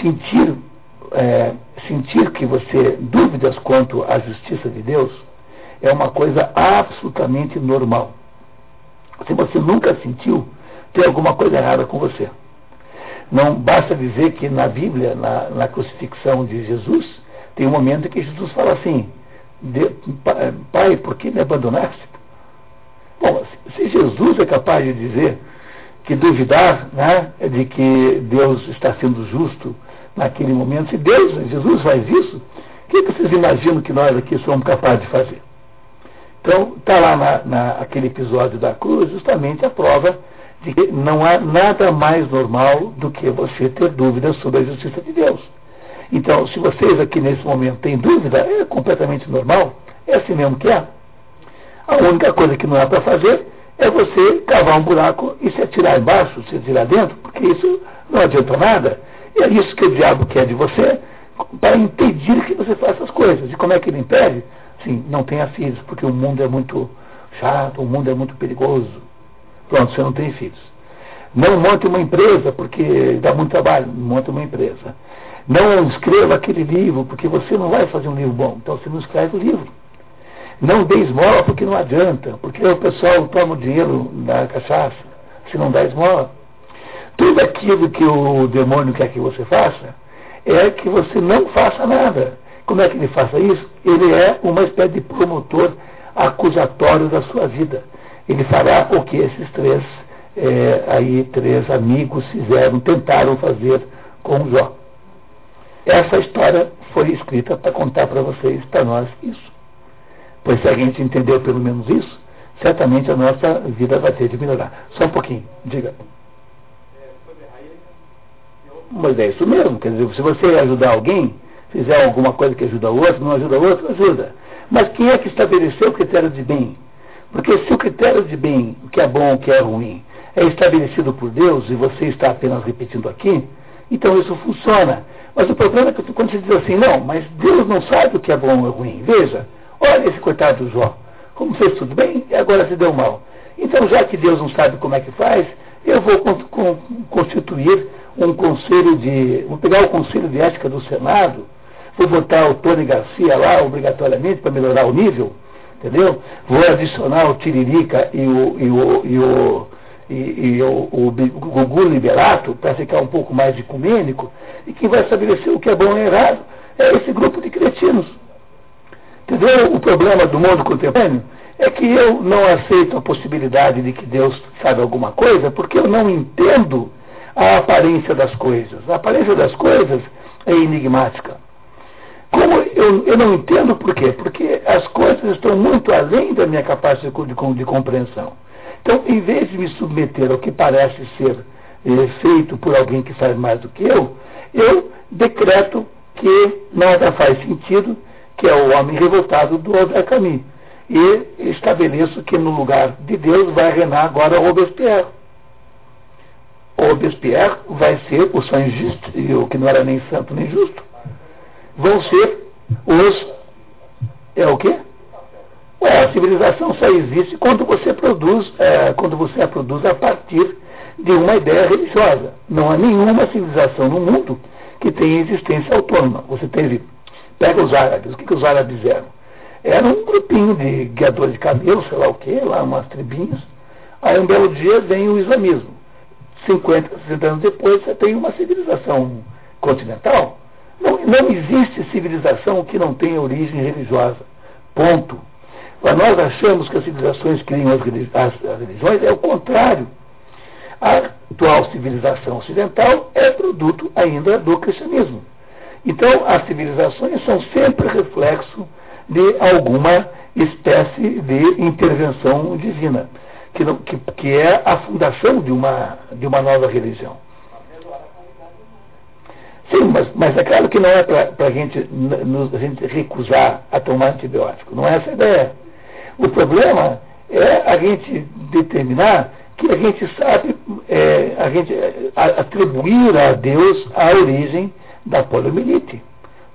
Sentir, é, sentir que você dúvidas quanto à justiça de Deus é uma coisa absolutamente normal. Se você nunca sentiu, tem alguma coisa errada com você. Não basta dizer que na Bíblia, na, na crucifixão de Jesus, tem um momento em que Jesus fala assim: Pai, por que me abandonaste? Bom, se Jesus é capaz de dizer que duvidar né, de que Deus está sendo justo naquele momento, se Deus, Jesus faz isso, o que vocês imaginam que nós aqui somos capazes de fazer? Então, está lá na, naquele episódio da cruz justamente a prova de que não há nada mais normal do que você ter dúvidas sobre a justiça de Deus. Então, se vocês aqui nesse momento têm dúvida, é completamente normal, é assim mesmo que é. A única coisa que não há para fazer é você cavar um buraco e se atirar embaixo, se atirar dentro, porque isso não adianta nada. E é isso que o diabo quer de você, para impedir que você faça as coisas. E como é que ele impede? Sim, não tenha filhos, porque o mundo é muito chato, o mundo é muito perigoso. Pronto, você não tem filhos. Não monte uma empresa, porque dá muito trabalho, monte uma empresa. Não escreva aquele livro, porque você não vai fazer um livro bom, então você não escreve o livro. Não dê esmola porque não adianta, porque o pessoal toma o dinheiro da cachaça, se não dá esmola. Tudo aquilo que o demônio quer que você faça é que você não faça nada. Como é que ele faça isso? Ele é uma espécie de promotor acusatório da sua vida. Ele fará o que esses três, é, aí, três amigos fizeram, tentaram fazer com Jó. Essa história foi escrita para contar para vocês, para nós, isso. Pois se a gente entender pelo menos isso, certamente a nossa vida vai ter de melhorar. Só um pouquinho, diga. Mas é isso mesmo, quer dizer, se você ajudar alguém, fizer alguma coisa que ajuda o outro, não ajuda o outro, ajuda. Mas quem é que estabeleceu o critério de bem? Porque se o critério de bem, o que é bom, o que é ruim, é estabelecido por Deus e você está apenas repetindo aqui, então isso funciona. Mas o problema é que quando você diz assim, não, mas Deus não sabe o que é bom ou ruim. Veja, olha esse coitado do Jó. Como fez tudo bem e agora se deu mal. Então, já que Deus não sabe como é que faz, eu vou constituir um conselho de. Vou pegar o conselho de ética do Senado, vou botar o Tony Garcia lá obrigatoriamente para melhorar o nível, entendeu? Vou adicionar o Tiririca e o, e o, e o, e, e o, o, Gugu Liberato para ficar um pouco mais ecumênico, e quem vai estabelecer o que é bom e errado é esse grupo de cretinos. Entendeu? O problema do mundo contemporâneo é que eu não aceito a possibilidade de que Deus sabe alguma coisa, porque eu não entendo a aparência das coisas. A aparência das coisas é enigmática. Como eu, eu não entendo por quê? Porque as coisas estão muito além da minha capacidade de, de, compreensão. Então, em vez de me submeter ao que parece ser eh, feito por alguém que sabe mais do que eu, eu decreto que nada faz sentido, que é o homem revoltado do Albert Camus. E estabeleço que no lugar de Deus vai reinar agora Robespierre. Robespierre vai ser o Saint Just, o que não era nem santo nem justo. Vão ser os. É o quê? Ué, a civilização só existe quando você produz, é, quando você a produz a partir de uma ideia religiosa. Não há nenhuma civilização no mundo que tenha existência autônoma. Você teve, pega os árabes, o que, que os árabes eram? Era um grupinho de guiadores de camelo, sei lá o quê, lá umas tribinhas. Aí um belo dia vem o islamismo. 50, 60 anos depois você tem uma civilização continental. Não, não existe civilização que não tenha origem religiosa. Ponto. Mas nós achamos que as civilizações criam as religiões, é o contrário. A atual civilização ocidental é produto ainda do cristianismo. Então, as civilizações são sempre reflexo de alguma espécie de intervenção divina, que, não, que, que é a fundação de uma, de uma nova religião. Sim, mas, mas é claro que não é para a gente, a gente recusar a tomar antibiótico. Não é essa a ideia. O problema é a gente determinar que a gente sabe é, a gente, atribuir a Deus a origem da poliomielite,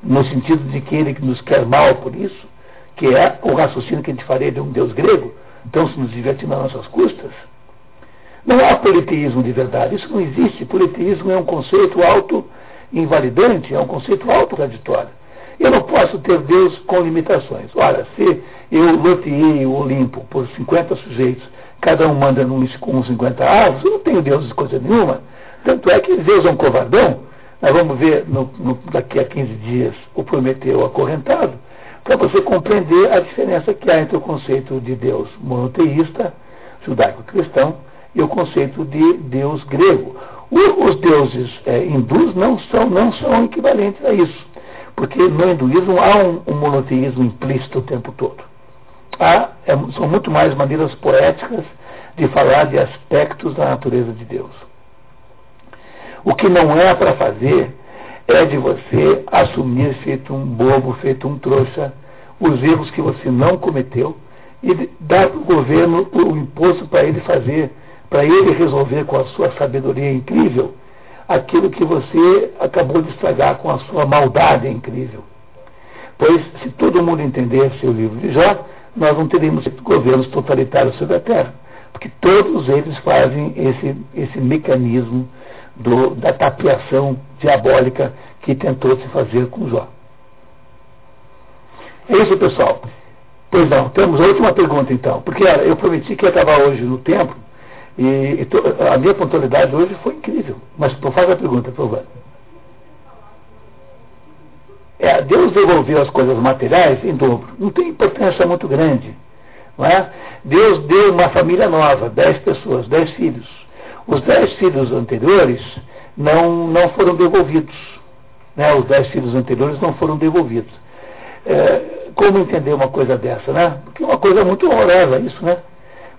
no sentido de que ele nos quer mal por isso, que é o raciocínio que a gente faria de um Deus grego, então se nos divertindo nas nossas custas. Não há politeísmo de verdade, isso não existe. Politeísmo é um conceito auto-invalidante, é um conceito auto-raditório. Eu não posso ter Deus com limitações. Ora, se eu loteei o Olimpo por 50 sujeitos, cada um manda com 50 avos, eu não tenho Deus de coisa nenhuma. Tanto é que Deus é um covardão. Nós vamos ver no, no, daqui a 15 dias o Prometeu acorrentado, para você compreender a diferença que há entre o conceito de Deus monoteísta, judaico-cristão, e o conceito de Deus grego. O, os deuses é, hindus não são, não são equivalentes a isso, porque no hinduísmo há um, um monoteísmo implícito o tempo todo. Há, é, são muito mais maneiras poéticas de falar de aspectos da natureza de Deus. O que não é para fazer é de você assumir feito um bobo, feito um trouxa, os erros que você não cometeu e dar para o governo o imposto para ele fazer para ele resolver com a sua sabedoria incrível aquilo que você acabou de estragar com a sua maldade incrível. Pois, se todo mundo entendesse o livro de Jó, nós não teríamos governos totalitários sobre a Terra. Porque todos eles fazem esse, esse mecanismo do, da tapiação diabólica que tentou se fazer com Jó. É isso, pessoal. Pois não, temos a última pergunta então. Porque olha, eu prometi que ia acabar hoje no tempo, e, e to, a minha pontualidade hoje foi incrível. Mas por faz a pergunta, por favor. É, Deus devolveu as coisas materiais em dobro. Não tem importância muito grande. Não é? Deus deu uma família nova, dez pessoas, dez filhos. Os dez filhos anteriores não, não foram devolvidos. Né? Os dez filhos anteriores não foram devolvidos. É, como entender uma coisa dessa, né? Porque é uma coisa muito horrorosa isso, né?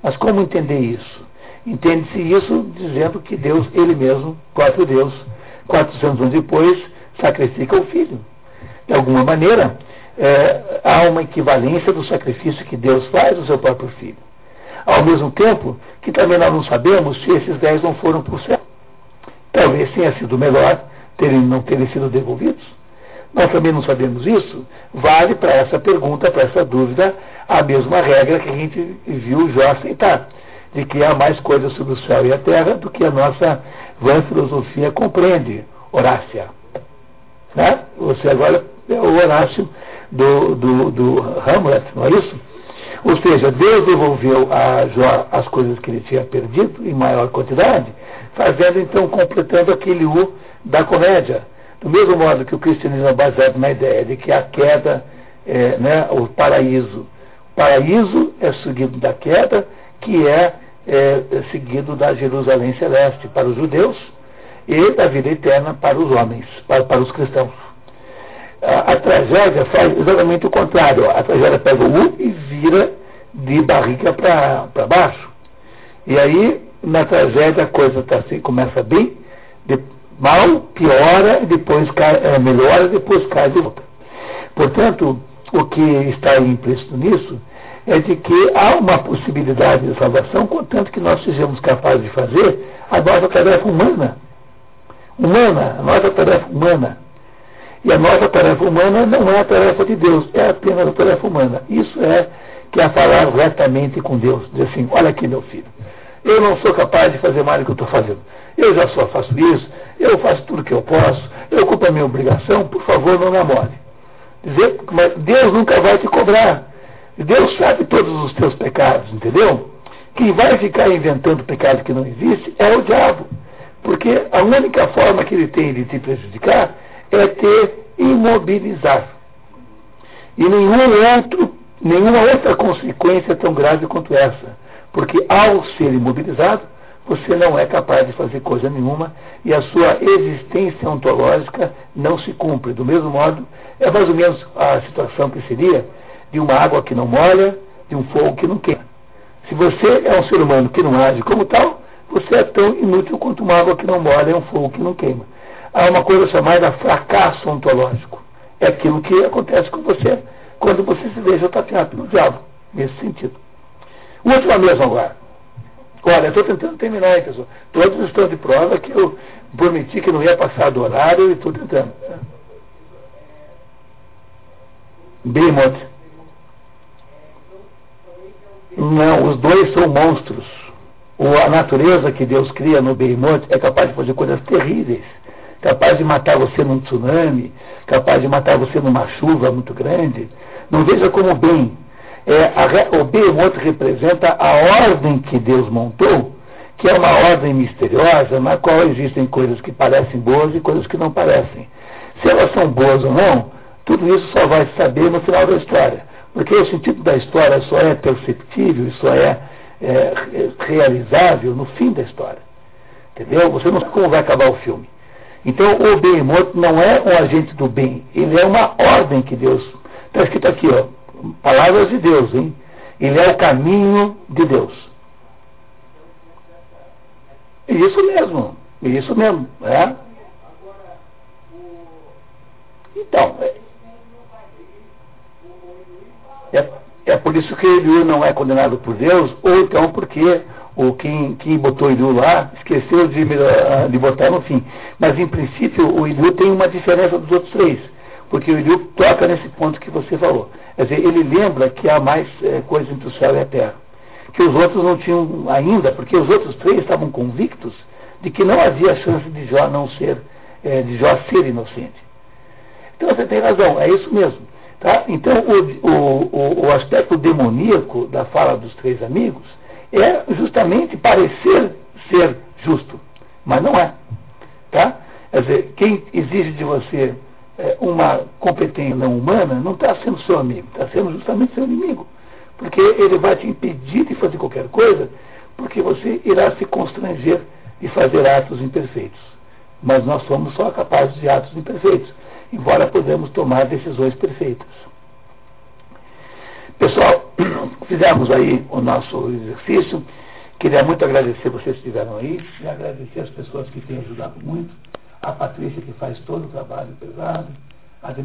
Mas como entender isso? Entende-se isso dizendo que Deus, Ele mesmo, próprio Deus, 400 anos depois, sacrifica o Filho. De alguma maneira, é, há uma equivalência do sacrifício que Deus faz do seu próprio Filho. Ao mesmo tempo que também nós não sabemos se esses dez não foram para o céu. Talvez tenha sido melhor terem, não terem sido devolvidos. Nós também não sabemos isso. Vale para essa pergunta, para essa dúvida, a mesma regra que a gente viu Jó aceitar de que há mais coisas sobre o céu e a terra do que a nossa vã filosofia compreende, Horácia. Né? Você agora é o Horácio do, do, do Hamlet, não é isso? Ou seja, Deus devolveu a Jó as coisas que ele tinha perdido em maior quantidade, fazendo então, completando aquele U da comédia. Do mesmo modo que o cristianismo é baseado na ideia de que a queda, é, né, o paraíso, o paraíso é seguido da queda, que é é, seguido da Jerusalém Celeste para os judeus e da vida eterna para os homens, para, para os cristãos. A, a, tragédia faz exatamente o contrário. A tragédia pega o U e vira de barriga para baixo. E aí, na tragédia, a coisa tá assim, começa bem, de, mal, piora, depois cai, é, melhora, depois cai de volta. Portanto, o que está implícito nisso é de que há uma possibilidade de salvação, contanto que nós sejamos capazes de fazer a nossa tarefa humana. Humana, a nossa tarefa humana. E a nossa tarefa humana não é a tarefa de Deus, é apenas a tarefa humana. Isso é que é falar retamente com Deus. Dizer assim, olha aqui meu filho, eu não sou capaz de fazer mais do que eu estou fazendo. Eu já só faço isso, eu faço tudo que eu posso, eu cumpro a minha obrigação, por favor, não namore. Dizer, mas Deus nunca vai te cobrar. Deus sabe todos os teus pecados, entendeu? Quem vai ficar inventando pecado que não existe é o diabo. Porque a única forma que ele tem de te prejudicar é te imobilizar. E nenhum outro, nenhuma outra consequência é tão grave quanto essa. Porque ao ser imobilizado, você não é capaz de fazer coisa nenhuma e a sua existência ontológica não se cumpre. Do mesmo modo, é mais ou menos a situação que seria de uma água que não molha, de um fogo que não queima. Se você é um ser humano que não age como tal, você é tão inútil quanto uma água que não molha e um fogo que não queima. Há uma coisa chamada fracasso ontológico. É aquilo que acontece com você quando você se deixa tapear pelo diabo, nesse sentido. Última mesmo agora. Olha, estou tentando terminar aí, pessoal. Todos estão de prova que eu prometi que não ia passar do horário e estou tentando. Behemoth. Não, os dois são monstros. A natureza que Deus cria no Behemoth é capaz de fazer coisas terríveis. Capaz de matar você num tsunami, capaz de matar você numa chuva muito grande. Não veja como bem. É, a, o Behemoth representa a ordem que Deus montou, que é uma ordem misteriosa, na qual existem coisas que parecem boas e coisas que não parecem. Se elas são boas ou não, tudo isso só vai saber no final da história. Porque o sentido da história só é perceptível, só é, é realizável no fim da história. Entendeu? Você não sabe como vai acabar o filme. Então, o bem morto não é um agente do bem, ele é uma ordem que Deus. Está escrito aqui, ó, palavras de Deus, hein? Ele é o caminho de Deus. Isso mesmo, isso mesmo. É? Então, é, é, é por isso que Eliú não é condenado por Deus, ou então porque o quem, quem botou Eliú lá esqueceu de, de botar no fim. Mas, em princípio, o Eliú tem uma diferença dos outros três, porque o Eliú toca nesse ponto que você falou. Quer dizer, ele lembra que há mais é, coisa entre o céu e a terra, que os outros não tinham ainda, porque os outros três estavam convictos de que não havia chance de Jó não ser, é, de Jó ser inocente. Então você tem razão, é isso mesmo. Tá? Então o, o, o aspecto demoníaco da fala dos três amigos é justamente parecer ser justo, mas não é. Tá? Quer dizer, quem exige de você é, uma competência não humana não está sendo seu amigo, está sendo justamente seu inimigo. Porque ele vai te impedir de fazer qualquer coisa, porque você irá se constranger de fazer atos imperfeitos. Mas nós somos só capazes de atos imperfeitos, embora podemos tomar decisões perfeitas. Pessoal, *clears throat* fizemos aí o nosso exercício. Queria muito agradecer vocês que estiveram aí e agradecer as pessoas que têm ajudado muito. A Patrícia que faz todo o trabalho pesado